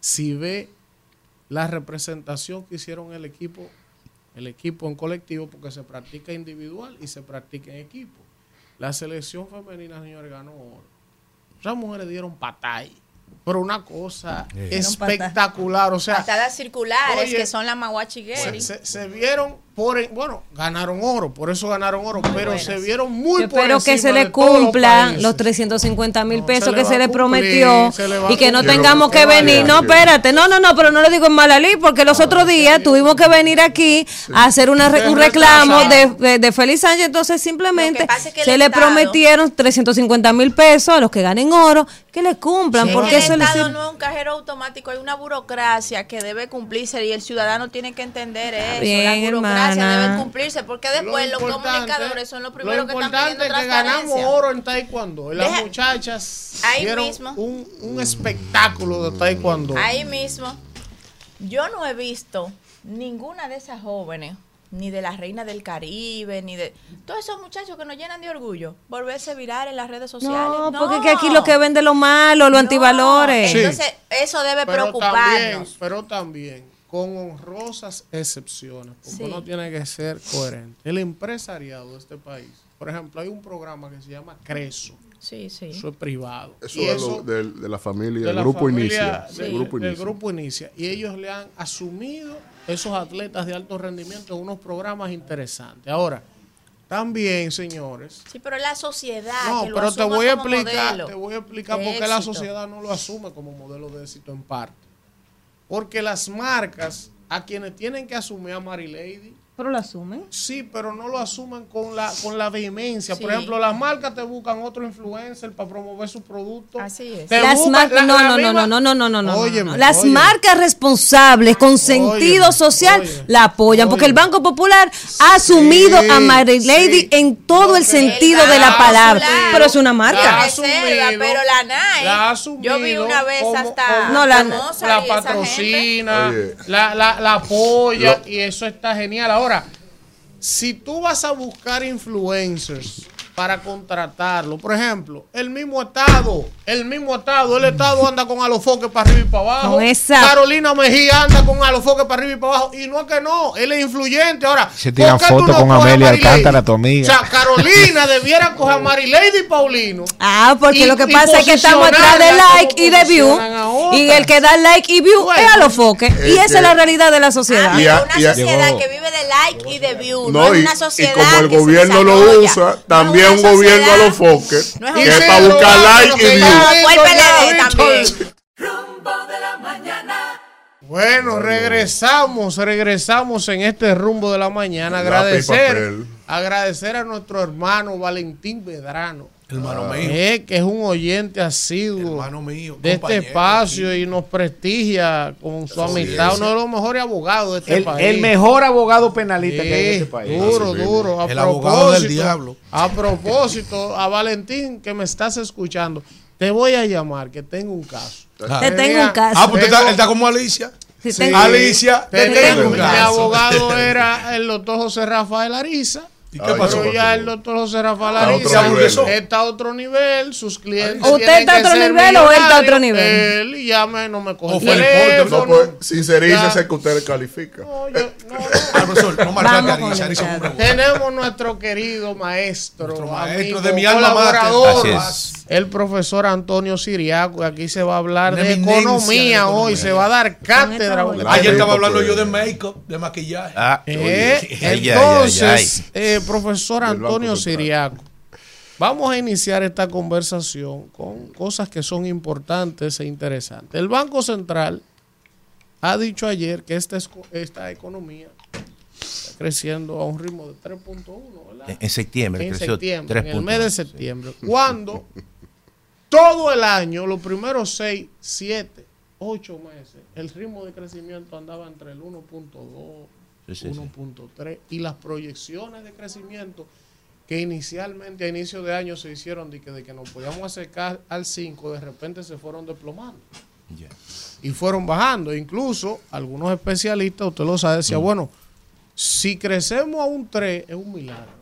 Si ve la representación que hicieron el equipo, el equipo en colectivo, porque se practica individual y se practica en equipo. La selección femenina, señores, ganó oro. Esas mujeres dieron patay, pero una cosa Sí. espectacular. O sea, Patadas circulares, Oye, que son la maguachigueri. se, se- se vieron por, en- bueno, ganaron oro, por eso ganaron oro, pero buenas. se vieron muy Yo por espero que se le los cumplan países. los 350 mil No, pesos se que se le cumplir, prometió se le y que no tengamos que venir. vaya. No, espérate, no, no, no, pero no lo digo en mala ley porque los otros días tuvimos que venir aquí a hacer una re- un reclamo de, de, de Félix Sánchez. Entonces simplemente es que se le Estado- prometieron 350 mil pesos a los que ganen oro que le cumplan Sí, porque el eso Estado no es un cajero automático, hay una burocracia que debe cumplirse y el ciudadano tiene que entender eso. bien, la burocracia hermana. debe cumplirse porque después los comunicadores son los primeros lo que están importante pidiendo es que ganamos oro en taekwondo. Y las Deja- muchachas Ahí mismo. Un, un espectáculo de taekwondo. Ahí mismo. Yo no he visto ninguna de esas jóvenes, ni de la reina del Caribe, ni de todos esos muchachos que nos llenan de orgullo, volverse viral en las redes sociales. No, porque es que aquí lo que vende lo malo, los antivalores. Entonces, eso debe pero preocuparnos. También, pero también con honrosas excepciones, porque Sí. uno tiene que ser coherente. El empresariado de este país, por ejemplo, hay un programa que se llama Creso. Sí, sí. Eso es privado. Eso Y de, lo- del- de la familia, de del grupo familia- inicia. del- del grupo del inicia. grupo inicia. Y ellos le han asumido esos atletas de alto rendimiento en unos programas interesantes. Ahora, también, señores, Sí, pero la sociedad. no, que lo pero te voy a como explicar, te voy a explicar por qué la sociedad no lo asume como modelo de éxito en parte. Porque las marcas, a quienes tienen que asumir a Mary Lady, Pero lo asumen. Sí, pero no lo asumen con la, con la vehemencia. Por ejemplo, las marcas te buscan otro influencer para promover su producto. Así es. Te Las marcas, la- no, la no, no, no, no, no, no, no, no, Óyeme, no. Las óyeme. marcas responsables con sentido Óyeme, social óyeme. la apoyan, porque el Banco Popular ha asumido a Mary Lady en todo el sentido de la palabra. Pero es una La marca. ha Reserva, asumido, pero la NAE, la ha asumido yo vi una vez como- hasta como- No, la- famosa la patrocina, la, la, la apoya y eso está genial. Ahora, si tú vas a buscar influencers para contratarlo, por ejemplo, el mismo Estado, el mismo Estado, el Estado [LAUGHS] anda con alofoque para arriba y para abajo. Esa- Carolina Mejía anda con alofoque para arriba y para abajo. Y no es que no, él es influyente. Ahora, Se tiran ¿por qué tú fotos con Amelia? Alcántara, tu amiga. O sea, Carolina debiera coger a Mary Lady y Paulino. [LAUGHS] Ah, porque Y- lo que y pasa es que estamos atrás de like y de view. Y el que da like y view es a los foques. Y Es esa es la que- realidad de la sociedad. Y a- Una y a- sociedad Llegó- que vive de like y de view. No, No, es y, una y sociedad. como el que gobierno lo usa, también un gobierno a los foques, No es que un- es para buscar like y view. Fue el PLD también. Bueno, regresamos, regresamos en este rumbo de la mañana. Agradecer, agradecer a nuestro hermano Valentín Vedrano. Hermano Ah. mío. Eh, que es un oyente asiduo mío, de este espacio y nos prestigia con su amistad, es. uno de los mejores abogados de este El, país. el mejor abogado penalista que hay en Sí, este país. Duro, duro. A El abogado del propósito- diablo. A propósito, a Valentín, que me estás escuchando, te voy a llamar, que tengo un caso. Te tengo un caso. Ah, pues usted está- él está como Alicia. Sí, tengo- Alicia, te tengo un Mi abogado era el doctor José Rafael Ariza. ¿Y qué pasó? Pero ya el doctor José Rafael Ariza está a otro nivel, sus clientes. ¿Usted está a otro nivel o él está a otro nivel? Él y ya me, no me coge O el teléfono. No, pues, sincerícese Ya. que usted le califica. no [LAUGHS] Tenemos nuestro querido maestro, maestro amigo, de mi alma mater. Así es. El profesor Antonio Siriaco. Aquí se va a hablar de economía de hoy, se va a dar cátedra. Ayer estaba hablando yo de make-up, de maquillaje. Ah, Eh, Ay, ay, ay, entonces, ay. eh, profesor Antonio. Siriaco, vamos a iniciar esta conversación con cosas que son importantes e interesantes. El Banco Central ha dicho ayer que esta, esta economía está creciendo a un ritmo de 3.1, ¿verdad? En- en septiembre En creció septiembre, en el 3.1, mes de sí. septiembre. Cuando [LAUGHS] todo el año, los primeros 6, 7, 8 meses, el ritmo de crecimiento andaba entre el 1.2, Sí, sí, sí. 1.3 y las proyecciones de crecimiento que inicialmente a inicio de año se hicieron de que, de que nos podíamos acercar al 5, de repente se fueron desplomando y fueron bajando. Incluso algunos especialistas, usted lo sabe, decían, bueno, si crecemos a un 3 es un milagro.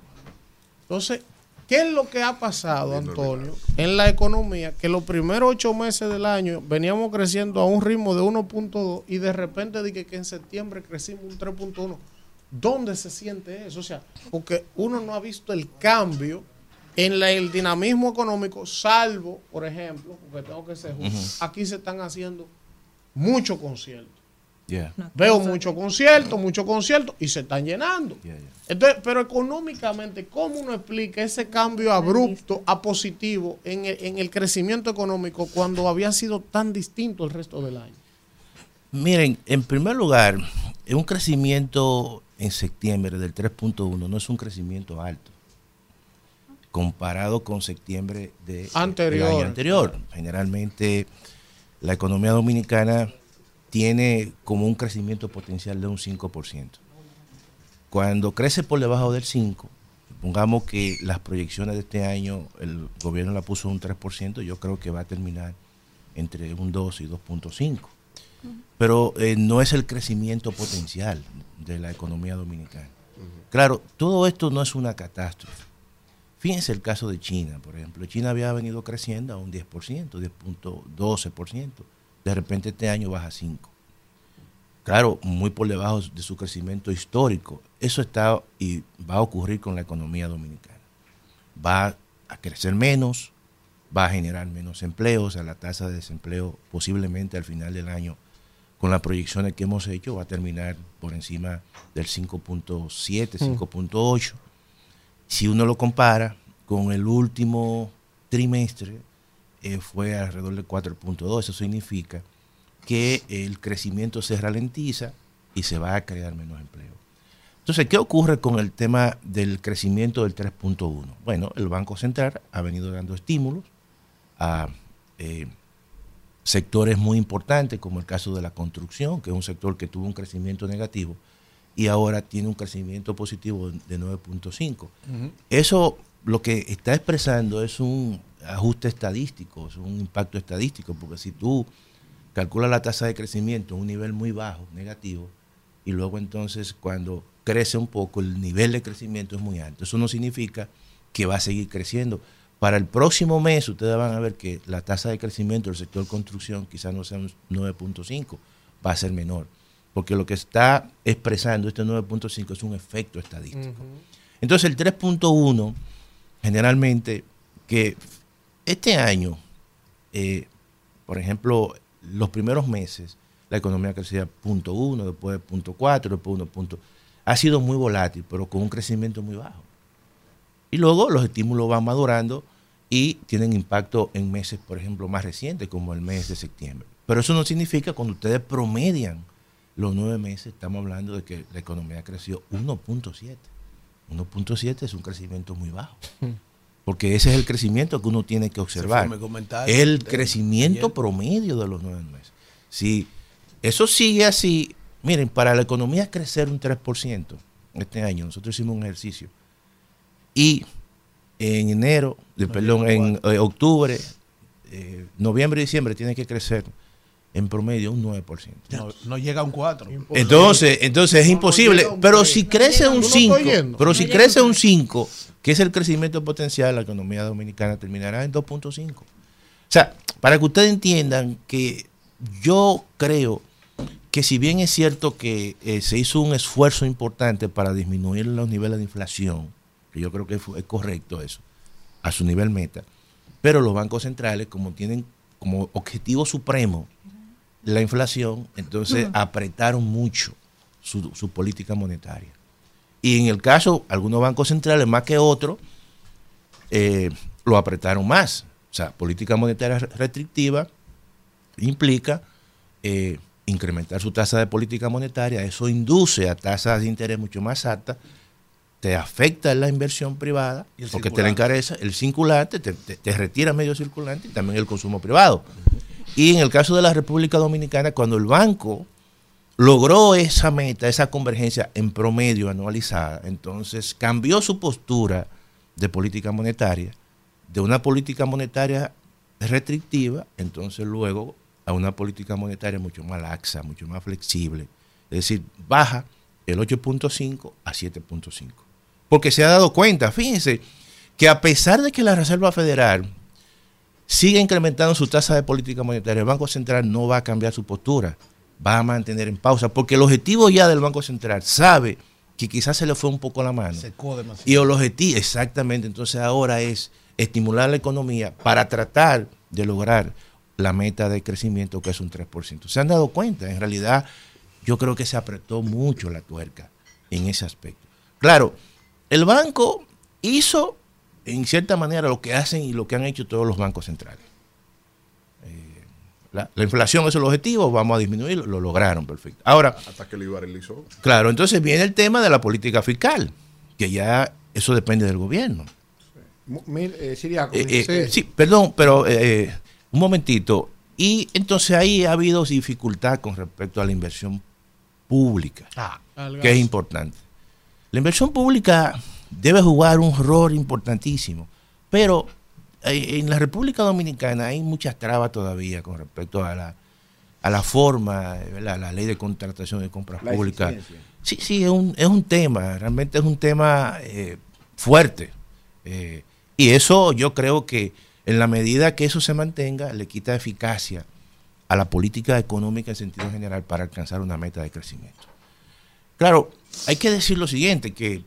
Entonces, ¿qué es lo que ha pasado, Antonio, en la economía? Que los primeros ocho meses del año veníamos creciendo a un ritmo de 1.2 y de repente dije que en septiembre crecimos un 3.1. ¿Dónde se siente eso? O sea, porque uno no ha visto el cambio en la- el dinamismo económico, salvo, por ejemplo, porque tengo que ser justo, aquí se están haciendo muchos conciertos. Yeah. Veo muchos conciertos, muchos conciertos y se están llenando. Entonces, pero económicamente, ¿cómo uno explica ese cambio abrupto a positivo en el, en el crecimiento económico cuando había sido tan distinto el resto del año? Miren, en primer lugar, un crecimiento en septiembre del 3.1 no es un crecimiento alto comparado con septiembre de, del Anterior. año anterior. Generalmente la economía dominicana tiene como un crecimiento potencial de un 5%. Cuando crece por debajo del 5, pongamos que las proyecciones de este año el gobierno la puso un 3%, yo creo que va a terminar entre un 2 y 2.5 pero eh, no es el crecimiento potencial de la economía dominicana. Claro, todo esto no es una catástrofe. Fíjense el caso de China, por ejemplo. China había venido creciendo a un 10%, 10.12%. De repente este año baja a 5%. Claro, muy por debajo de su crecimiento histórico. Eso está y va a ocurrir con la economía dominicana. Va a crecer menos, va a generar menos empleos, o sea, la tasa de desempleo posiblemente al final del año con las proyecciones que hemos hecho va a terminar por encima del 5.7, Mm. 5.8. Si uno lo compara con el último trimestre, eh, fue alrededor del 4.2. Eso significa que el crecimiento se ralentiza y se va a crear menos empleo. Entonces, ¿qué ocurre con el tema del crecimiento del 3.1? Bueno, el Banco Central ha venido dando estímulos a eh, sectores muy importantes, como el caso de la construcción, que es un sector que tuvo un crecimiento negativo y ahora tiene un crecimiento positivo de 9.5. Eso lo que está expresando es un ajuste estadístico, es un impacto estadístico, porque si tú calculas la tasa de crecimiento en un nivel muy bajo, negativo, y luego entonces cuando crece un poco, el nivel de crecimiento es muy alto. Eso no significa que va a seguir creciendo. Para el próximo mes ustedes van a ver que la tasa de crecimiento del sector construcción quizás no sea un 9.5, va a ser menor, porque lo que está expresando este 9.5 es un efecto estadístico. Entonces el 3.1, generalmente, que este año, eh, por ejemplo, los primeros meses, la economía crecía punto uno, después punto cuatro, después uno punto. ha sido muy volátil, pero con un crecimiento muy bajo. Y luego los estímulos van madurando y tienen impacto en meses, por ejemplo, más recientes, como el mes de septiembre. Pero eso no significa cuando ustedes promedian los nueve meses, estamos hablando de que la economía creció 1.7. 1.7 es un crecimiento muy bajo. Porque ese es el crecimiento que uno tiene que observar. El crecimiento ayer. promedio de los nueve meses. Si eso sigue así, miren, para la economía crecer un 3% este año, nosotros hicimos un ejercicio. Y en enero, de- perdón, en eh, octubre, eh, noviembre y diciembre tiene que crecer en promedio un 9%. No, no llega a un 4. Entonces, entonces es imposible. Pero si crece un Tú no 5, estás oyendo. pero si crece un un 5, que es el crecimiento potencial, la economía dominicana terminará en 2.5. O sea, para que ustedes entiendan que yo creo que si bien es cierto que eh, se hizo un esfuerzo importante para disminuir los niveles de inflación, que yo creo que fue- es correcto eso, a su nivel meta, pero los bancos centrales, como tienen como objetivo supremo la inflación, entonces apretaron mucho su, su política monetaria. Y en el caso, algunos bancos centrales más que otros, eh, lo apretaron más. O sea, política monetaria re- restrictiva implica eh, incrementar su tasa de política monetaria, eso induce a tasas de interés mucho más altas, te afecta la inversión privada, porque te la encarece, el circulante, te, te- te retira medio circulante y también el consumo privado. Y en el caso de la República Dominicana, cuando el banco logró esa meta, esa convergencia en promedio anualizada, entonces cambió su postura de política monetaria, de una política monetaria restrictiva, entonces luego a una política monetaria mucho más laxa, mucho más flexible. Es decir, baja el 8.5 a 7.5. Porque se ha dado cuenta, fíjense, que a pesar de que la Reserva Federal sigue incrementando su tasa de política monetaria, el Banco Central no va a cambiar su postura, va a mantener en pausa, porque el objetivo ya del Banco Central sabe que quizás se le fue un poco la mano. Secó demasiado. Y el objetivo, exactamente, entonces ahora es estimular la economía para tratar de lograr la meta de crecimiento que es un 3%. ¿Se han dado cuenta? En realidad yo creo que se apretó mucho la tuerca en ese aspecto. Claro, el banco hizo en cierta manera lo que hacen y lo que han hecho todos los bancos centrales. Eh, la, la inflación es el objetivo, vamos a disminuirlo, lo lograron, perfecto. Ahora, Hasta que liberalizó. Claro, entonces viene el tema de la política fiscal, que ya eso depende del gobierno. Mil- eh, Siriaco, Eh, eh, sí, perdón, pero eh, un momentito. Y entonces ahí ha habido dificultad con respecto a la inversión pública, Al que es importante. La inversión pública debe jugar un rol importantísimo, pero eh, en la República Dominicana hay muchas trabas todavía con respecto a la, a la forma, ¿verdad? la ley de contratación de compras La públicas. Sí, sí, es un, es un tema, realmente es un tema eh, fuerte. Eh, y eso yo creo que en la medida que eso se mantenga, le quita eficacia a la política económica en sentido general para alcanzar una meta de crecimiento. Claro, hay que decir lo siguiente, que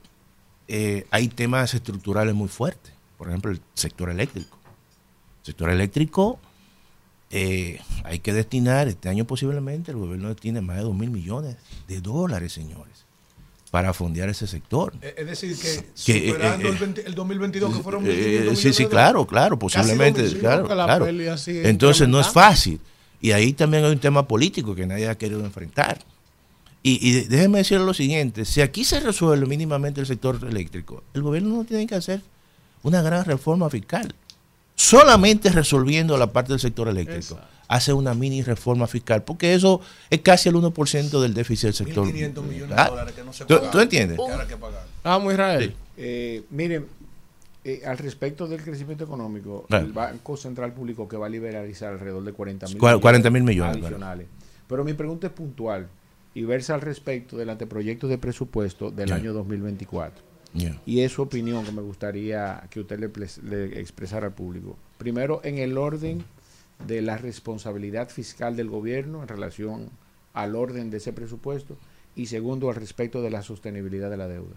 eh, hay temas estructurales muy fuertes. Por ejemplo, el sector eléctrico. El sector eléctrico eh, hay que destinar, este año posiblemente el gobierno destine más de 2 mil millones de dólares, señores, para fondear ese sector. Eh, Es decir, que, Que, superando eh, el, 20 el 2022, que fueron Eh, 1.500 millones sí, sí, claro, claro, posiblemente, claro, claro. Entonces no es fácil. Y ahí también hay un tema político que nadie ha querido enfrentar. Y, y de- déjenme decirle lo siguiente, si aquí se resuelve mínimamente el sector eléctrico, el gobierno no tiene que hacer una gran reforma fiscal. Solamente resolviendo la parte del sector eléctrico hace una mini reforma fiscal, porque eso es casi el 1% del déficit del sector. 1.500 millones de Ah, dólares que no se ¿tú- pagan. ¿Tú entiendes? Que ahora hay que pagar. Vamos, Israel. Eh, miren, eh, al respecto del crecimiento económico, Claro. el Banco Central publicó que va a liberalizar alrededor de 40 mil Cua- 40 mil millones, claro. adicionales. Pero mi pregunta es puntual y versa al respecto del anteproyecto de presupuesto del Ya. año 2024. Ya. Y es su opinión que me gustaría que usted le, le expresara al público. Primero, en el orden de la responsabilidad fiscal del gobierno en relación al orden de ese presupuesto. Y segundo, al respecto de la sostenibilidad de la deuda.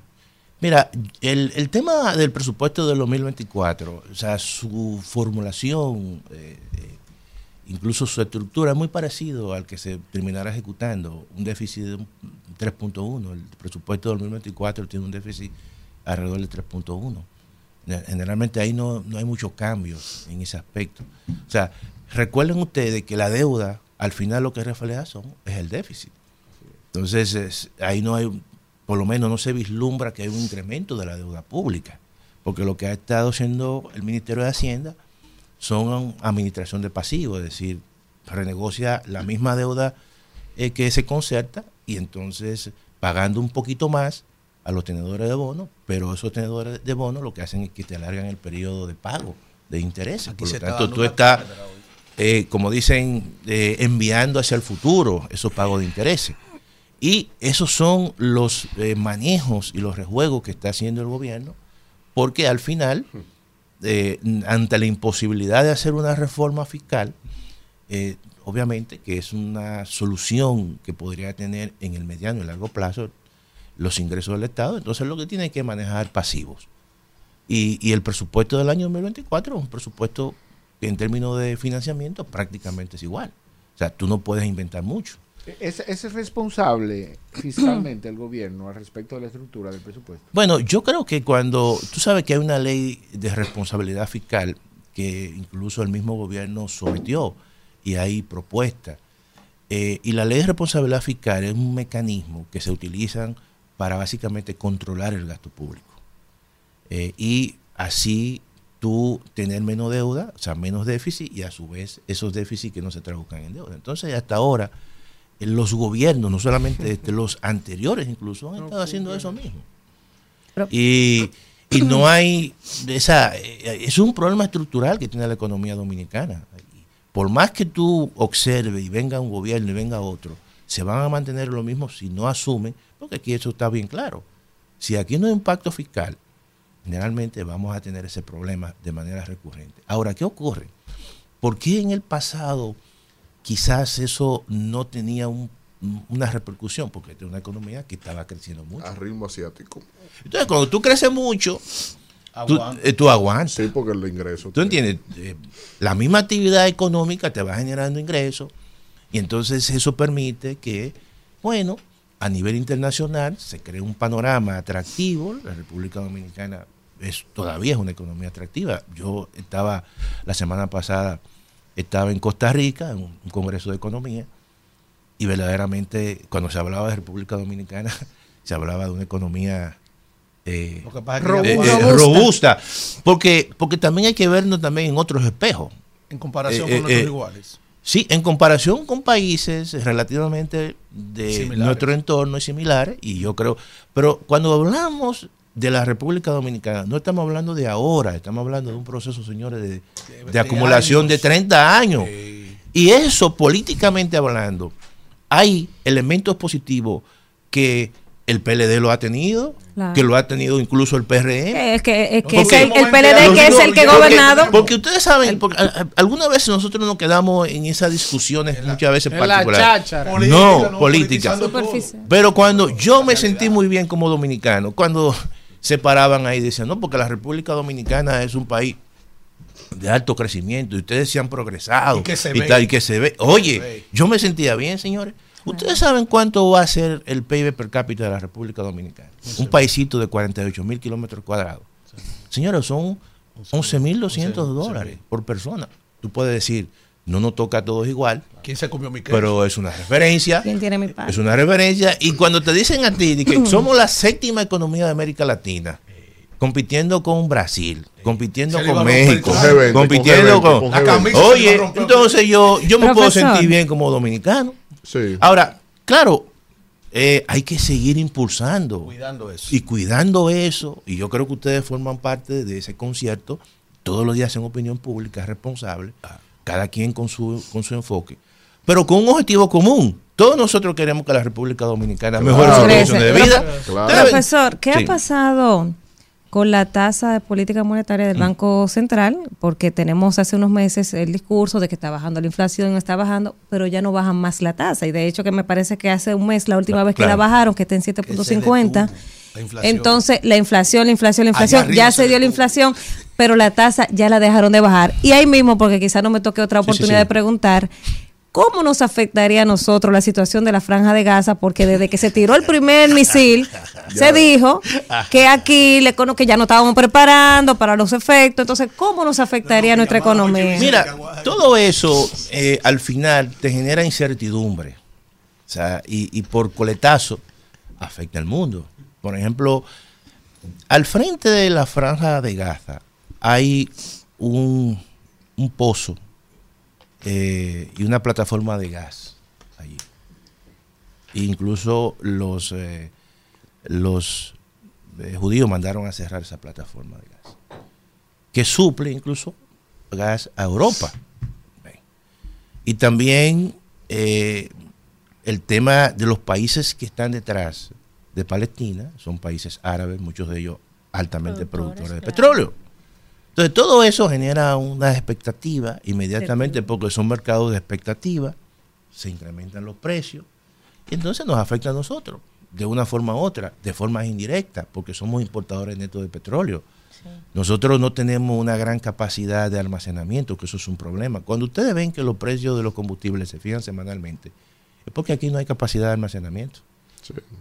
Mira, el, el tema del presupuesto del 2024, o sea, su formulación, eh, eh, incluso su estructura, es muy parecido al que se terminará ejecutando, un déficit de un 3.1. El presupuesto de 2024 tiene un déficit alrededor del 3.1. Generalmente ahí no, no hay muchos cambios en ese aspecto. O sea, recuerden ustedes que la deuda al final lo que refleja son, es el déficit. Entonces, ahí no hay, por lo menos no se vislumbra que hay un incremento de la deuda pública, porque lo que ha estado haciendo el Ministerio de Hacienda son administración de pasivos, es decir, renegocia la misma deuda eh, que se concerta y entonces pagando un poquito más a los tenedores de bonos, pero esos tenedores de bonos lo que hacen es que te alargan el periodo de pago de intereses. Por lo tanto, tú estás, eh, como dicen, eh, enviando hacia el futuro esos pagos de intereses. Y esos son los manejos y los rejuegos que está haciendo el gobierno, porque al final eh, ante la imposibilidad de hacer una reforma fiscal, eh, obviamente que es una solución que podría tener en el mediano y largo plazo los ingresos del Estado, entonces lo que tiene que manejar pasivos. Y, y el presupuesto del año 2024 es un presupuesto que en términos de financiamiento prácticamente es igual. O sea, tú no puedes inventar mucho. ¿Es, ¿Es, responsable fiscalmente el gobierno al respecto de la estructura del presupuesto? Bueno, yo creo que cuando tú sabes que hay una ley de responsabilidad fiscal que incluso el mismo gobierno sometió y hay propuestas, eh, y la ley de responsabilidad fiscal es un mecanismo que se utiliza para básicamente controlar el gasto público. Eh, y así tú tener menos deuda, o sea, menos déficit, y a su vez esos déficits que no se traduzcan en deuda. Entonces, hasta ahora los gobiernos, no solamente [LAUGHS] este, los anteriores incluso, han estado haciendo eso mismo. Y, y, no hay esa eh, es un problema estructural que tiene la economía dominicana. Por más que tú observes y venga un gobierno y venga otro, se van a mantener lo mismo si no asumen, porque aquí eso está bien claro. Si aquí no hay un pacto fiscal, generalmente vamos a tener ese problema de manera recurrente. Ahora, ¿qué ocurre? ¿Por qué en el pasado quizás eso no tenía una repercusión, porque es una economía que estaba creciendo mucho. A ritmo asiático. Entonces, cuando tú creces mucho, eh, tú, aguantas. Sí, porque el ingreso. Tú entiendes, eh, la misma actividad económica te va generando ingresos, y entonces eso permite que, bueno, a nivel internacional se cree un panorama atractivo. La República Dominicana es, todavía es una economía atractiva. Yo estaba la semana pasada estaba en Costa Rica, en un congreso de economía, y verdaderamente cuando se hablaba de República Dominicana, [LAUGHS] se hablaba de una economía eh, robusta. porque, porque también hay que vernos también en otros espejos. En comparación con nuestros iguales. Sí, en comparación con países relativamente de nuestro entorno y similares, y yo creo, pero cuando hablamos de la República Dominicana. No estamos hablando de ahora, estamos hablando de un proceso, señores, de, acumulación de 30 años. Y eso, políticamente hablando, hay elementos positivos que el PLD lo ha tenido, que lo ha tenido incluso el PRM. Es que, es el, PLD que es el que ha gobernado. Porque ustedes saben, porque algunas veces nosotros nos quedamos en esas discusiones, muchas veces particulares. no, política. Pero cuando yo me sentí muy bien como dominicano, cuando se paraban ahí y decían, no, porque la República Dominicana es un país de alto crecimiento y ustedes se han progresado y que se, ve. y que se ve. Oye, yo me sentía bien, señores. Ustedes saben cuánto va a ser el PIB per cápita de la República Dominicana. Un paisito de 48 mil kilómetros cuadrados. Señores, son 11.200 dólares por persona. Tú puedes decir, no nos toca a todos igual. ¿Quién se comió mi Pero es una referencia. ¿Quién tiene mi Es una referencia. Y cuando te dicen a ti que [LAUGHS] somos la séptima economía de América Latina, compitiendo con Brasil, compitiendo con México, compitiendo con... Oye, entonces yo, yo me puedo sentir bien como dominicano. Sí. Ahora, claro, eh, hay que seguir impulsando. Cuidando eso. Y cuidando eso. Y yo creo que ustedes forman parte de ese concierto. Todos los días en opinión pública responsable. Ah cada quien con su, con su enfoque, pero con un objetivo común. Todos nosotros queremos que la República Dominicana mejore su condiciones de vida. Profesor, ¿qué ha pasado con la tasa de política monetaria del mm. Banco Central? Porque tenemos hace unos meses el discurso de que está bajando la inflación, está bajando, pero ya no bajan más la tasa. Y de hecho que me parece que hace un mes, la última vez que la bajaron, que está en 7.50 entonces, la inflación, la inflación, la inflación, ya se dio la inflación, pero la tasa ya la dejaron de bajar. Y ahí mismo, porque quizá no me toque otra oportunidad de preguntar, ¿cómo nos afectaría a nosotros la situación de la franja de Gaza? Porque desde que se tiró el primer misil, [LAUGHS] se dijo que aquí le cono- que ya no estábamos preparando para los efectos. Entonces, ¿cómo nos afectaría a nuestra economía? Mira, todo eso eh, al final te genera incertidumbre. O sea, y, y por coletazo afecta al mundo. Por ejemplo, al frente de la franja de Gaza hay un, un pozo eh, y una plataforma de gas allí. E incluso los, eh, los eh, judíos mandaron a cerrar esa plataforma de gas, que suple incluso gas a Europa. Y también eh, el tema de los países que están detrás de Palestina, son países árabes, muchos de ellos altamente productores, de petróleo. Entonces todo eso genera una expectativa inmediatamente porque son mercados de expectativa, se incrementan los precios y entonces nos afecta a nosotros de una forma u otra, de forma indirecta, porque somos importadores netos de petróleo. Nosotros no tenemos una gran capacidad de almacenamiento, que eso es un problema. Cuando ustedes ven que los precios de los combustibles se fijan semanalmente, es porque aquí no hay capacidad de almacenamiento.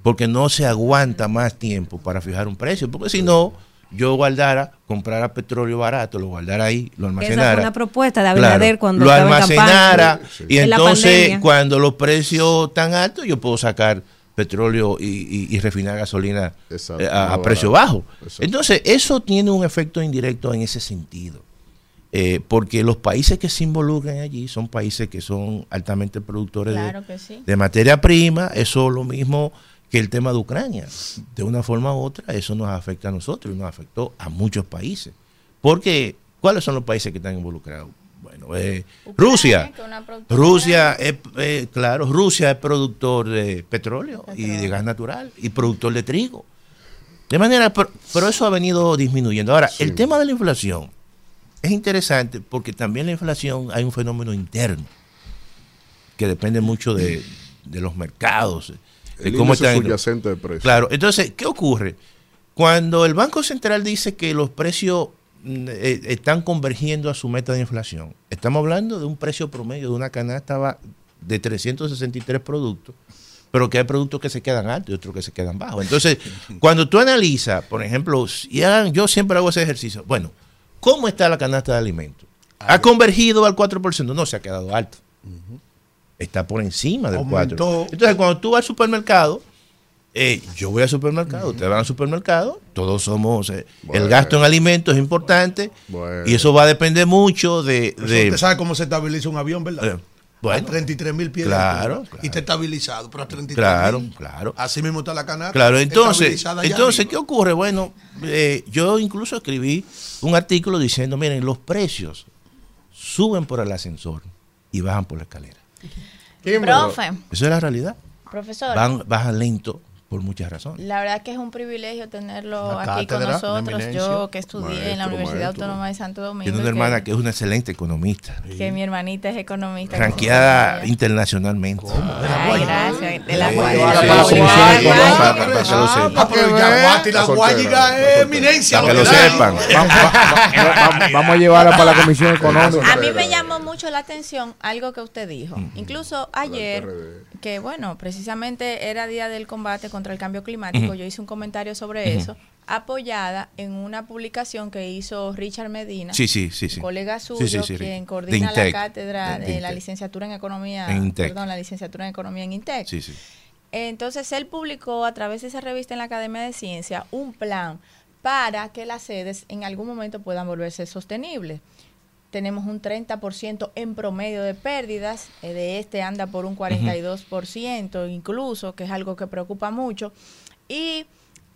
Porque no se aguanta más tiempo para fijar un precio. Porque si no, yo guardara, comprara petróleo barato, lo guardara ahí, lo Esa almacenara. fue una propuesta de Abinader Claro, cuando lo estaba en almacenara y En entonces cuando los precios están altos yo puedo sacar petróleo y, y- y refinar gasolina eh, a, precio barato. bajo. Entonces eso tiene un efecto indirecto en ese sentido. Eh, porque los países que se involucran allí son países que son altamente productores de- Claro que sí. de materia prima, eso es lo mismo que el tema de Ucrania. De una forma u otra, eso nos afecta a nosotros y nos afectó a muchos países. Porque, ¿cuáles son los países que están involucrados? Bueno, eh, Rusia. Rusia es, eh, claro, Rusia es productor de petróleo y de gas natural y productor de trigo. De manera, pero, pero eso ha venido disminuyendo. Ahora, el tema de la inflación es interesante porque también la inflación hay un fenómeno interno que depende mucho de, de los mercados, de El cómo índice están. subyacente de precios. Claro, entonces, ¿qué ocurre? Cuando el Banco Central dice que los precios mm, eh, están convergiendo a su meta de inflación, estamos hablando de un precio promedio de una canasta de 363 productos, pero que hay productos que se quedan altos y otros que se quedan bajos. Entonces, [LAUGHS] cuando tú analizas, por ejemplo, yo siempre hago ese ejercicio, bueno, ¿cómo está la canasta de alimentos? ¿Ha convergido al 4%? No, se ha quedado alto. Está por encima del Aumentó. 4%. Entonces, cuando tú vas al supermercado, eh, yo voy al supermercado, ustedes van al supermercado, todos somos, eh, el gasto en alimentos es importante y eso va a depender mucho de... De- usted sabe cómo se estabiliza un avión, ¿verdad? Eh, bueno. a 33 mil pies. Claro. Y está estabilizado, pero a 33 Claro, claro. Así mismo está la canasta. Claro, entonces, entonces arriba. ¿qué ocurre? Bueno, eh, yo incluso escribí un artículo diciendo, miren, los precios suben por el ascensor y bajan por la escalera. Profe, Eso es la realidad. profesor. Van, bajan lento por muchas razones. La verdad que es un privilegio tenerlo Una aquí con nosotros. Yo que estudié en la Maestro, Universidad maestro. Autónoma de Santo Domingo. Tiene una hermana que es una excelente economista, que mi hermanita es economista. ranqueada internacionalmente. Ay, gracias. De la Sí, sí, la sí, sí, sí, que la Guayiga eminencia. Para que lo sepan. [LAUGHS] Vamos, vamos a llevarla para la Comisión Económica. A mí me llamó mucho la atención algo que usted dijo. Incluso ayer, que bueno, precisamente era día del combate contra el cambio climático, yo hice un comentario sobre eso, apoyada en una publicación que hizo Richard Medina, Sí, sí, sí, sí. colega suyo, quien coordina la cátedra De de, la licenciatura en economía, En perdón, la licenciatura en economía en Intec. Sí, sí. Entonces él publicó a través de esa revista en la Academia de Ciencia un plan para que las sedes en algún momento puedan volverse sostenibles. Tenemos un 30% en promedio de pérdidas, eh, de este anda por un 42% incluso, que es algo que preocupa mucho. Y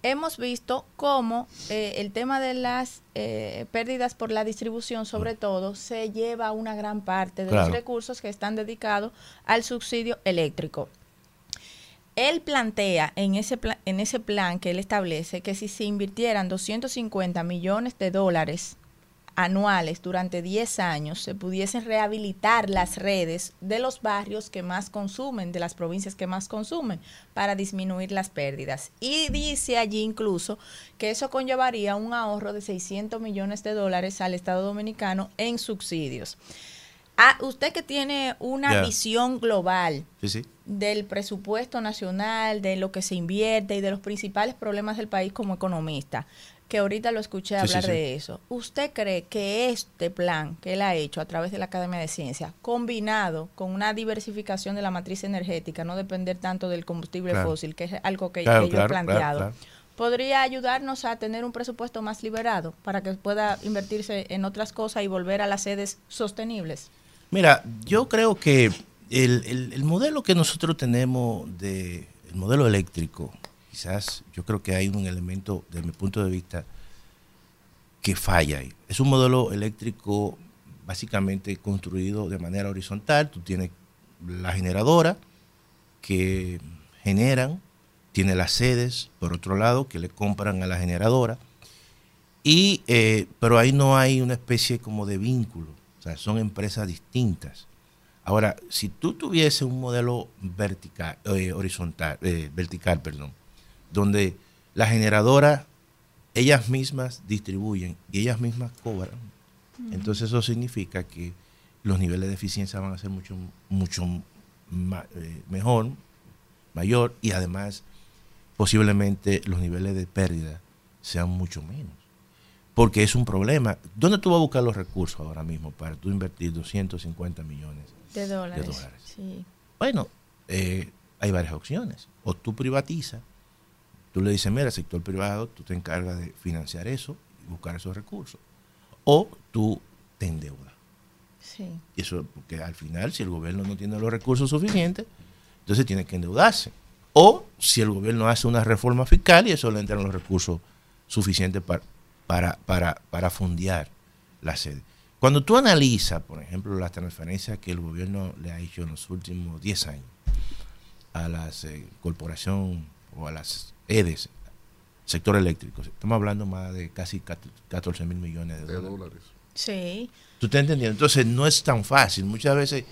hemos visto cómo eh, el tema de las eh, pérdidas por la distribución, sobre todo, se lleva una gran parte de Claro. los recursos que están dedicados al subsidio eléctrico. Él plantea en ese, pla- en ese plan que él establece que si se invirtieran 250 millones de dólares anuales durante 10 años, se pudiesen rehabilitar las redes de los barrios que más consumen, de las provincias que más consumen, para disminuir las pérdidas. Y dice allí incluso que eso conllevaría un ahorro de 600 millones de dólares al Estado Dominicano en subsidios. Ah, usted que tiene una visión global Sí, sí. del presupuesto nacional, de lo que se invierte y de los principales problemas del país como economista, que ahorita lo escuché Sí, hablar sí. de eso. ¿Usted cree que este plan que él ha hecho a través de la Academia de Ciencias, combinado con una diversificación de la matriz energética, no depender tanto del combustible Claro. fósil, que es algo que, Claro, que yo he planteado, podría ayudarnos a tener un presupuesto más liberado para que pueda invertirse en otras cosas y volver a las sedes sostenibles? Mira, yo creo que el, el- el modelo que nosotros tenemos de el modelo eléctrico, quizás yo creo que hay un elemento, desde mi punto de vista, que falla ahí. Es un modelo eléctrico básicamente construido de manera horizontal. Tú tienes la generadora que generan, tiene las sedes, por otro lado, que le compran a la generadora. Y, eh, pero ahí no hay una especie como de vínculo, o sea, son empresas distintas. Ahora, si tú tuviese un modelo vertical, eh, horizontal, eh, vertical, perdón, donde la generadora, ellas mismas distribuyen y ellas mismas cobran, entonces eso significa que los niveles de eficiencia van a ser mucho, mucho ma- eh, mejor, mayor, y además posiblemente los niveles de pérdida sean mucho menos. Porque es un problema. ¿Dónde tú vas a buscar los recursos ahora mismo para tú invertir 250 millones De dólares. de dólares? Sí. Bueno, eh, hay varias opciones. O tú privatizas, tú le dices, mira, sector privado, tú te encargas de financiar eso y buscar esos recursos. O tú te endeudas. Sí. Eso, porque al final, si el gobierno no tiene los recursos suficientes, entonces tiene que endeudarse. O si el gobierno hace una reforma fiscal y eso le entran los recursos suficientes para, para, para, para fondear la sede. Cuando tú analizas, por ejemplo, las transferencias que el gobierno le ha hecho en los últimos 10 años a las eh, corporación o a las EDES, sector eléctrico, estamos hablando más de casi 14 mil millones de dólares. Sí. ¿Tú te entendiendo? Entonces no es tan fácil. Muchas veces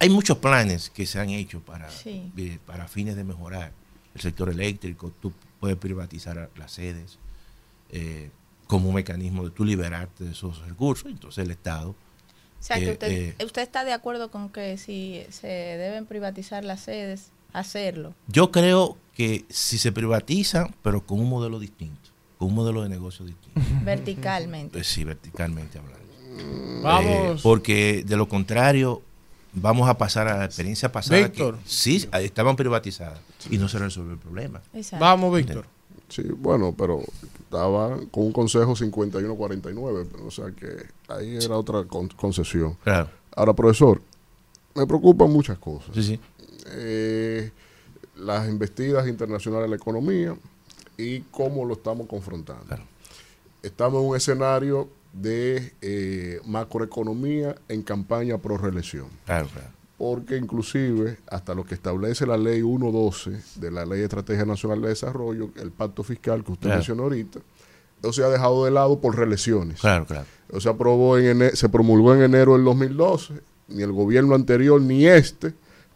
hay muchos planes que se han hecho para, Sí. eh, para fines de mejorar el sector eléctrico. Tú puedes privatizar a- las sedes eh, como un mecanismo de tú liberarte de esos recursos. Entonces el Estado... O sea, que eh, usted, eh, usted está de acuerdo con que si se deben privatizar las sedes, hacerlo. yo creo que si se privatizan, pero con un modelo distinto, con un modelo de negocio distinto. [LAUGHS] Verticalmente. Pues sí, verticalmente hablando. Vamos. Eh, porque de lo contrario, vamos a pasar a la experiencia pasada. Víctor. Que sí, estaban privatizadas y no se resolvió el problema. Exacto. Vamos, Víctor. Sí, bueno, pero estaba con un consejo 51-49, pero, o sea que ahí era otra con- concesión. Claro. Ahora, profesor, me preocupan muchas cosas. Sí, sí. Eh, las investidas internacionales de la economía y cómo lo estamos confrontando. Estamos en un escenario de eh, macroeconomía en campaña pro reelección. Claro, claro. Porque inclusive hasta lo que establece la ley 1.12 de la Ley de Estrategia Nacional de Desarrollo, el pacto fiscal que usted mencionó ahorita, eso se ha dejado de lado por reelecciones. Claro, claro. Eso se aprobó en ene- se promulgó en enero del 2012. Ni el gobierno anterior ni este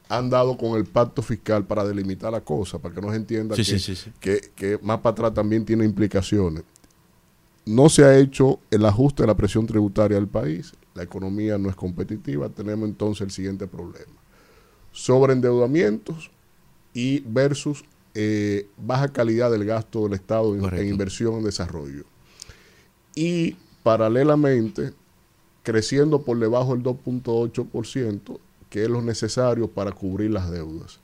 han dado con el pacto fiscal para delimitar la cosa, para que no se entienda Sí, que, sí, sí, sí. que- que más para atrás también tiene implicaciones. No se ha hecho el ajuste de la presión tributaria del país, la economía no es competitiva, tenemos entonces el siguiente problema. Sobreendeudamientos y versus eh, baja calidad del gasto del Estado en- en inversión en desarrollo y paralelamente creciendo por debajo del 2.8%, que es lo necesario para cubrir las deudas.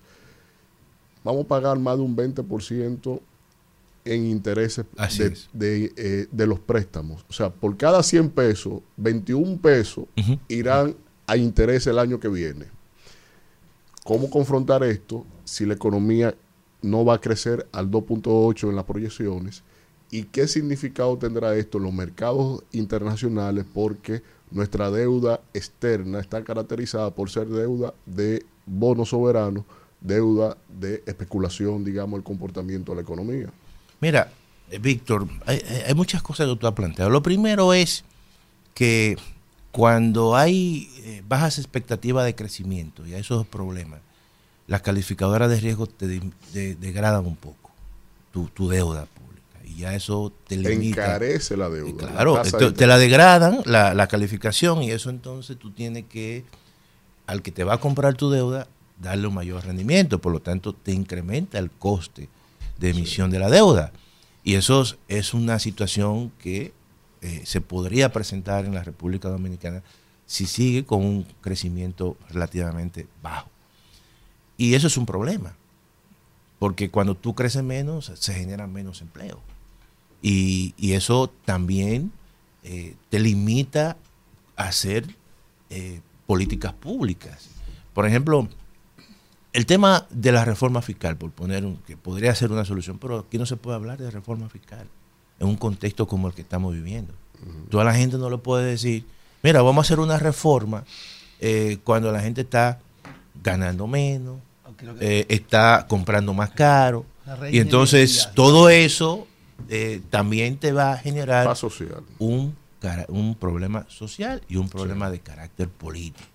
Vamos a pagar más de un 20% en intereses de, eh, de los préstamos. O sea, por cada 100 pesos, 21 pesos irán a interés el año que viene. ¿Cómo confrontar esto si la economía no va a crecer al 2.8 en las proyecciones? ¿Y qué significado tendrá esto en los mercados internacionales? Porque nuestra deuda externa está caracterizada por ser deuda de bonos soberanos, deuda de especulación, digamos, el comportamiento de la economía. Mira, Víctor, hay, hay- muchas cosas que tú has planteado. Lo primero es que cuando hay eh, bajas expectativas de crecimiento y hay esos problemas, las calificadoras de riesgo te de- de- degradan un poco tu, deuda. Y ya eso te limita. Encarece la deuda. Claro, La esto- de te la degradan la, la calificación y eso entonces tú tienes que, al que te va a comprar tu deuda, darle un mayor rendimiento, por lo tanto te incrementa el coste de emisión de la deuda. Y eso es- es una situación que eh, se podría presentar en la República Dominicana si sigue con un crecimiento relativamente bajo. Y eso es un problema, porque cuando tú creces menos, se genera menos empleo. Y, y eso también eh, te limita a hacer eh, políticas públicas. Por ejemplo, el tema de la reforma fiscal, por poner un, que podría ser una solución, pero aquí no se puede hablar de reforma fiscal en un contexto como el que estamos viviendo. Toda la gente no le puede decir, mira, vamos a hacer una reforma eh, cuando la gente está ganando menos, eh, está comprando más caro, y entonces todo eso eh, también te va a generar social. un, un problema social y un problema de carácter político.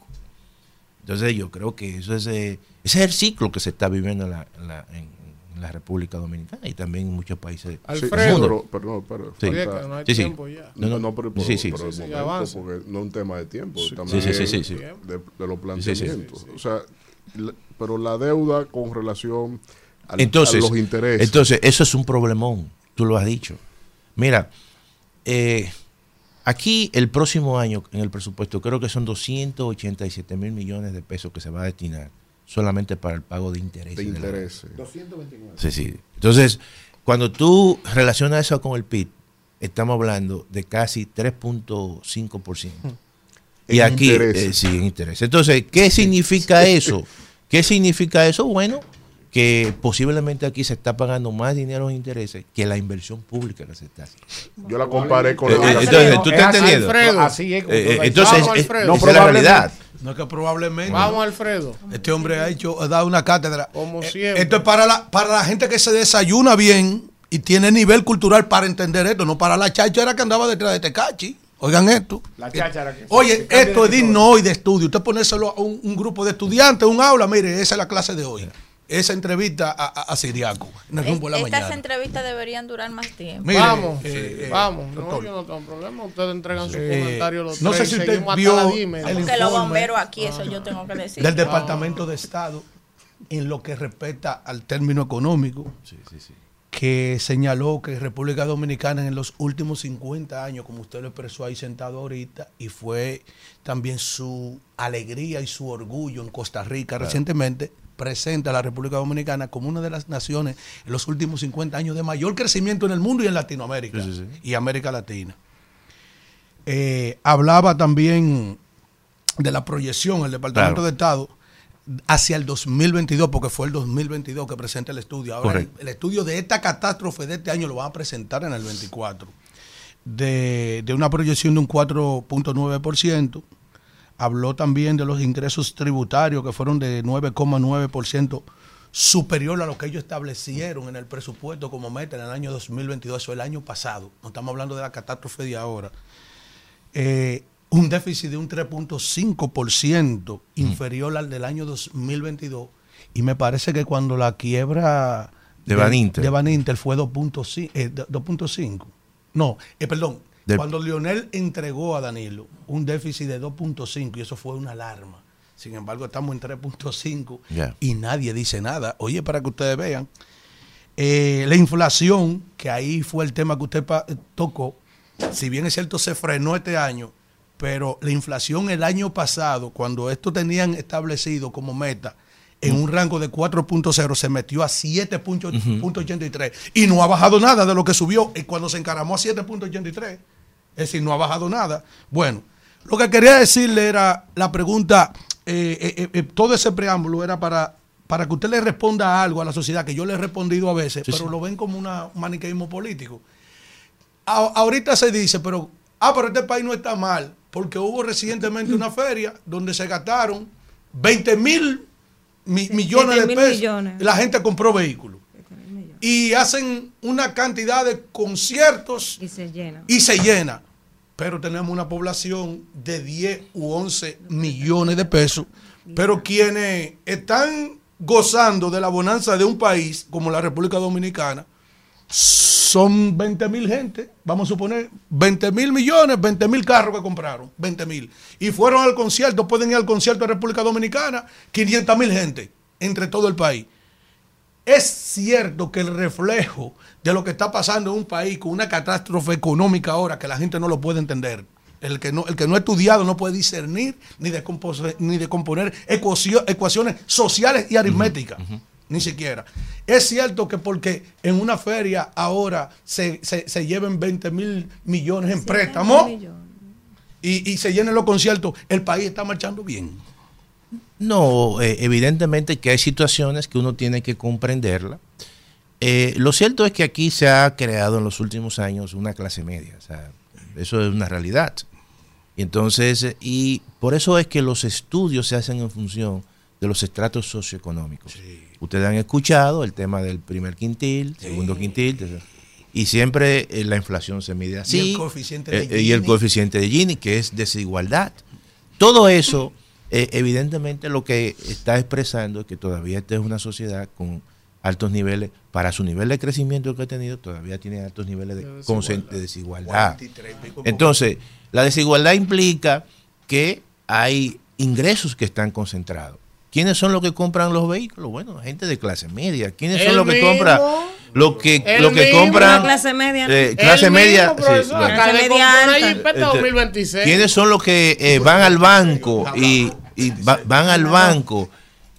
Entonces yo creo que eso es, eh, ese es el ciclo que se está viviendo en la, en la- en- en la República Dominicana y también en muchos países Sí, del mundo. pero, pero no, pero Sí. falta- Sí, sí. No, no, no, pero, pero- Sí, sí. pero el Sí, sí, momento, porque no es un tema de tiempo, Sí, también sí, sí, sí, sí. De, de los Sí, sí. planteamientos. O sea, la- pero la deuda con relación al- entonces, a los intereses. Entonces, eso es un problemón, tú lo has dicho. Mira, eh, aquí el próximo año en el presupuesto creo que son 287 mil millones de pesos que se va a destinar solamente para el pago de intereses. De de la deuda. intereses. 229. Sí, sí. Entonces, cuando tú relacionas eso con el PIB, estamos hablando de casi 3.5%. [LAUGHS] Y En aquí, eh, sí, en interés. Entonces, ¿qué significa [LAUGHS] eso? ¿Qué significa eso? Bueno, que posiblemente aquí se está pagando más dinero en intereses que la inversión pública que se está haciendo. Yo la comparé con Eh, la eh, entonces, ¿tú estás entendiendo? Así es. Eh, eh, Vamos, entonces, Alfredo. esa es la realidad. No es que probablemente. Vamos, Alfredo. Este hombre ha hecho, ha dado una cátedra. Como siempre. Esto es para la, para la gente que se desayuna bien y tiene nivel cultural para entender esto, no para la cháchara que andaba detrás de Tecachi. Oigan esto. La cháchara que- Oye, esto es digno hoy de estudio. Usted ponérselo a un, un grupo de estudiantes, un aula, mire, esa es la clase de hoy. Esa entrevista a, a, a Siriaco en el rumbo de la Estas mañana. entrevistas deberían durar más tiempo. Mire, vamos, eh, eh, vamos. No, yo no tengo problema. Ustedes entregan sus Eh, comentarios los no tres sé si usted vio el Porque los informe bomberos aquí, eso yo tengo que decir. del Departamento de Estado en lo que respecta al término económico, que señaló que República Dominicana en los últimos 50 años, como usted lo expresó ahí sentado ahorita, y fue también su alegría y su orgullo en Costa Rica recientemente, presenta a la República Dominicana como una de las naciones en los últimos 50 años de mayor crecimiento en el mundo y en Latinoamérica Sí, sí, sí. y América Latina. Eh, hablaba también de la proyección el Departamento Claro. de Estado hacia el 2022, porque fue el 2022 que presenta el estudio. Ahora, el, estudio de esta catástrofe de este año lo van a presentar en el 24. De, de una proyección de un 4.9%. Habló también de los ingresos tributarios que fueron de 9,9% superior a lo que ellos establecieron en el presupuesto como meta en el año 2022, eso el año pasado. No estamos hablando de la catástrofe de ahora. Eh, un déficit de un 3.5% inferior al del año 2022. Y me parece que cuando la quiebra De Baninter. de Baninter fue 2.5. eh, 2.5. no, eh, perdón. Del- Cuando Lionel entregó a Danilo un déficit de 2.5 y eso fue una alarma. Sin embargo, estamos en 3.5 Ya. y nadie dice nada. Oye, para que ustedes vean, eh, la inflación, que ahí fue el tema que usted pa- tocó, si bien es cierto, se frenó este año, pero la inflación el año pasado, cuando esto tenían establecido como meta, en un rango de 4.0 se metió a 7.83 y no ha bajado nada de lo que subió eh, cuando se encaramó a 7.83. Es decir, no ha bajado nada. Bueno, lo que quería decirle era la pregunta, eh, eh, eh, todo ese preámbulo era para, para que usted le responda algo a la sociedad, que yo le he respondido a veces, Sí, pero sí. lo ven como una- un maniqueísmo político. A- ahorita se dice, pero, ah, pero este país no está mal, porque hubo recientemente una feria donde se gastaron 20 mil mi- millones de 20.000 pesos. millones. La gente compró vehículos. Y hacen una cantidad de conciertos Y se llena. y se llena. Pero tenemos una población de 10 u 11 millones de pesos. Pero quienes están gozando de la bonanza de un país como la República Dominicana son 20 mil gente, vamos a suponer, 20 mil millones, 20 mil carros que compraron, 20 mil. Y fueron al concierto, pueden ir al concierto de República Dominicana, 500 mil gente entre todo el país. Es cierto que el reflejo de lo que está pasando en un país con una catástrofe económica ahora que la gente no lo puede entender. El que no, el que no ha estudiado no puede discernir ni decomponer, ni decomponer ecuacio- ecuaciones sociales y aritméticas. Ni siquiera. Es cierto que porque en una feria ahora se, se, se lleven 20 mil millones en préstamo y, y se llenen los conciertos, el país está marchando bien. No, eh, evidentemente que hay situaciones que uno tiene que comprenderla. Eh, lo cierto es que aquí se ha creado en los últimos años una clase media, o sea, eso es una realidad. Y entonces, eh, y por eso es que los estudios se hacen en función de los estratos socioeconómicos. Ustedes han escuchado el tema del primer quintil, segundo quintil, y siempre eh, la inflación se mide así. Y el coeficiente de y el Gini. coeficiente de Gini, que es desigualdad. Todo eso, eh, evidentemente, lo que está expresando es que todavía esta es una sociedad con altos niveles, para su nivel de crecimiento que ha tenido, todavía tiene altos niveles de, concen- de desigualdad. 43 y pico. Entonces, la desigualdad implica que hay ingresos que están concentrados. ¿Quiénes son los que compran los vehículos? Bueno, gente de clase media. ¿Quiénes son los que mismo. compran? Los que, los que mismo. compran. La clase media. eh, clase media. mismo, profesor, sí, Clase media una alta. Jeepeta Este, 2026. ¿Quiénes son los que eh, van al banco y, y va- van al banco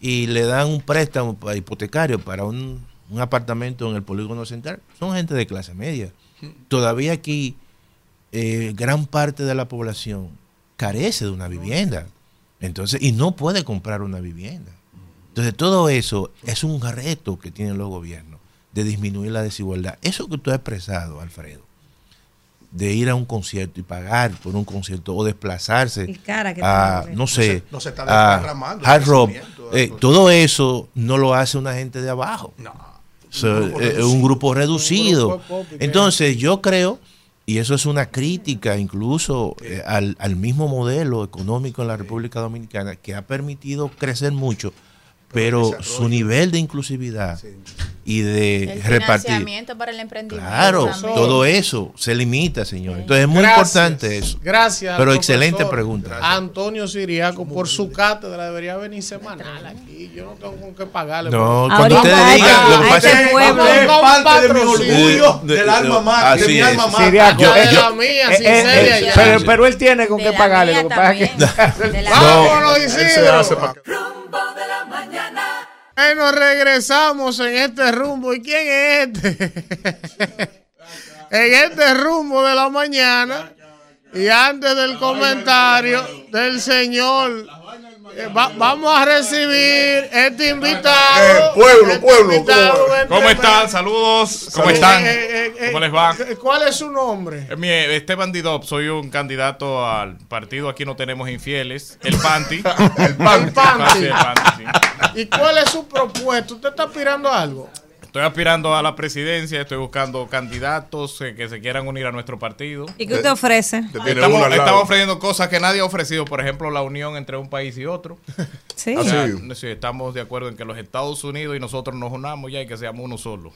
y le dan un préstamo hipotecario para un, un apartamento en el polígono central? Son gente de clase media. Todavía aquí eh, gran parte de la población carece de una vivienda. Entonces, y no puede comprar una vivienda. Entonces, todo eso es un reto que tienen los gobiernos de disminuir la desigualdad. Eso que tú has expresado, Alfredo, de ir a un concierto y pagar por un concierto o desplazarse Y cara que a, no sé, No se está a hard rock, eh, todo eso no lo hace una gente de abajo. So, Un grupo eh, reducido. un grupo reducido. Un grupo popi, Entonces, yo creo, y eso es una crítica incluso eh, al, al mismo modelo económico en la República Dominicana, que ha permitido crecer mucho, pero su nivel de inclusividad y de El repartir. financiamiento para el emprendimiento. Claro, también. todo eso se limita, señor. Entonces es muy Gracias. importante eso. Gracias. Pero excelente pregunta. Antonio Siriaco, por su cátedra debería venir semanal aquí. Yo no tengo con qué pagarle. No, porque- cuando ustedes digan, que- lo que pasa que es a Es parte de mi orgullo De- del de- alma mater, de mi alma mater. Siriaco, Yo- de la mía, Eh, eh, eh, pero, él tiene con qué pagarle. Lo que pasa es que- [LAUGHS] Vámonos, Isidro. Bueno, regresamos en este rumbo. ¿Y quién es este? [LAUGHS] en este rumbo de la mañana. Y antes del comentario del señor, eh, va- vamos a recibir este invitado. Eh, pueblo, Este pueblo, invitado, ¿cómo este- ¿Cómo están? Saludos. ¿Cómo están? eh, eh, eh, ¿Cómo les va? ¿Cuál es su nombre? Eh, mi- Esteban Didop, soy un candidato al partido Aquí no tenemos infieles, el Panty. [LAUGHS] El Panty. el Panty, sí. ¿Y cuál es su propuesta? ¿Usted está aspirando a algo? Estoy aspirando a la presidencia, estoy buscando candidatos eh, que se quieran unir a nuestro partido. ¿Y qué usted ofrece? Estamos, estamos ofreciendo cosas que nadie ha ofrecido, por ejemplo, la unión entre un país y otro. [LAUGHS] Sí. O sea, Ah, sí, estamos de acuerdo en que los Estados Unidos y nosotros nos unamos ya y que seamos uno solo.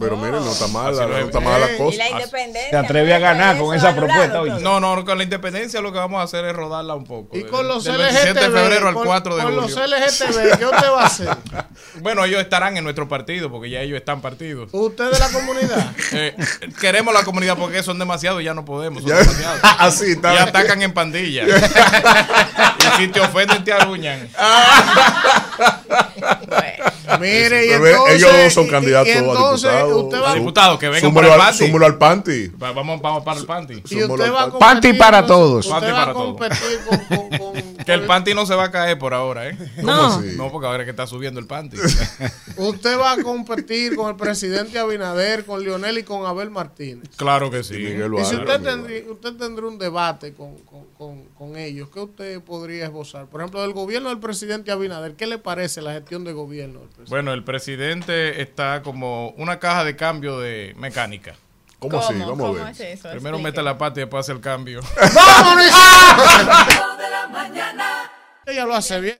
Pero miren, no está mal, no está mal la Y cosa. la independencia. Se atreve a ganar con esa propuesta hoy. No, no, con la independencia lo que vamos a hacer es rodarla un poco. Y con los Del LGTB. 27 de febrero al con- 4 de con julio. los [LAUGHS] LGTB, ¿qué usted va a hacer? Bueno, ellos estarán en nuestro partido porque ya ellos están partidos. ¿Usted de la comunidad? [LAUGHS] Eh, queremos la comunidad porque son demasiados y ya no podemos. Son Ya- demasiados. [LAUGHS] Así está. Y atacan en pandilla. [LAUGHS] y si te ofenden, te aruñan. [LAUGHS] Mire, y entonces, ellos no son y- y candidatos a entonces diputados. usted va, A diputados que vengan para el al- panty. al panty. Va- Vamos, vamos para el panty. y usted va a competir, Panty para todos. Usted Panty va a para todos. competir con, con- con- [LAUGHS] Que el panty no se va a caer por ahora, ¿eh? No. No, porque ahora es que está subiendo el panty. [LAUGHS] Usted va a competir con el presidente Abinader, con Lionel y con Abel Martínez. claro que sí. Miguel Y si usted, Miguel tendría, usted tendría un debate con, con- con- con ellos, ¿qué usted podría esbozar? Por ejemplo, del gobierno del presidente Abinader, ¿qué le parece la gestión de gobierno del? Bueno, el presidente está como una caja de cambio de mecánica. ¿Cómo así? Vamos a ver. es eso? Primero Explique. mete la pata y después hace el cambio. [LAUGHS] ¡Vámonos! Rumbo de la mañana. Ella lo hace bien.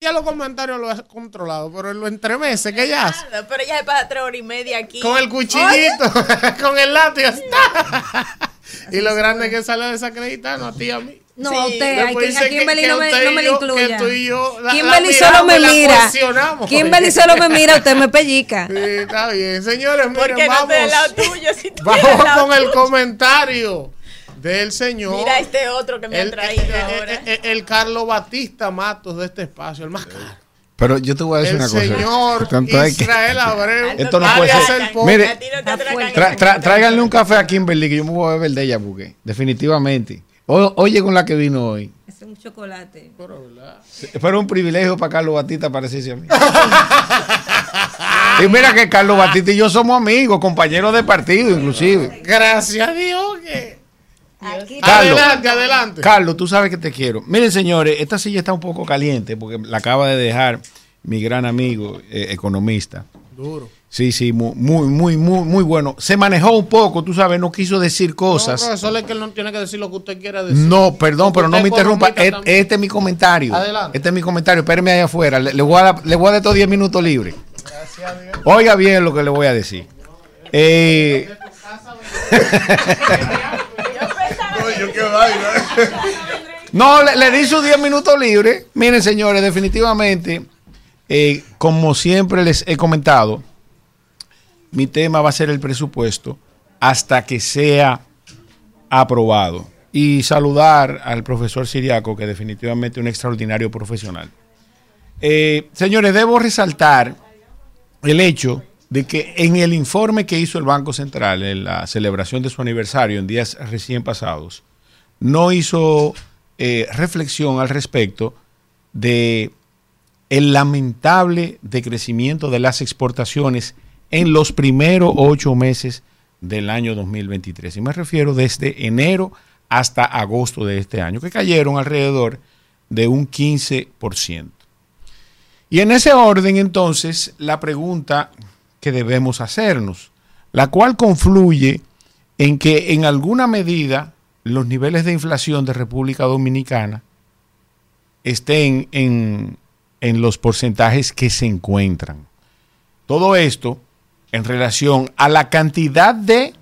Ya los comentarios lo he controlado, pero en lo entremeses que ella hace. Pero ella es para tres horas y media aquí. Con el cuchillito, [LAUGHS] [LAUGHS] con el látigo. y lo grande que sale desacreditando a ti y a mí. No, Sí. a usted, a, Kimberly que no me, usted no me la yo- incluya. que tú y yo la- la Kimberly miramos solo me la mira. Kimberly solo me mira, usted me pellica. Sí, está bien. Señores, miren, no vamos, lado tuyo. Si tú vamos con el comentario del señor. Mira este otro que me el, han traído el- ahora. el- el- el Carlos Batista Matos de este espacio, el más caro. Pero yo te voy a decir El una cosa. señor Tanto Israel Abreu. Esto no puede ser. Mire, no tráiganle un café a Kimberly que yo me voy a beber de ella porque definitivamente. O- oye con la que vino hoy. Es un chocolate. Pero un privilegio para Carlos Batista parecerse a mí. [LAUGHS] y mira que Carlos Batista y yo somos amigos, compañeros de partido inclusive. Gracias a Dios que. Carlos. Adelante, adelante. Carlos, tú sabes que te quiero. Miren, señores, esta silla está un poco caliente porque la acaba de dejar mi gran amigo eh, economista. Duro. Sí, sí, mu- muy, muy, muy, muy bueno. Se manejó un poco, tú sabes, no quiso decir No, cosas. profesor, es que él no tiene que decir lo que usted quiera decir. No, perdón, pero no me interrumpa. E-. Este es mi comentario. Adelante. Este es mi comentario. Espéreme ahí afuera. Le, le voy, a dar, le voy a dar estos 10 minutos libres. Oiga bien lo que le voy a decir. Eh, [LAUGHS] no, le, le di sus 10 minutos libres. Miren, señores, definitivamente, eh, como siempre les he comentado, mi tema va a ser el presupuesto hasta que sea aprobado. Y saludar al profesor Siriaco, que definitivamente es un extraordinario profesional. Eh, señores, debo resaltar el hecho de que en el informe que hizo el Banco Central en la celebración de su aniversario en días recién pasados, no hizo eh, reflexión al respecto de el lamentable decrecimiento de las exportaciones en los primeros ocho meses del año 2023. Y me refiero desde enero hasta agosto de este año, que cayeron alrededor de un 15%. Y en ese orden, entonces, la pregunta que debemos hacernos, la cual confluye en que en alguna medida los niveles de inflación de República Dominicana estén en, en los porcentajes que se encuentran. Todo esto en relación a la cantidad de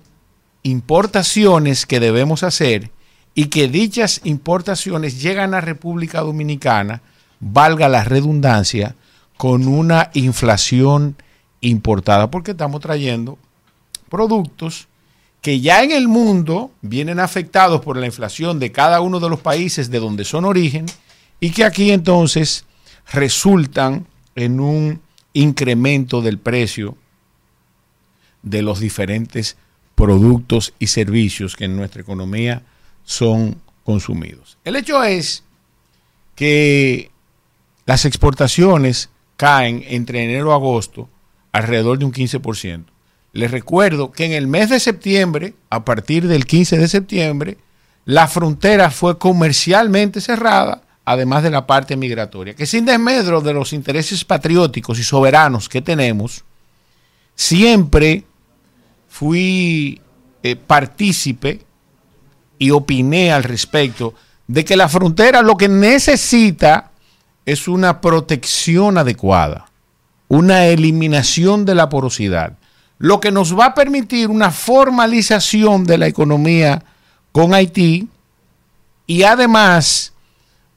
importaciones que debemos hacer y que dichas importaciones llegan a República Dominicana, valga la redundancia, con una inflación importada, porque estamos trayendo productos que ya en el mundo vienen afectados por la inflación de cada uno de los países de donde son origen y que aquí entonces resultan en un incremento del precio de los diferentes productos y servicios que en nuestra economía son consumidos. El hecho es que las exportaciones caen entre enero y agosto alrededor de un 15%. Les recuerdo que en el mes de septiembre, a partir del 15 de septiembre, la frontera fue comercialmente cerrada, además de la parte migratoria, que sin desmedro de los intereses patrióticos y soberanos que tenemos, siempre fui eh, partícipe y opiné al respecto de que la frontera lo que necesita es una protección adecuada, una eliminación de la porosidad, lo que nos va a permitir una formalización de la economía con Haití y además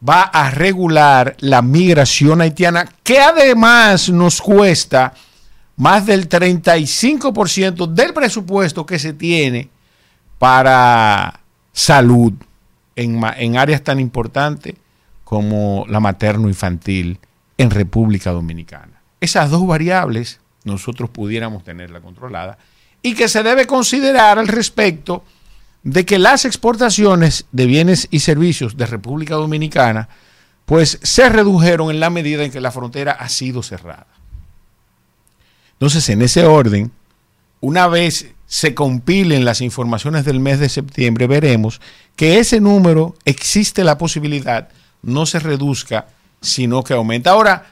va a regular la migración haitiana, que además nos cuesta más del 35% del presupuesto que se tiene para salud en, en áreas tan importantes como la materno-infantil en República Dominicana. Esas dos variables nosotros pudiéramos tenerla controlada y que se debe considerar al respecto de que las exportaciones de bienes y servicios de República Dominicana pues se redujeron en la medida en que la frontera ha sido cerrada. Entonces, en ese orden, una vez se compilen las informaciones del mes de septiembre, veremos que ese número existe la posibilidad, no se reduzca, sino que aumenta. Ahora,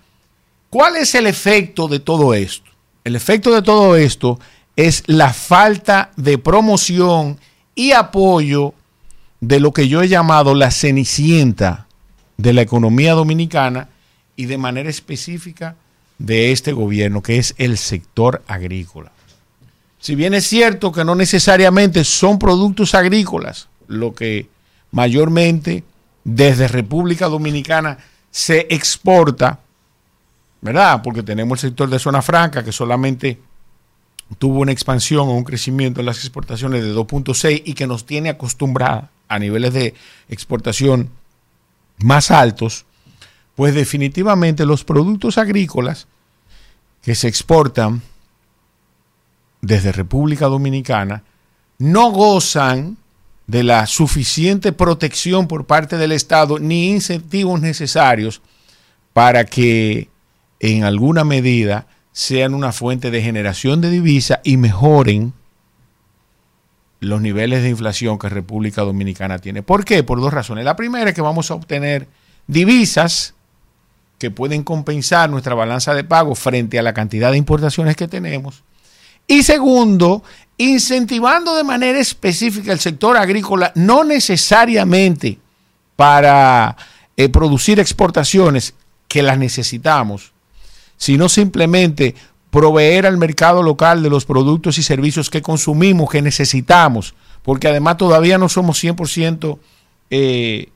¿cuál es el efecto de todo esto? El efecto de todo esto es la falta de promoción y apoyo de lo que yo he llamado la cenicienta de la economía dominicana y de manera específica de este gobierno, que es el sector agrícola. Si bien es cierto que no necesariamente son productos agrícolas lo que mayormente desde República Dominicana se exporta, ¿verdad? Porque tenemos el sector de zona franca que solamente tuvo una expansión o un crecimiento en las exportaciones de 2.6 y que nos tiene acostumbrada a niveles de exportación más altos, pues definitivamente los productos agrícolas que se exportan desde República Dominicana no gozan de la suficiente protección por parte del Estado ni incentivos necesarios para que en alguna medida sean una fuente de generación de divisa y mejoren los niveles de inflación que República Dominicana tiene. ¿Por qué? Por dos razones. La primera es que vamos a obtener divisas que pueden compensar nuestra balanza de pago frente a la cantidad de importaciones que tenemos. Y segundo, incentivando de manera específica el sector agrícola, no necesariamente para eh, producir exportaciones que las necesitamos, sino simplemente proveer al mercado local de los productos y servicios que consumimos, que necesitamos, porque además todavía no somos 100% eh,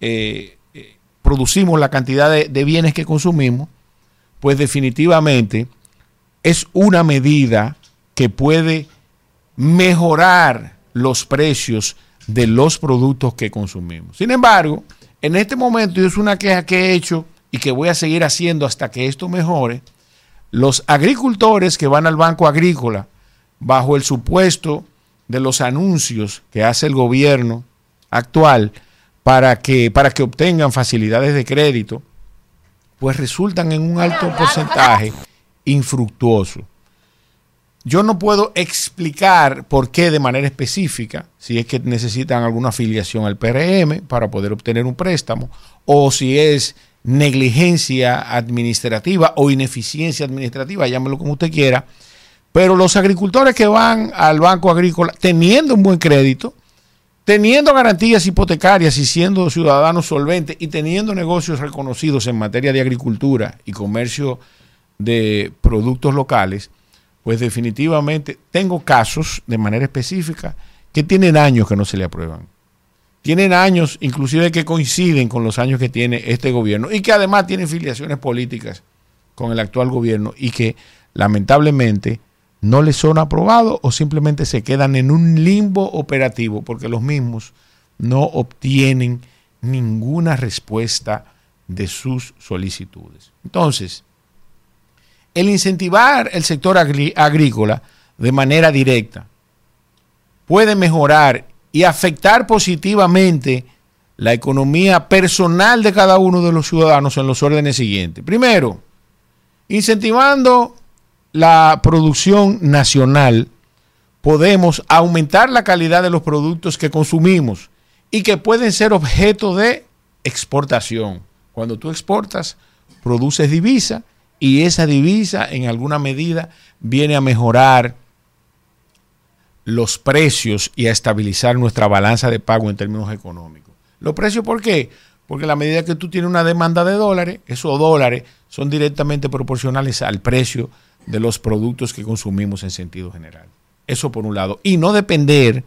eh, producimos la cantidad de, bienes que consumimos, pues definitivamente es una medida que puede mejorar los precios de los productos que consumimos. Sin embargo, en este momento, y es una queja que he hecho y que voy a seguir haciendo hasta que esto mejore, los agricultores que van al Banco Agrícola bajo el supuesto de los anuncios que hace el gobierno actual para que, para que obtengan facilidades de crédito, pues resultan en un alto porcentaje infructuoso. Yo no puedo explicar por qué de manera específica, si es que necesitan alguna afiliación al PRM para poder obtener un préstamo, o si es negligencia administrativa o ineficiencia administrativa, llámelo como usted quiera, pero los agricultores que van al Banco Agrícola teniendo un buen crédito, teniendo garantías hipotecarias y siendo ciudadanos solventes y teniendo negocios reconocidos en materia de agricultura y comercio de productos locales, pues definitivamente tengo casos de manera específica que tienen años que no se le aprueban. Tienen años, inclusive que coinciden con los años que tiene este gobierno y que además tienen filiaciones políticas con el actual gobierno y que lamentablemente no les son aprobados o simplemente se quedan en un limbo operativo porque los mismos no obtienen ninguna respuesta de sus solicitudes. Entonces, el incentivar el sector agrícola de manera directa puede mejorar y afectar positivamente la economía personal de cada uno de los ciudadanos en los órdenes siguientes. Primero, incentivando la producción nacional, podemos aumentar la calidad de los productos que consumimos y que pueden ser objeto de exportación. Cuando tú exportas, produces divisa y esa divisa en alguna medida viene a mejorar los precios y a estabilizar nuestra balanza de pago en términos económicos. ¿Los precios por qué? Porque a la medida que tú tienes una demanda de dólares, esos dólares son directamente proporcionales al precio de los productos que consumimos en sentido general. Eso por un lado. Y no depender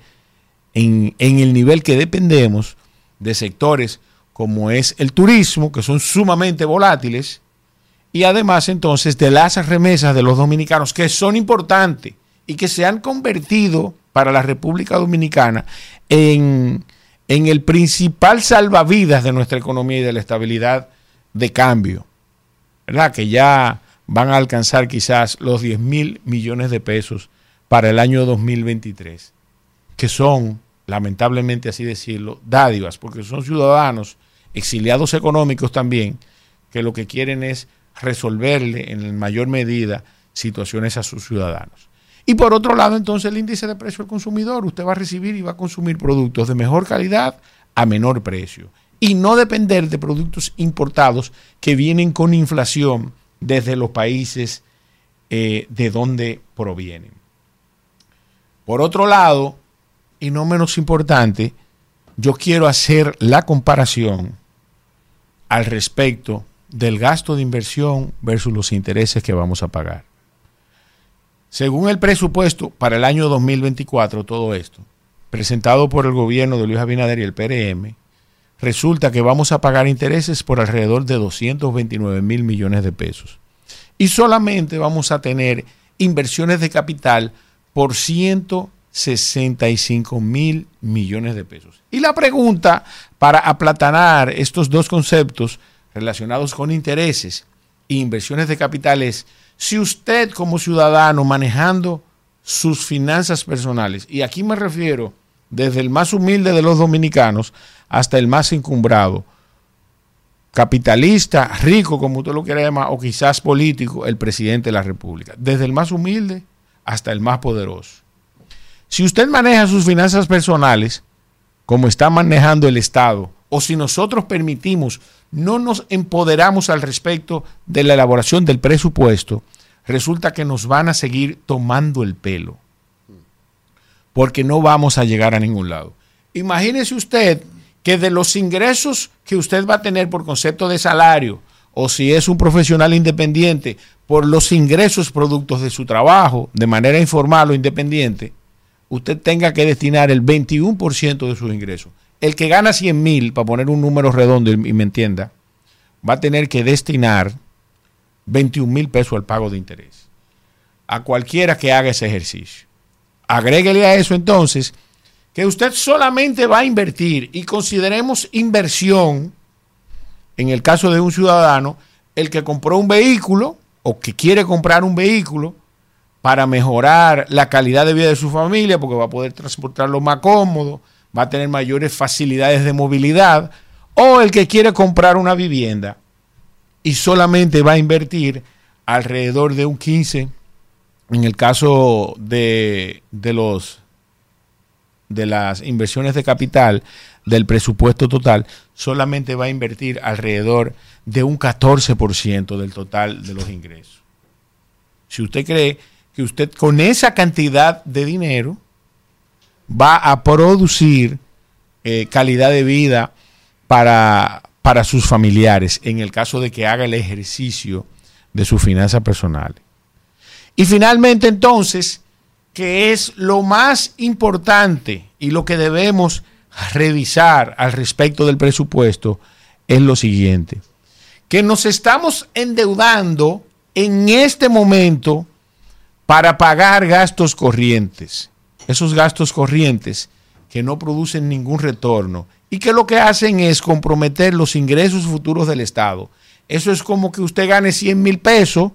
en, el nivel que dependemos de sectores como es el turismo, que son sumamente volátiles, y además entonces de las remesas de los dominicanos, que son importantes y que se han convertido para la República Dominicana en, en el principal salvavidas de nuestra economía y de la estabilidad de cambio, ¿verdad? Que ya van a alcanzar quizás los 10 mil millones de pesos para el año 2023, que son, lamentablemente así decirlo, dádivas, porque son ciudadanos exiliados económicos también, que lo que quieren es resolverle en mayor medida situaciones a sus ciudadanos. Y por otro lado, entonces el índice de precio al consumidor, usted va a recibir y va a consumir productos de mejor calidad a menor precio. Y no depender de productos importados que vienen con inflación desde los países eh, de donde provienen. Por otro lado, y no menos importante, yo quiero hacer la comparación al respecto del gasto de inversión versus los intereses que vamos a pagar. Según el presupuesto para el año 2024, todo esto, presentado por el gobierno de Luis Abinader y el PRM, resulta que vamos a pagar intereses por alrededor de 229 mil millones de pesos. Y solamente vamos a tener inversiones de capital por 165 mil millones de pesos. Y la pregunta para aplatanar estos dos conceptos relacionados con intereses e inversiones de capital es, si usted como ciudadano manejando sus finanzas personales, y aquí me refiero desde el más humilde de los dominicanos hasta el más encumbrado, capitalista, rico, como usted lo quiera llamar, o quizás político, el presidente de la República, desde el más humilde hasta el más poderoso. Si usted maneja sus finanzas personales, como está manejando el Estado, o si nosotros permitimos, no nos empoderamos al respecto de la elaboración del presupuesto, resulta que nos van a seguir tomando el pelo, porque no vamos a llegar a ningún lado. Imagínese usted que de los ingresos que usted va a tener por concepto de salario, o si es un profesional independiente, por los ingresos productos de su trabajo, de manera informal o independiente, usted tenga que destinar el 21% de sus ingresos. El que gana 100 mil, para poner un número redondo y me entienda, va a tener que destinar 21 mil pesos al pago de interés. A cualquiera que haga ese ejercicio. Agréguele a eso entonces que usted solamente va a invertir y consideremos inversión, en el caso de un ciudadano, el que compró un vehículo o que quiere comprar un vehículo para mejorar la calidad de vida de su familia, porque va a poder transportarlo más cómodo, va a tener mayores facilidades de movilidad, o el que quiere comprar una vivienda y solamente va a invertir alrededor de un 15, en el caso de, de los de las inversiones de capital del presupuesto total, solamente va a invertir alrededor de un 14% del total de los ingresos. Si usted cree que usted con esa cantidad de dinero va a producir eh, calidad de vida para, para sus familiares, en el caso de que haga el ejercicio de sus finanzas personales. Y finalmente entonces, que es lo más importante y lo que debemos revisar al respecto del presupuesto, es lo siguiente, que nos estamos endeudando en este momento para pagar gastos corrientes, esos gastos corrientes que no producen ningún retorno y que lo que hacen es comprometer los ingresos futuros del Estado. Eso es como que usted gane 100 mil pesos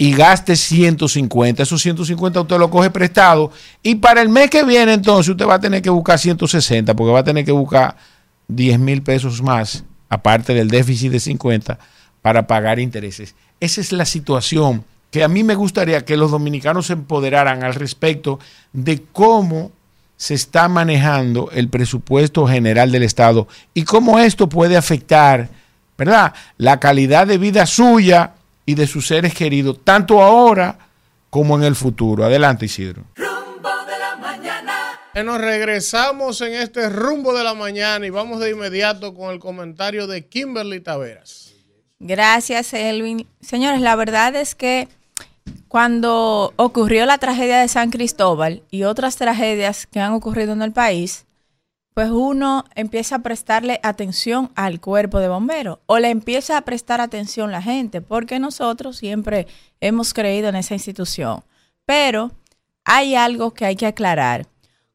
y gaste 150. Esos 150 usted lo coge prestado y para el mes que viene entonces usted va a tener que buscar 160 porque va a tener que buscar 10 mil pesos más, aparte del déficit de 50, para pagar intereses. Esa es la situación que a mí me gustaría que los dominicanos se empoderaran al respecto de cómo se está manejando el presupuesto general del Estado y cómo esto puede afectar, ¿verdad?, la calidad de vida suya y de sus seres queridos, tanto ahora como en el futuro. Adelante, Isidro. Rumbo de la mañana. Nos regresamos en este rumbo de la mañana y vamos de inmediato con el comentario de Kimberly Taveras. Gracias, Elvin. Señores, la verdad es que cuando ocurrió la tragedia de San Cristóbal y otras tragedias que han ocurrido en el país, pues uno empieza a prestarle atención al cuerpo de bomberos o le empieza a prestar atención la gente, porque nosotros siempre hemos creído en esa institución. Pero hay algo que hay que aclarar.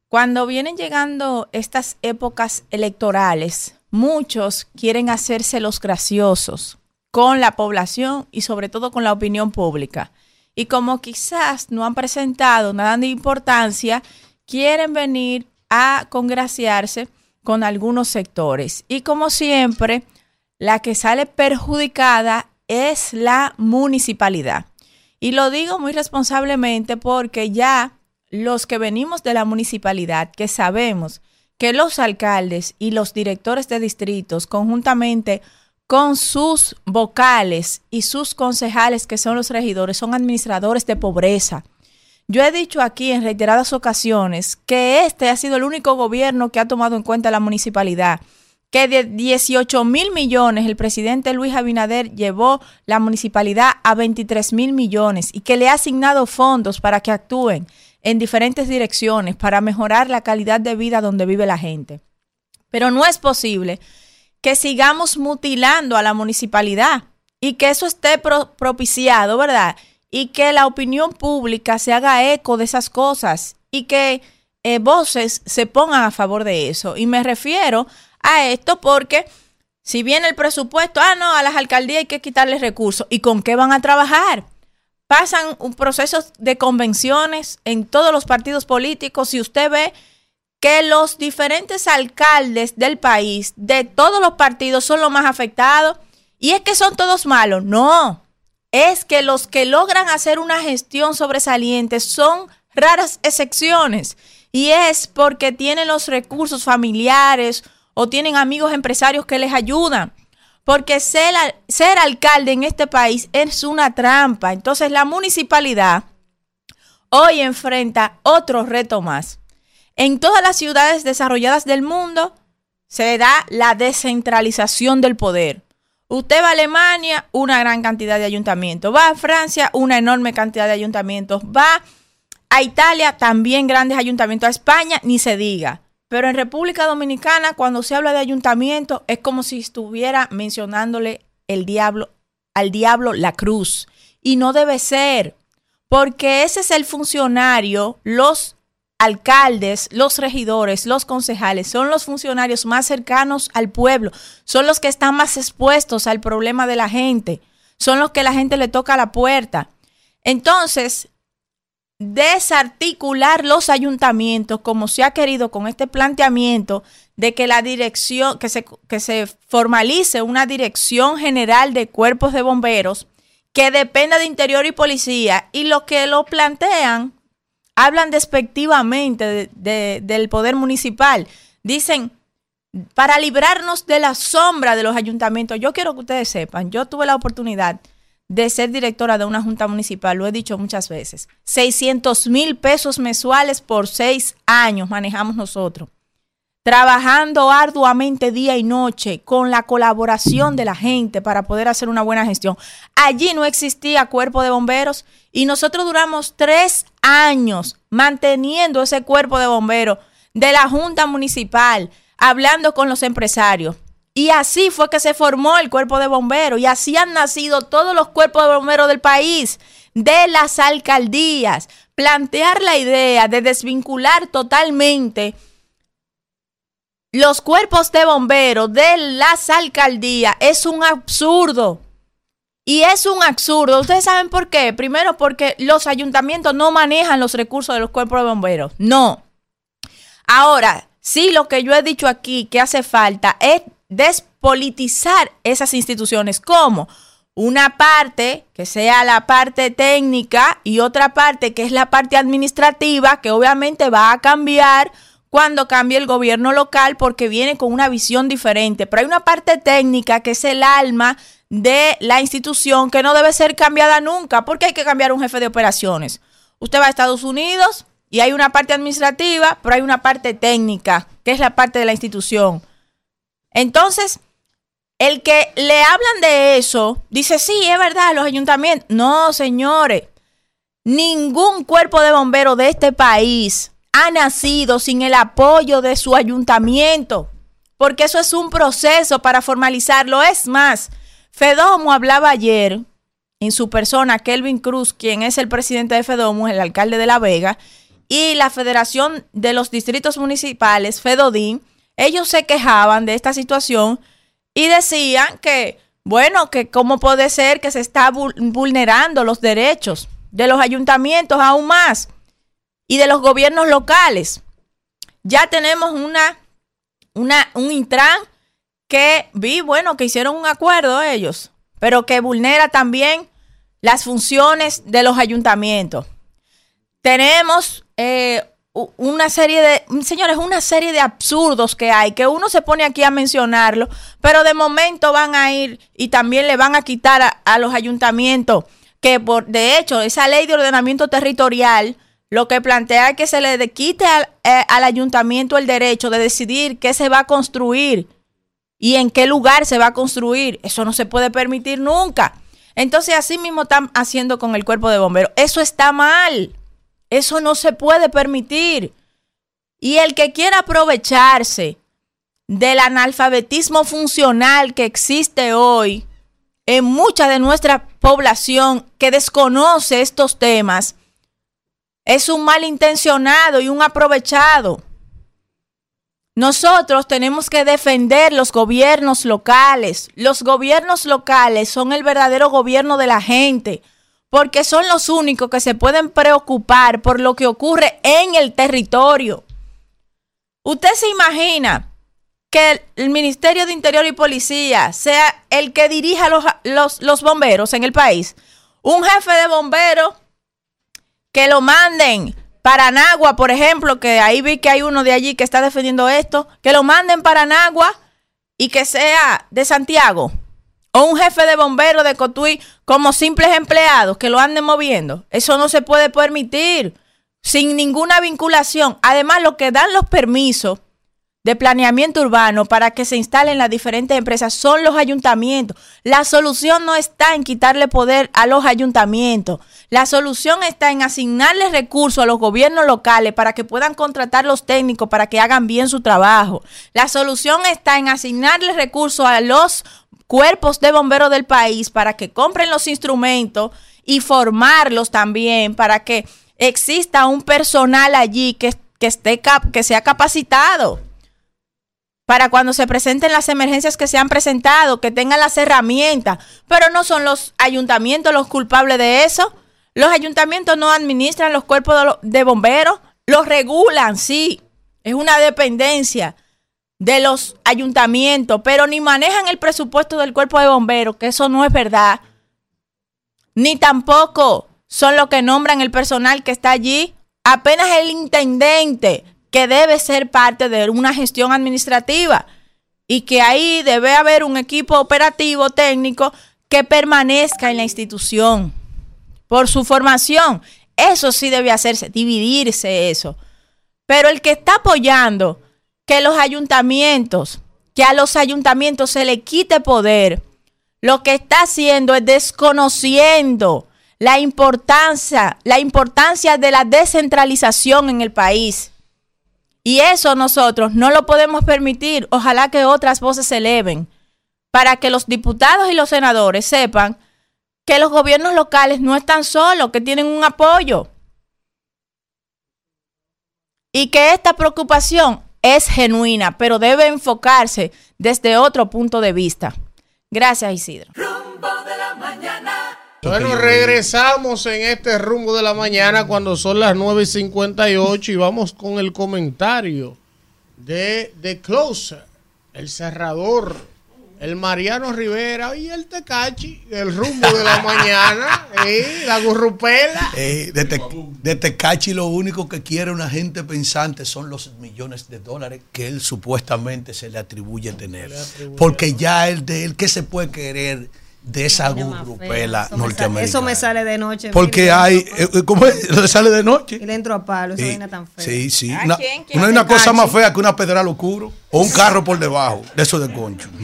Cuando vienen llegando estas épocas electorales, muchos quieren hacerse los graciosos con la población y sobre todo con la opinión pública. Y como quizás no han presentado nada de importancia, quieren venir a congraciarse con algunos sectores. Y como siempre, la que sale perjudicada es la municipalidad. Y lo digo muy responsablemente porque ya los que venimos de la municipalidad, que sabemos que los alcaldes y los directores de distritos, conjuntamente con sus vocales y sus concejales, que son los regidores, son administradores de pobreza yo he dicho aquí en reiteradas ocasiones que este ha sido el único gobierno que ha tomado en cuenta la municipalidad, que de 18 mil millones el presidente Luis Abinader llevó la municipalidad a 23 mil millones y que le ha asignado fondos para que actúen en diferentes direcciones para mejorar la calidad de vida donde vive la gente. Pero no es posible que sigamos mutilando a la municipalidad y que eso esté propiciado, ¿verdad? Y que la opinión pública se haga eco de esas cosas y que eh, voces se pongan a favor de eso. Y me refiero a esto porque si viene el presupuesto, ah, no, a las alcaldías hay que quitarles recursos. ¿Y con qué van a trabajar? Pasan un proceso de convenciones en todos los partidos políticos y usted ve que los diferentes alcaldes del país, de todos los partidos, son los más afectados. Y es que son todos malos. No, es que los que logran hacer una gestión sobresaliente son raras excepciones. Y es porque tienen los recursos familiares o tienen amigos empresarios que les ayudan. Porque ser, ser alcalde en este país es una trampa. Entonces la municipalidad hoy enfrenta otro reto más. En todas las ciudades desarrolladas del mundo se da la descentralización del poder. Usted va a Alemania, una gran cantidad de ayuntamientos. Va a Francia, una enorme cantidad de ayuntamientos. Va a Italia, también grandes ayuntamientos. A España, ni se diga. Pero en República Dominicana, cuando se habla de ayuntamiento, es como si estuviera mencionándole el diablo, al diablo la cruz. Y no debe ser, porque ese es el funcionario, los alcaldes, los regidores, los concejales son los funcionarios más cercanos al pueblo, son los que están más expuestos al problema de la gente, son los que la gente le toca la puerta. Entonces, desarticular los ayuntamientos como se ha querido con este planteamiento de que la dirección, que se, que se formalice una dirección general de cuerpos de bomberos que dependa de interior y policía y lo que lo plantean hablan despectivamente del poder municipal. Dicen, para librarnos de la sombra de los ayuntamientos, yo quiero que ustedes sepan, yo tuve la oportunidad de ser directora de una junta municipal, lo he dicho muchas veces, 600 mil pesos mensuales por seis años manejamos nosotros trabajando arduamente día y noche con la colaboración de la gente para poder hacer una buena gestión. Allí no existía cuerpo de bomberos y nosotros duramos tres años manteniendo ese cuerpo de bomberos de la Junta Municipal, hablando con los empresarios. Y así fue que se formó el cuerpo de bomberos y así han nacido todos los cuerpos de bomberos del país, de las alcaldías. Plantear la idea de desvincular totalmente los cuerpos de bomberos de las alcaldías es un absurdo. Y es un absurdo. ¿Ustedes saben por qué? Primero porque los ayuntamientos no manejan los recursos de los cuerpos de bomberos. No. Ahora, sí lo que yo he dicho aquí que hace falta es despolitizar esas instituciones. ¿Cómo? Una parte que sea la parte técnica y otra parte que es la parte administrativa que obviamente va a cambiar cuando cambie el gobierno local porque viene con una visión diferente. Pero hay una parte técnica que es el alma de la institución que no debe ser cambiada nunca porque hay que cambiar un jefe de operaciones. Usted va a Estados Unidos y hay una parte administrativa, pero hay una parte técnica, que es la parte de la institución. Entonces, el que le hablan de eso, dice, sí, es verdad, los ayuntamientos. No, señores, ningún cuerpo de bomberos de este país ha nacido sin el apoyo de su ayuntamiento, porque eso es un proceso para formalizarlo. Es más, Fedomo hablaba ayer en su persona, Kelvin Cruz, quien es el presidente de Fedomo, el alcalde de La Vega, y la Federación de los Distritos Municipales, Fedodín, ellos se quejaban de esta situación y decían que, bueno, que cómo puede ser que se está vulnerando los derechos de los ayuntamientos aún más y de los gobiernos locales. Ya tenemos una, una, un Intran que vi, bueno, que hicieron un acuerdo ellos, pero que vulnera también las funciones de los ayuntamientos. Tenemos eh, una serie de, señores, una serie de absurdos que hay, que uno se pone aquí a mencionarlo, pero de momento van a ir y también le van a quitar a, a los ayuntamientos, que por, de hecho, esa ley de ordenamiento territorial lo que plantea que se le quite al, eh, al, ayuntamiento el derecho de decidir qué se va a construir y en qué lugar se va a construir. Eso no se puede permitir nunca. Entonces, así mismo están haciendo con el cuerpo de bomberos. Eso está mal. Eso no se puede permitir. Y el que quiera aprovecharse del analfabetismo funcional que existe hoy en mucha de nuestra población que desconoce estos temas, es un malintencionado y un aprovechado. Nosotros tenemos que defender los gobiernos locales. Los gobiernos locales son el verdadero gobierno de la gente, porque son los únicos que se pueden preocupar por lo que ocurre en el territorio. Usted se imagina que el Ministerio de Interior y Policía sea el que dirija los, los, los bomberos en el país. Un jefe de bomberos que lo manden para Nagua, por ejemplo, que ahí vi que hay uno de allí que está defendiendo esto, que lo manden para Nagua y que sea de Santiago. O un jefe de bomberos de Cotuí como simples empleados que lo anden moviendo. Eso no se puede permitir sin ninguna vinculación. Además, lo que dan los permisos de planeamiento urbano para que se instalen las diferentes empresas son los ayuntamientos. La solución no está en quitarle poder a los ayuntamientos. La solución está en asignarles recursos a los gobiernos locales para que puedan contratar los técnicos para que hagan bien su trabajo. La solución está en asignarles recursos a los cuerpos de bomberos del país para que compren los instrumentos y formarlos también para que exista un personal allí que, que esté que sea capacitado para cuando se presenten las emergencias que se han presentado, que tengan las herramientas, pero no son los ayuntamientos los culpables de eso. Los ayuntamientos no administran los cuerpos de, bomberos, los regulan, sí, es una dependencia de los ayuntamientos, pero ni manejan el presupuesto del cuerpo de bomberos, que eso no es verdad. Ni tampoco son los que nombran el personal que está allí. Apenas el intendente que debe ser parte de una gestión administrativa y que ahí debe haber un equipo operativo técnico que permanezca en la institución por su formación. Eso sí debe hacerse, dividirse eso. Pero el que está apoyando que los ayuntamientos, que a los ayuntamientos se le quite poder, lo que está haciendo es desconociendo la importancia, la importancia de la descentralización en el país. Y eso nosotros no lo podemos permitir. Ojalá que otras voces se eleven para que los diputados y los senadores sepan que los gobiernos locales no están solos, que tienen un apoyo. Y que esta preocupación es genuina, pero debe enfocarse desde otro punto de vista. Gracias, Isidro. Bueno, regresamos en este rumbo de la mañana cuando son las 9.58 y vamos con el comentario de The Closer, el cerrador, el Mariano Rivera y el Tecachi, el rumbo de la mañana, [LAUGHS] ¿eh? la gurrupela. Eh, de, de, Tecachi lo único que quiere una gente pensante son los millones de dólares que él supuestamente se le atribuye tener. Porque ya él de él, ¿qué se puede querer? De esa gurrupela norteamericana. Eso me sale de noche. Porque hay, eh, ¿cómo es? [LAUGHS] ¿Le sale de noche? Y le entro a palo, esa vaina tan fea. Sí, sí. Una, no hay una cosa más fea que una pedra oscuro o un carro por debajo de eso de concho. [LAUGHS]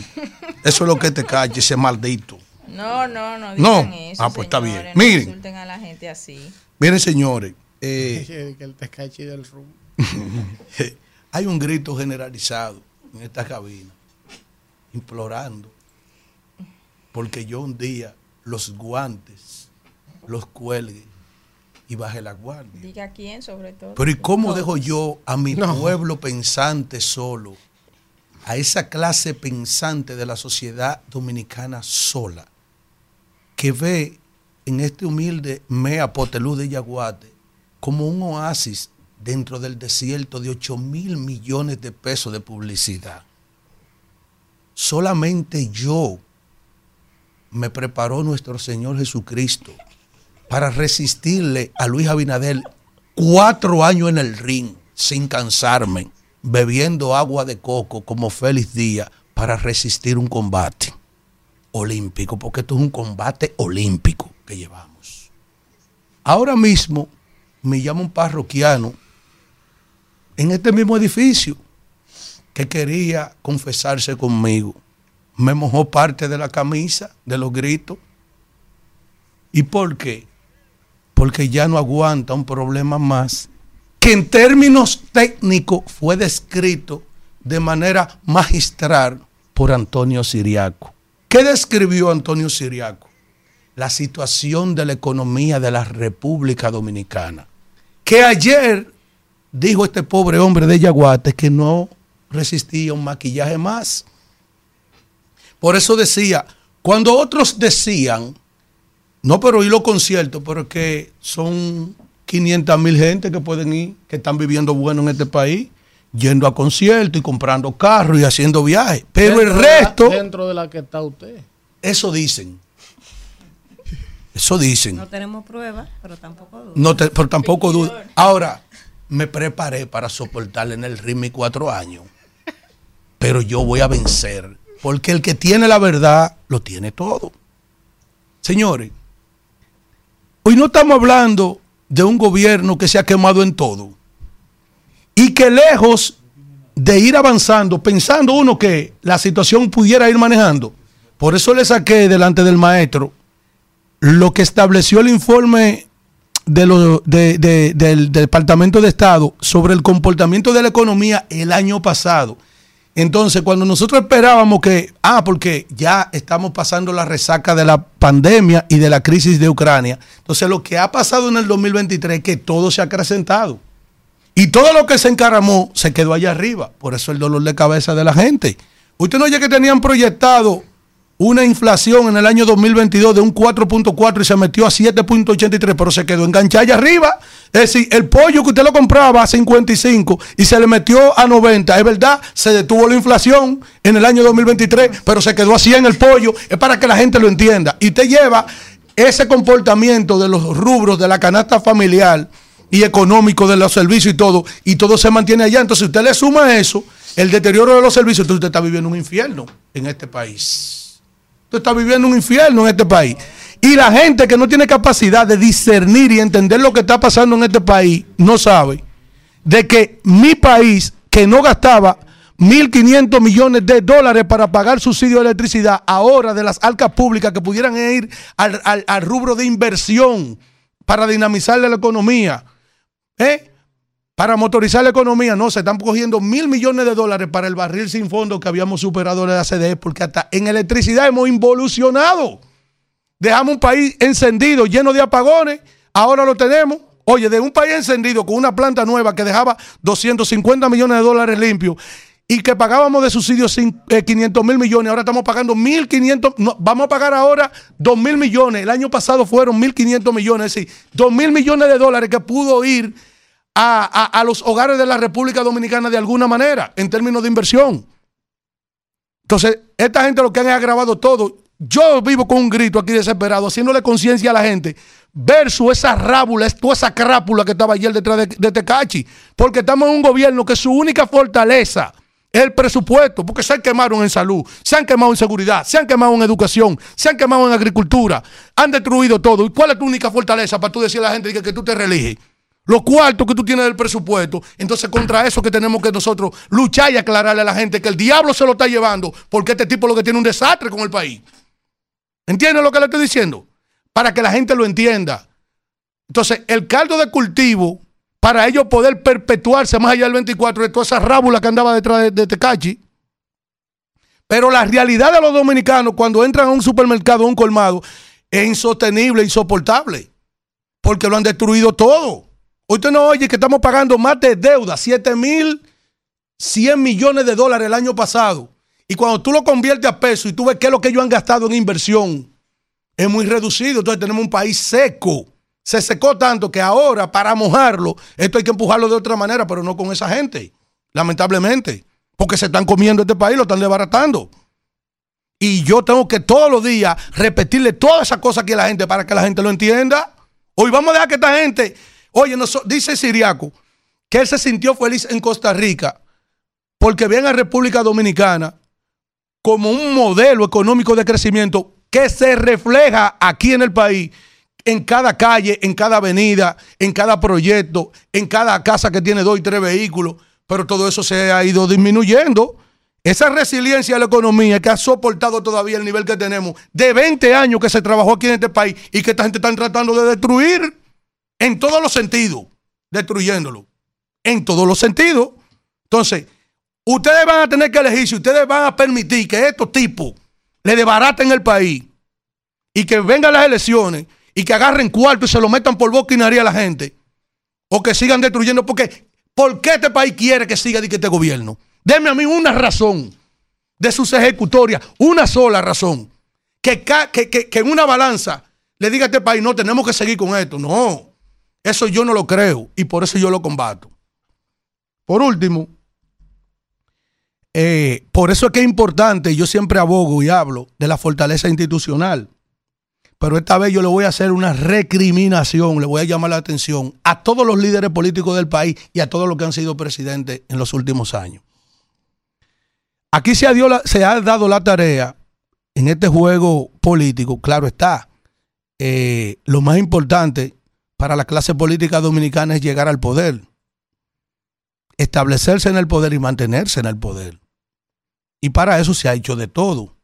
Eso es lo que te cache, ese maldito. No, no, no digan eso. Ah, pues está bien. Miren. a la gente así. Miren, señores. Eh, [LAUGHS] el tecache del hay un grito generalizado en esta cabina, implorando porque yo un día los guantes los cuelgue y baje la guardia. Diga quién sobre todo. Pero ¿y cómo dejo yo a mi pueblo pensante solo? A esa clase pensante de la sociedad dominicana sola, que ve en este humilde Mea Potelú de Yaguate como un oasis dentro del desierto de 8 mil millones de pesos de publicidad. Solamente yo me preparó nuestro Señor Jesucristo para resistirle a Luis Abinadel cuatro años en el ring sin cansarme, bebiendo agua de coco como Félix Díaz para resistir un combate olímpico, porque esto es un combate olímpico que llevamos. Ahora mismo me llama un parroquiano en este mismo edificio que quería confesarse conmigo me mojó parte de la camisa, de los gritos. ¿Y por qué? Porque ya no aguanta un problema más que en términos técnicos fue descrito de manera magistral por Antonio Siriaco. ¿Qué describió Antonio Siriaco? La situación de la economía de la República Dominicana. Que ayer dijo este pobre hombre de Yaguate que no resistía un maquillaje más. Por eso decía, cuando otros decían, no, pero oí los conciertos, pero que son 500 mil gente que pueden ir, que están viviendo bueno en este país, yendo a conciertos y comprando carros y haciendo viajes. Pero el Dentro de la- resto, dentro de la que está usted. eso dicen. Eso dicen. No tenemos pruebas, pero tampoco dudas. No te- pero tampoco dudo. Ahora, me preparé para soportarle en el ritmo cuatro años. Pero yo voy a vencer. Porque el que tiene la verdad, lo tiene todo. Señores, hoy no estamos hablando de un gobierno que se ha quemado en todo. Y que lejos de ir avanzando, pensando uno que la situación pudiera ir manejando. Por eso le saqué delante del maestro lo que estableció el informe del Departamento de Estado sobre el comportamiento de la economía el año pasado. Entonces, cuando nosotros esperábamos que, ah, porque ya estamos pasando la resaca de la pandemia y de la crisis de Ucrania, entonces lo que ha pasado en el 2023 es que todo se ha acrecentado. Y todo lo que se encaramó se quedó allá arriba. Por eso el dolor de cabeza de la gente. Usted no oye que tenían proyectado una inflación en el año 2022 de un 4.4 y se metió a 7.83, pero se quedó enganchada allá arriba. Es decir, el pollo que usted lo compraba a 55 y se le metió a 90, es verdad, se detuvo la inflación en el año 2023, pero se quedó a 100 el pollo. Es para que la gente lo entienda. Y usted lleva ese comportamiento de los rubros de la canasta familiar y económico de los servicios y todo, y todo se mantiene allá. Entonces, usted le suma eso, el deterioro de los servicios, entonces usted está viviendo un infierno en este país. Usted está viviendo un infierno en este país. Y la gente que no tiene capacidad de discernir y entender lo que está pasando en este país, no sabe de que mi país, que no gastaba 1.500 millones de dólares para pagar subsidio de electricidad, ahora de las arcas públicas que pudieran ir al, al- al rubro de inversión para dinamizar la economía, ¿eh? Para motorizar la economía, no, se están cogiendo mil millones de dólares para el barril sin fondo que habíamos superado de la CDE, porque hasta en electricidad hemos involucionado. Dejamos un país encendido, lleno de apagones, ahora lo tenemos. Oye, de un país encendido con una planta nueva que dejaba 250 millones de dólares limpios y que pagábamos de subsidios cin- eh, 500 mil millones, ahora estamos pagando 1.500, no, vamos a pagar ahora 2 mil millones. El año pasado fueron 1.500 millones, es decir, 2 mil millones de dólares que pudo ir a, a- los hogares de la República Dominicana de alguna manera, en términos de inversión. Entonces, esta gente lo que han agravado todo. Yo vivo con un grito aquí desesperado, haciéndole conciencia a la gente, versus esa rábula, toda esa crápula que estaba ayer detrás de, de Tecachi. Porque estamos en un gobierno que su única fortaleza es el presupuesto, porque se han quemado en salud, se han quemado en seguridad, se han quemado en educación, se han quemado en agricultura, han destruido todo. ¿Y cuál es tu única fortaleza para tú decirle a la gente que, que tú te religes? Los cuartos que tú tienes del presupuesto. Entonces, contra eso que tenemos que nosotros luchar y aclararle a la gente que el diablo se lo está llevando, porque este tipo lo que tiene un desastre con el país. ¿Entienden lo que le estoy diciendo? Para que la gente lo entienda. Entonces, el caldo de cultivo, para ellos poder perpetuarse más allá del 24, de toda esa rábula que andaba detrás de, de Tecachi. Pero la realidad de los dominicanos cuando entran a un supermercado, a un colmado, es insostenible, insoportable. Porque lo han destruido todo. Hoy usted no oye que estamos pagando más de deuda, 7 mil 100 millones de dólares el año pasado. Y cuando tú lo conviertes a peso y tú ves qué es lo que ellos han gastado en inversión, es muy reducido. Entonces tenemos un país seco. Se secó tanto que ahora para mojarlo, esto hay que empujarlo de otra manera, pero no con esa gente, lamentablemente. Porque se están comiendo este país, lo están desbaratando. Y yo tengo que todos los días repetirle todas esas cosas aquí a la gente para que la gente lo entienda. Hoy vamos a dejar que esta gente, oye, noso- dice Siriaco que él se sintió feliz en Costa Rica porque ven a República Dominicana como un modelo económico de crecimiento que se refleja aquí en el país, en cada calle, en cada avenida, en cada proyecto, en cada casa que tiene dos y tres vehículos, pero todo eso se ha ido disminuyendo. Esa resiliencia de la economía que ha soportado todavía el nivel que tenemos de 20 años que se trabajó aquí en este país y que esta gente está tratando de destruir en todos los sentidos, destruyéndolo, en todos los sentidos. Entonces, ustedes van a tener que elegir si ustedes van a permitir que estos tipos le desbaraten el país y que vengan las elecciones y que agarren cuarto y se lo metan por boca y nariz a la gente o que sigan destruyendo porque ¿por qué este país quiere que siga este gobierno? Deme a mí una razón de sus ejecutorias, una sola razón. Que, que, en una balanza le diga a este país, no, tenemos que seguir con esto. No, eso yo no lo creo y por eso yo lo combato. Por último, eh, por eso es que es importante, yo siempre abogo y hablo de la fortaleza institucional. Pero esta vez yo le voy a hacer una recriminación, le voy a llamar la atención a todos los líderes políticos del país y a todos los que han sido presidentes en los últimos años. Aquí se ha, se ha dado la tarea en este juego político, claro está, eh, lo más importante para la clase política dominicana es llegar al poder, establecerse en el poder y mantenerse en el poder. Y para eso se ha hecho de todo.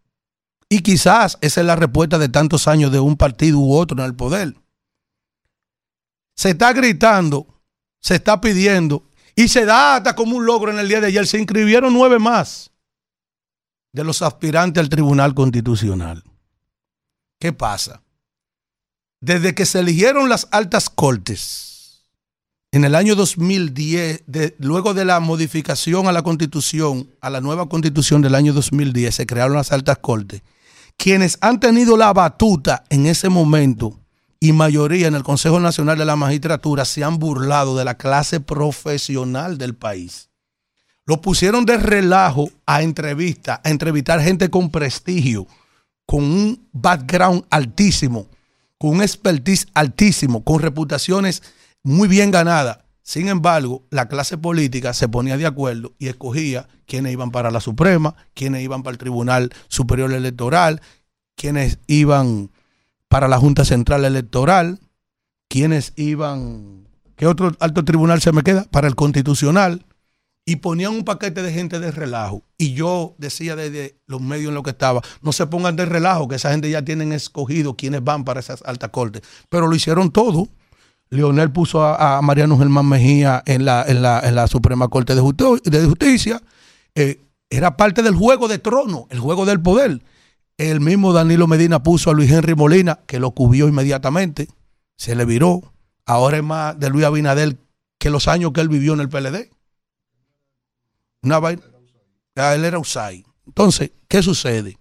Y quizás esa es la respuesta de tantos años de un partido u otro en el poder. Se está gritando, se está pidiendo y se da hasta como un logro en el día de ayer. Se inscribieron nueve más de los aspirantes al Tribunal Constitucional. ¿Qué pasa? Desde que se eligieron las altas cortes en el año 2010, luego de la modificación a la constitución, a la nueva constitución del año 2010, se crearon las altas cortes. Quienes han tenido la batuta en ese momento y mayoría en el Consejo Nacional de la Magistratura se han burlado de la clase profesional del país. Lo pusieron de relajo a entrevista, a entrevistar gente con prestigio, con un background altísimo, un expertise altísimo, con reputaciones muy bien ganadas. Sin embargo, la clase política se ponía de acuerdo y escogía quiénes iban para la Suprema, quiénes iban para el Tribunal Superior Electoral, quiénes iban para la Junta Central Electoral, quiénes iban, ¿qué otro alto tribunal se me queda? Para el Constitucional y ponían un paquete de gente de relajo. Y yo decía desde los medios en los que estaba, no se pongan de relajo, que esa gente ya tienen escogido quienes van para esas altas cortes. Pero lo hicieron todo. Leonel puso a, Mariano Germán Mejía en la, en la, Suprema Corte de, Justicia. Eh, era parte del juego de trono, el juego del poder. El mismo Danilo Medina puso a Luis Henry Molina, que lo cubrió inmediatamente, se le viró. Ahora es más de Luis Abinadel que los años que él vivió en el PLD. Una ah, él era USAID. Entonces, ¿qué sucede?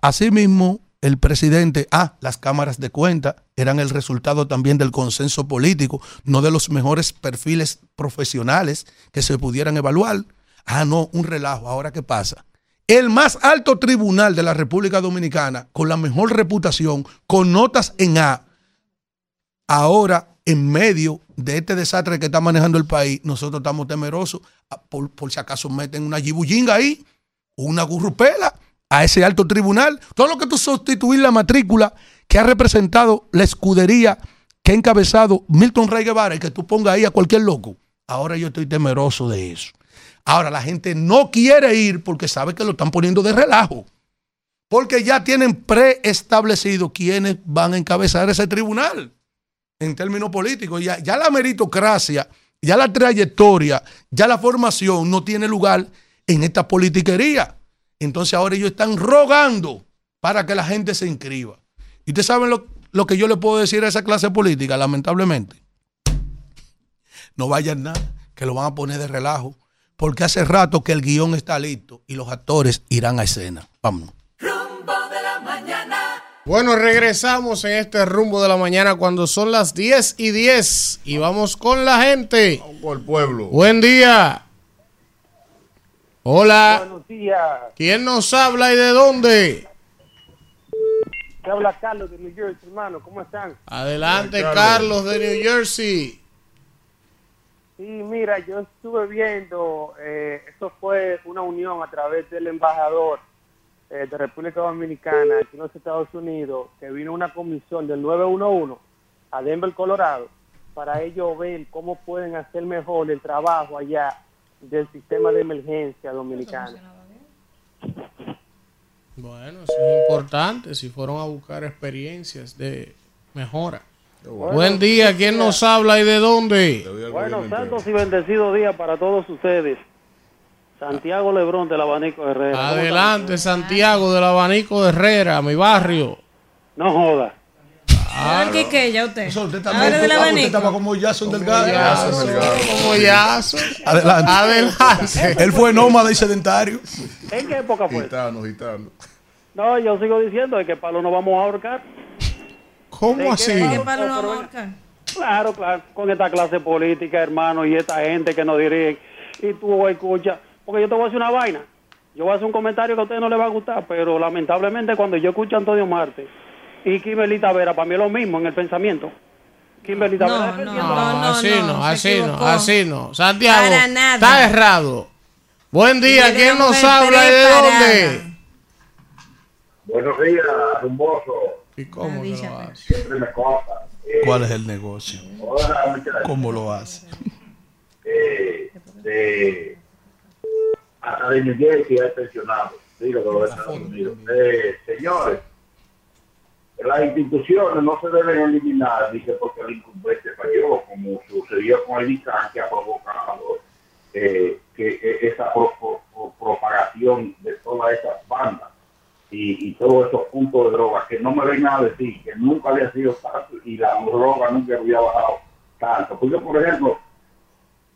Asimismo, el presidente, ah, las cámaras de cuenta eran el resultado también del consenso político, no de los mejores perfiles profesionales que se pudieran evaluar. Ah, no, un relajo. Ahora, ¿qué pasa? El más alto tribunal de la República Dominicana, con la mejor reputación, con notas en A, ahora en medio de este desastre que está manejando el país, nosotros estamos temerosos ah, por, si acaso meten una yibullinga ahí, una gurrupela a ese alto tribunal. Todo lo que tú sustituir la matrícula que ha representado la escudería que ha encabezado Milton Rey Guevara y que tú pongas ahí a cualquier loco. Ahora yo estoy temeroso de eso. Ahora la gente no quiere ir porque sabe que lo están poniendo de relajo. Porque ya tienen preestablecido quiénes van a encabezar ese tribunal en términos políticos. Ya, la meritocracia, ya la trayectoria, ya la formación no tiene lugar en esta politiquería. Entonces ahora ellos están rogando para que la gente se inscriba. ¿Y ustedes saben lo, lo que yo le puedo decir a esa clase política, lamentablemente? No vayan nada, que lo van a poner de relajo, porque hace rato que el guion está listo y los actores irán a escena. Vámonos. Bueno, regresamos en este rumbo de la mañana cuando son las 10 y 10 y vamos con la gente. Con el pueblo. Buen día. Hola. Buenos días. ¿Quién nos habla y de dónde? Te habla Carlos de New Jersey, hermano. ¿Cómo están? Adelante, Carlos. de New Jersey. Sí, mira, yo estuve viendo, eh, eso fue una unión a través del embajador eh, de República Dominicana aquí en los Estados Unidos, que vino una comisión del 911 a Denver, Colorado, para ellos ver cómo pueden hacer mejor el trabajo allá del sistema de emergencia dominicano. Bueno, eso es importante. Si fueron a buscar experiencias de mejora. Buen día, ¿quién nos habla y de dónde? Buenos santos y bendecidos días para todos ustedes. Santiago Lebrón del Abanico Herrera. Adelante, Santiago del Abanico de Herrera, mi barrio. No joda. Claro. ¿Qué, qué, ya usted? Eso, usted Ahora del usted estaba como Jason Delgado. Delgado. Como. Adelante. Adelante. Él fue nómada y sedentario. ¿En qué época fue? Gitano, gitano. No, yo sigo diciendo de que palo no vamos a ahorcar. ¿Cómo ¿De así? palo? ¿Qué palo no vamos a ahorcar? Claro, claro, con esta clase política, hermano, y esta gente que nos dirige. Y tú escucha, porque yo te voy a decir una vaina. Yo voy a hacer un comentario que a ustedes no les va a gustar, pero lamentablemente cuando yo escucho a Antonio Marte y Kimberly Tavera, para mí es lo mismo en el pensamiento. Kimberly Tavera defendiendo No, la- así no, así no, así no. Santiago, Para nada. está errado. Buen día, ¿quién nos habla y de dónde? Buenos días, rumboso. ¿Y cómo lo hace? Siempre me consta. ¿Cuál es el negocio? Hola. ¿Cómo lo hace? Eh, de, hasta de New Jersey hay pensionados. Digo, de los Estados Unidos. Eh, señores, las instituciones no se deben eliminar, dice, porque el incumbente falló, como sucedió con el ICANN, que ha provocado eh, que esa pro- pro- pro- propagación de todas esas bandas y, y todos esos puntos de droga, que no me vengan a decir que nunca había sido tanto y la droga nunca había bajado tanto. Porque, por ejemplo,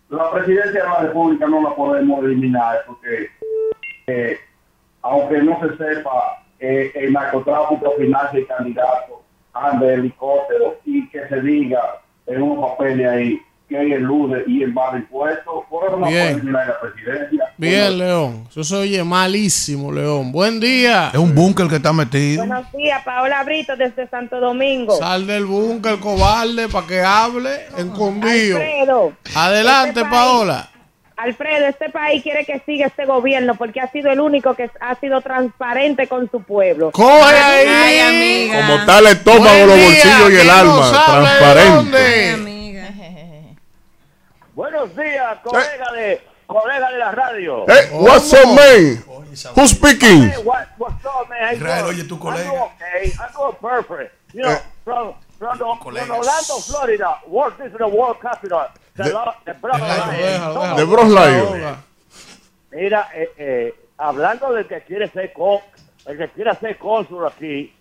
la presidencia de la República no la podemos eliminar porque, eh, aunque no se sepa, eh, el narcotráfico financia y candidato anda helicóptero y que se diga en unos papeles ahí que hay el lude y el bar impuestos, por eso no Bien. puede eliminar la presidencia. Bien, León. Eso se oye malísimo, León. Buen día. Es un búnker que está metido. Buenos días, Paola Brito desde Santo Domingo. Sal del búnker, cobarde, para que hable, escondido. Alfredo. Adelante, este país- Paola. Alfredo, este país quiere que siga este gobierno porque ha sido el único que ha sido transparente con su pueblo. Coge Ay, ahí. amiga. Como el estómago, los bolsillos y el ¿quién alma. Transparente. Buenos días, colega de colega de la radio. Hey, what's up, man? Who's speaking? Hey, what, what's up, man? Israel, oye, tu I'm colega. doing okay. I'm doing perfect. You know, Eh. from, from, the- from colegas. Orlando, Florida, Walt Disney World Capital. The, the déjalo. De Bros Lion. Mira, eh, eh, hablando del que quiere ser con, el que quiere ser cónsul aquí,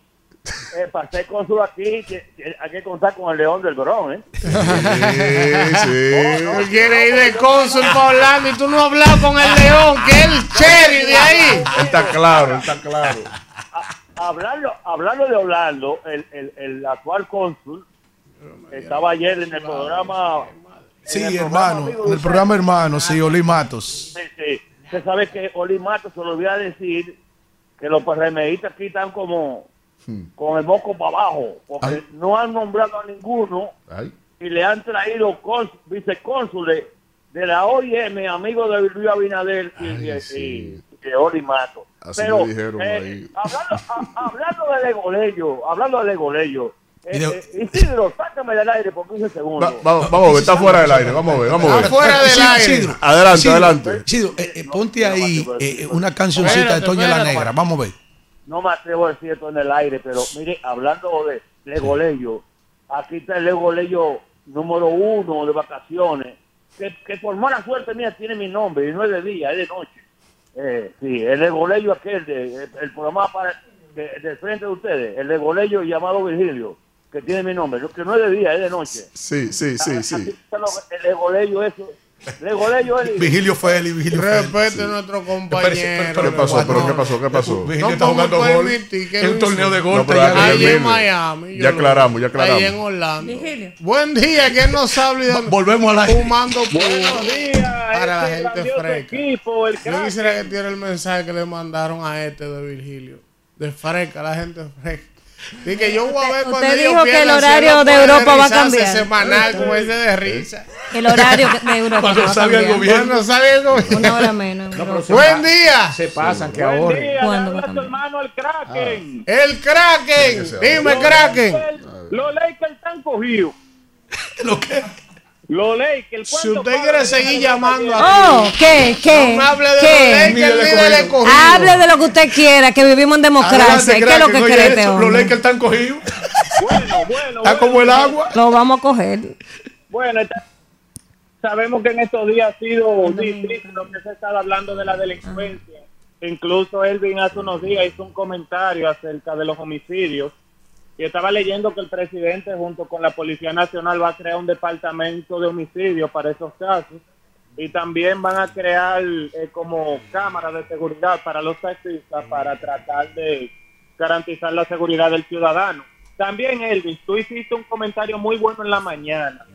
eh, para ser cónsul aquí que- que hay que contar con el León del Bronx, ¿eh? [LAUGHS] Sí, sí. Tú quieres ir de cónsul para Orlando y tú no has hablado con el León, que es el cherry de ahí. Está claro, está claro. hablando, hablando de Orlando, el, el, el actual cónsul estaba ayer en el programa. Sí, en el programa hermano. En el programa hermano, sí, Oli Matos. Sí, sí. Usted sabe que Oli Mato se lo olvidó decir que los PRMistas aquí están como con el moco para abajo, porque no han nombrado a ninguno Ay. y le han traído vicecónsules de la OIM, amigos de Luis Abinader y, y- y de Oli Mato. Así Pero, me dijeron eh, ahí. hablando, a- hablando de Legoleyo, hablando de Legoleyo, eh, [LAUGHS] Y de- eh, Isidro, sácame del aire por 15 segundos. Va- vamos, vamos a ver, está fuera del aire. Vamos a ver, vamos a ver. Afuera del Isidro, aire. Isidro, Adelante, Isidro, adelante. Isidro, eh, eh, ponte ahí eh, una cancioncita de Toña la. Negra. Vamos a ver. No me atrevo a decir esto en el aire, pero mire, hablando de Legoleyo, aquí está el Legoleyo número uno de vacaciones, que, que por mala suerte mía tiene mi nombre y no es de día, es de noche. Eh, sí, el Legoleyo aquel, de, el, el programa para, de, de frente de ustedes, el Legoleyo llamado Virgilio, que tiene mi nombre, que no es de día, es de noche. Sí, sí, sí, sí. Está lo- El Legoleyo eso, Legoleyo es... Vigilio Feli, Vigilio Feli. Respete a nuestro compañero. ¿Qué pasó? ¿Pero qué pasó? ¿Qué pasó? Vigilio No está podemos jugando gol. permitir que Es un torneo de gol. No, ahí en Miami. Ya aclaramos, ya aclaramos. Ahí en Orlando. Vigilio. Buen día, ¿quién nos habla y dónde? Volvemos al aire. Fumando. Buenos días, Para la este gente fresca. equipo, el Yo quisiera que tuviera el mensaje que le mandaron a este de Virgilio. De fresca, la gente fresca. Dice que yo voy a ver Usted cuando ellos dijo que el horario de Europa va a cambiar. semanal como ese de risa. El horario de Europa. Cuando va a salga el gobierno. Cuando sale el gobierno. Una hora menos. Buen día. Se pasan, que Buen ahorren. día, ¿Cuándo le va a habla tu cambiar? hermano el Kraken. El Kraken. Dime, Kraken. Los Lakers están cogidos. [LAUGHS] ¿Lo qué? Los Lakers. Si usted quiere seguir llamando Oh, ¿qué? ¿Qué? No hable de ¿Qué? los Lakers. Hable de lo que usted quiera, que vivimos en democracia. ¿Qué es lo que cree este Los? Lakers están cogidos. Bueno, bueno. Está como el agua. Lo vamos a coger. Bueno, sabemos que en estos días ha sido difícil lo que se está hablando de la delincuencia. Incluso Elvin hace unos días hizo un comentario acerca de los homicidios y estaba leyendo que el presidente junto con la Policía Nacional va a crear un departamento de homicidios para esos casos y también van a crear eh, como cámaras de seguridad para los taxistas para tratar de garantizar la seguridad del ciudadano. También, Elvis, tú hiciste un comentario muy bueno en la mañana,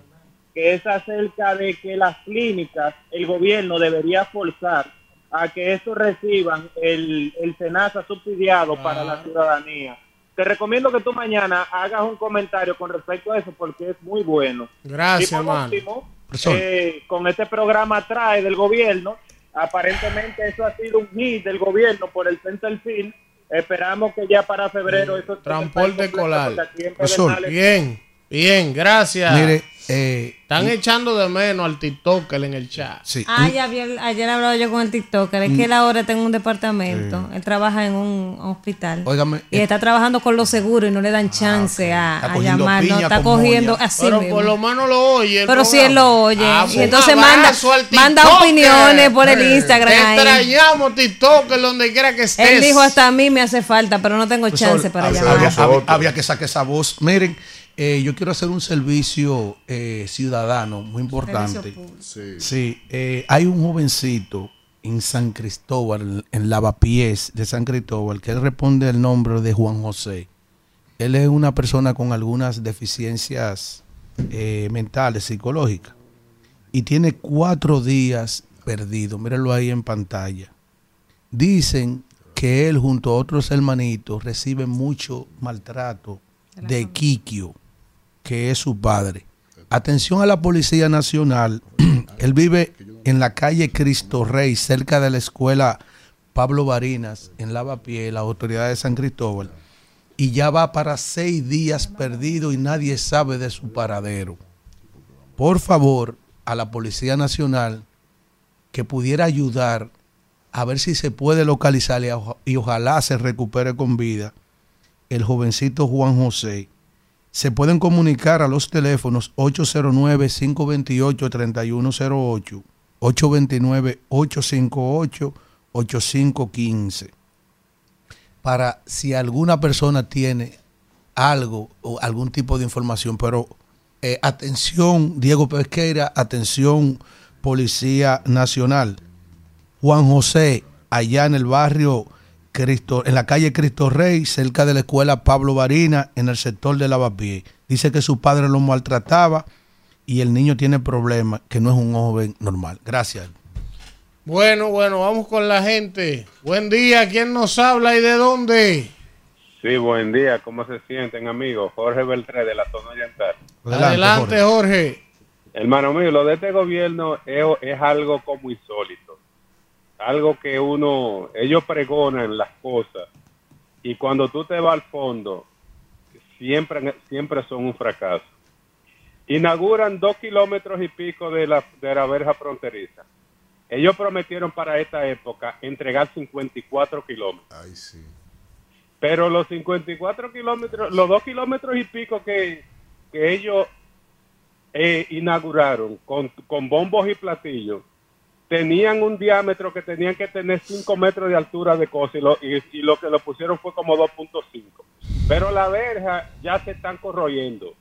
que es acerca de que las clínicas, el gobierno debería forzar a que estos reciban el, el SENASA subsidiado para la ciudadanía. Te recomiendo que tú mañana hagas un comentario con respecto a eso porque es muy bueno. Gracias, y por último, eh, con este programa trae del gobierno, aparentemente eso ha sido un hit del gobierno por el Centerfield. Esperamos que ya para febrero eso esté Transporte escolar. Bien, bien, gracias. Mire, eh, Están echando de menos al TikToker en el chat. sí. Ay, ayer, ayer hablaba yo con el TikToker. Es que él ahora está en un departamento. Él trabaja en un hospital. Óigame, Y está trabajando con los seguros y no le dan chance a, a llamar. No, está cogiendo moña. así. Pero mismo. por lo menos lo oye. Pero si él lo oye. Ah, y pues entonces un manda, manda opiniones por el Instagram. Te ahí. extrañamos, TikToker, donde quiera que estés. Él dijo hasta a mí me hace falta, pero no tengo chance para había, llamar. había- había que sacar esa voz. Miren, eh, yo quiero hacer un servicio eh, ciudadano muy importante. Sí. Sí, eh, hay un jovencito en San Cristóbal, en Lavapiés de San Cristóbal, que él responde el nombre de Juan José. Él es una persona con algunas deficiencias mentales, psicológicas, y tiene cuatro días perdido. Mírenlo ahí en pantalla. Dicen que él junto a otros hermanitos recibe mucho maltrato de Kikio, que es su padre. Atención a la Policía Nacional. [CLEARS THROAT] él vive en la calle Cristo Rey, cerca de la escuela Pablo Barinas, en Lavapié, la autoridad de San Cristóbal. Y ya va para seis días perdido y nadie sabe de su paradero. Por favor, a la Policía Nacional que pudiera ayudar a ver si se puede localizar y, oja- y ojalá se recupere con vida el jovencito Juan José. Se pueden comunicar a los teléfonos 809-528-3108, 829-858-8515. Para si alguna persona tiene algo o algún tipo de información, pero eh, atención Diego Pesqueira, atención Policía Nacional. Juan José, allá en el barrio Cristo, en la calle Cristo Rey, cerca de la escuela Pablo Varina, en el sector de Lavapié. Dice que su padre lo maltrataba y el niño tiene problemas, que no es un joven normal. Gracias. Bueno, bueno, vamos con la gente. Buen día, ¿quién nos habla y de dónde? Sí, buen día. ¿Cómo se sienten, amigos? Jorge Beltré, de la zona oriental. Adelante, Jorge. Hermano mío, lo de este gobierno es, es algo como insólito. Algo que uno, ellos pregonan las cosas y cuando tú te vas al fondo, siempre, siempre son un fracaso. Inauguran dos kilómetros y pico de la, de la verja fronteriza. Ellos prometieron para esta época entregar 54 kilómetros. Ay, sí. Pero los 54 kilómetros, los dos kilómetros y pico que, que ellos eh, inauguraron con, con bombos y platillos, tenían un diámetro que tenían que tener 5 metros de altura de cosa y lo, y, y lo que lo pusieron fue como 2.5. Pero la verja ya se están corroyendo.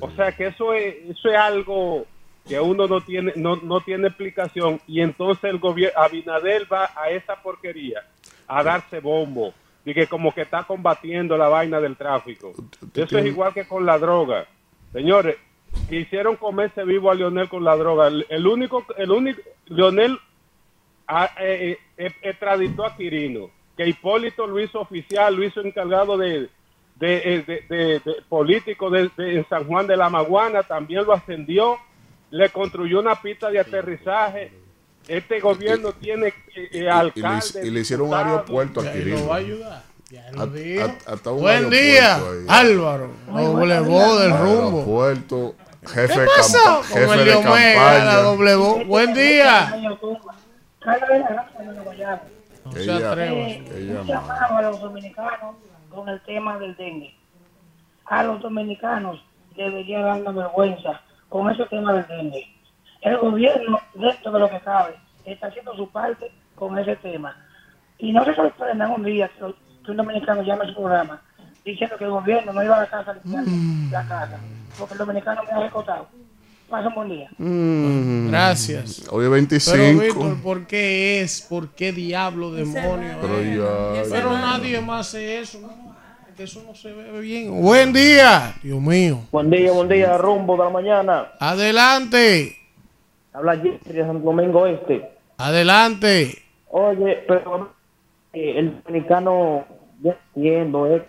O sea que eso es, eso es algo que uno no tiene, no, no tiene explicación y entonces el gobierno, Abinader va a esa porquería a darse bombo y que como que está combatiendo la vaina del tráfico. Eso es igual que con la droga. Señores, quisieron comerse vivo a Lionel con la droga. El, el único, el único, Lionel ah, eh, eh, extraditó a Quirino, que Hipólito lo hizo oficial, lo hizo encargado de, de, eh, de, de- de político de, de- en San Juan de la Maguana, también lo ascendió, le construyó una pista de aterrizaje. Este gobierno tiene eh, eh, Y le, y le hicieron un aeropuerto a Quirino. va a ayudar. Ya lo A- dijo. a- hasta un Buen día, ahí. Álvaro. Doble voz del rumbo. Jefe ¿Qué pasó? campa- Con jefe el de Omega, la. Buen día. No se llamado a los dominicanos con el tema del dengue. A los dominicanos debería dar una vergüenza con ese tema del dengue. El gobierno, dentro de lo que cabe, está haciendo su parte con ese tema. Y no se sorprendan un día que, que un dominicano llame a su programa diciendo que el gobierno no iba a la casa a limpiar la casa, porque el dominicano me ha recotado. Pasa un buen día. Mm. Gracias. Hoy es Pero 25. Víctor, ¿por qué es? ¿Por qué diablo, demonio? Pero eh? ya- Pero nadie más hace eso. ¿no? Que eso no se ve bien. Buen día. Dios mío. Buen día, buen día, rumbo de la mañana. Adelante. Habla Jeffrey de Santo Domingo Este. Adelante. Oye, pero eh, el dominicano, yo entiendo, es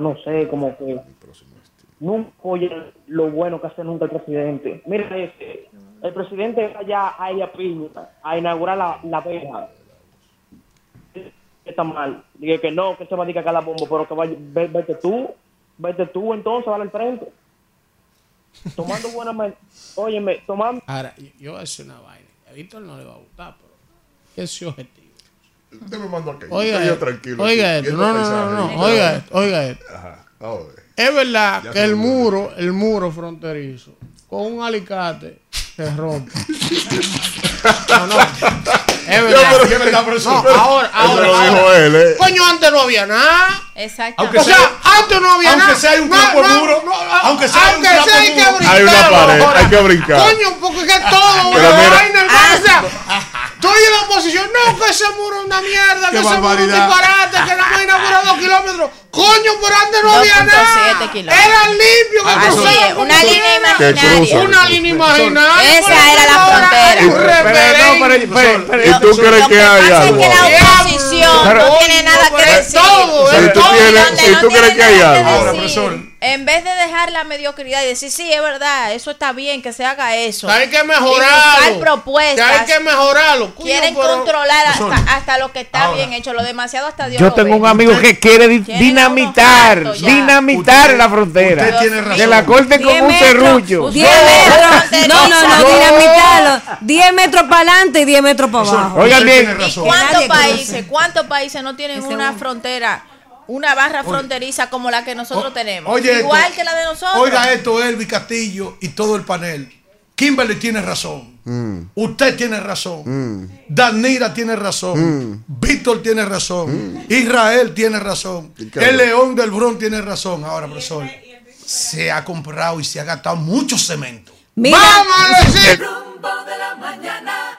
no sé, como que nunca oye lo bueno que hace nunca el presidente. Mira, este, el presidente va allá a ella Piña a inaugurar la, la verja. Está mal. Dije que no, que se va a dedicar a la bomba, pero que vaya, ve- vete tú, vete tú entonces, dale al frente. Tomando [LAUGHS] buena me- óyeme, tomando Ahora, yo, yo voy a decir una vaina. A Víctor no le va a gustar, pero ¿qué es su objetivo? Usted me mandó aquí. Oiga, yo tranquilo. oiga aquí, esto, viendo no, no, no, paisajes. no, oiga esto, oiga esto. Ajá. Ahora. Es verdad que el muro, el muro fronterizo, con un alicate se rompe. [LAUGHS] No, no. Es verdad. Ya, pero es verdad, profesor. No, ahora, Eso ahora. lo dijo ahora. él, ¿eh? Coño, antes no había nada. Exacto. o sea, antes no había aunque nada. sea No, no, muro, no, aunque sea hay un aunque campo sea hay que muro. brincar. Hay una pared, ahora. hay que brincar. Coño, porque es que todo, Pero una o sea, estoy en la oposición, no, que ese muro es una mierda, que ese muro es un disparate, que no me inaugurado dos kilómetros. Coño, por antes no había 2.7 nada. kilómetros. Era limpio, que Así es, una línea imaginaria. Una línea imaginaria. Esa era la frontera. Pero, pero, no, pero, referente. pero, pero, ¿Y tú crees Lo que que hay pasa es algo? que la oposición Pero- no tiene nada que pero decir. Si tú crees que hay nada algo. decir, profesor. En vez de dejar la mediocridad y decir, sí, es verdad, eso está bien, que se haga eso. Hay que mejorarlo. propuestas. Que hay que mejorarlo. Quieren pero- controlar hasta, hasta lo que está Ahora. bien hecho. Lo demasiado hasta Dios Yo lo tengo ve. un amigo que quiere dinamitar, dinamitar Usted- la frontera. usted tiene razón. Que la corte con un serrullo. 10 metros. No, no, no, No. dinamitarlo. 10 metros para adelante y 10 metros para abajo. Oigan bien. tiene ¿Y razón. cuántos países, cuántos países no tienen una frontera, una barra fronteriza como la que nosotros O- tenemos? oye Igual esto. que la de nosotros. Oiga esto, Elvi Castillo y todo el panel. Kimberly tiene razón. Usted tiene razón. Danira tiene razón. Víctor tiene razón. Israel tiene razón. El León del Bron tiene razón. Ahora, profesor, se ha comprado y se ha gastado mucho cemento. Mira, Rumbo de la mañana.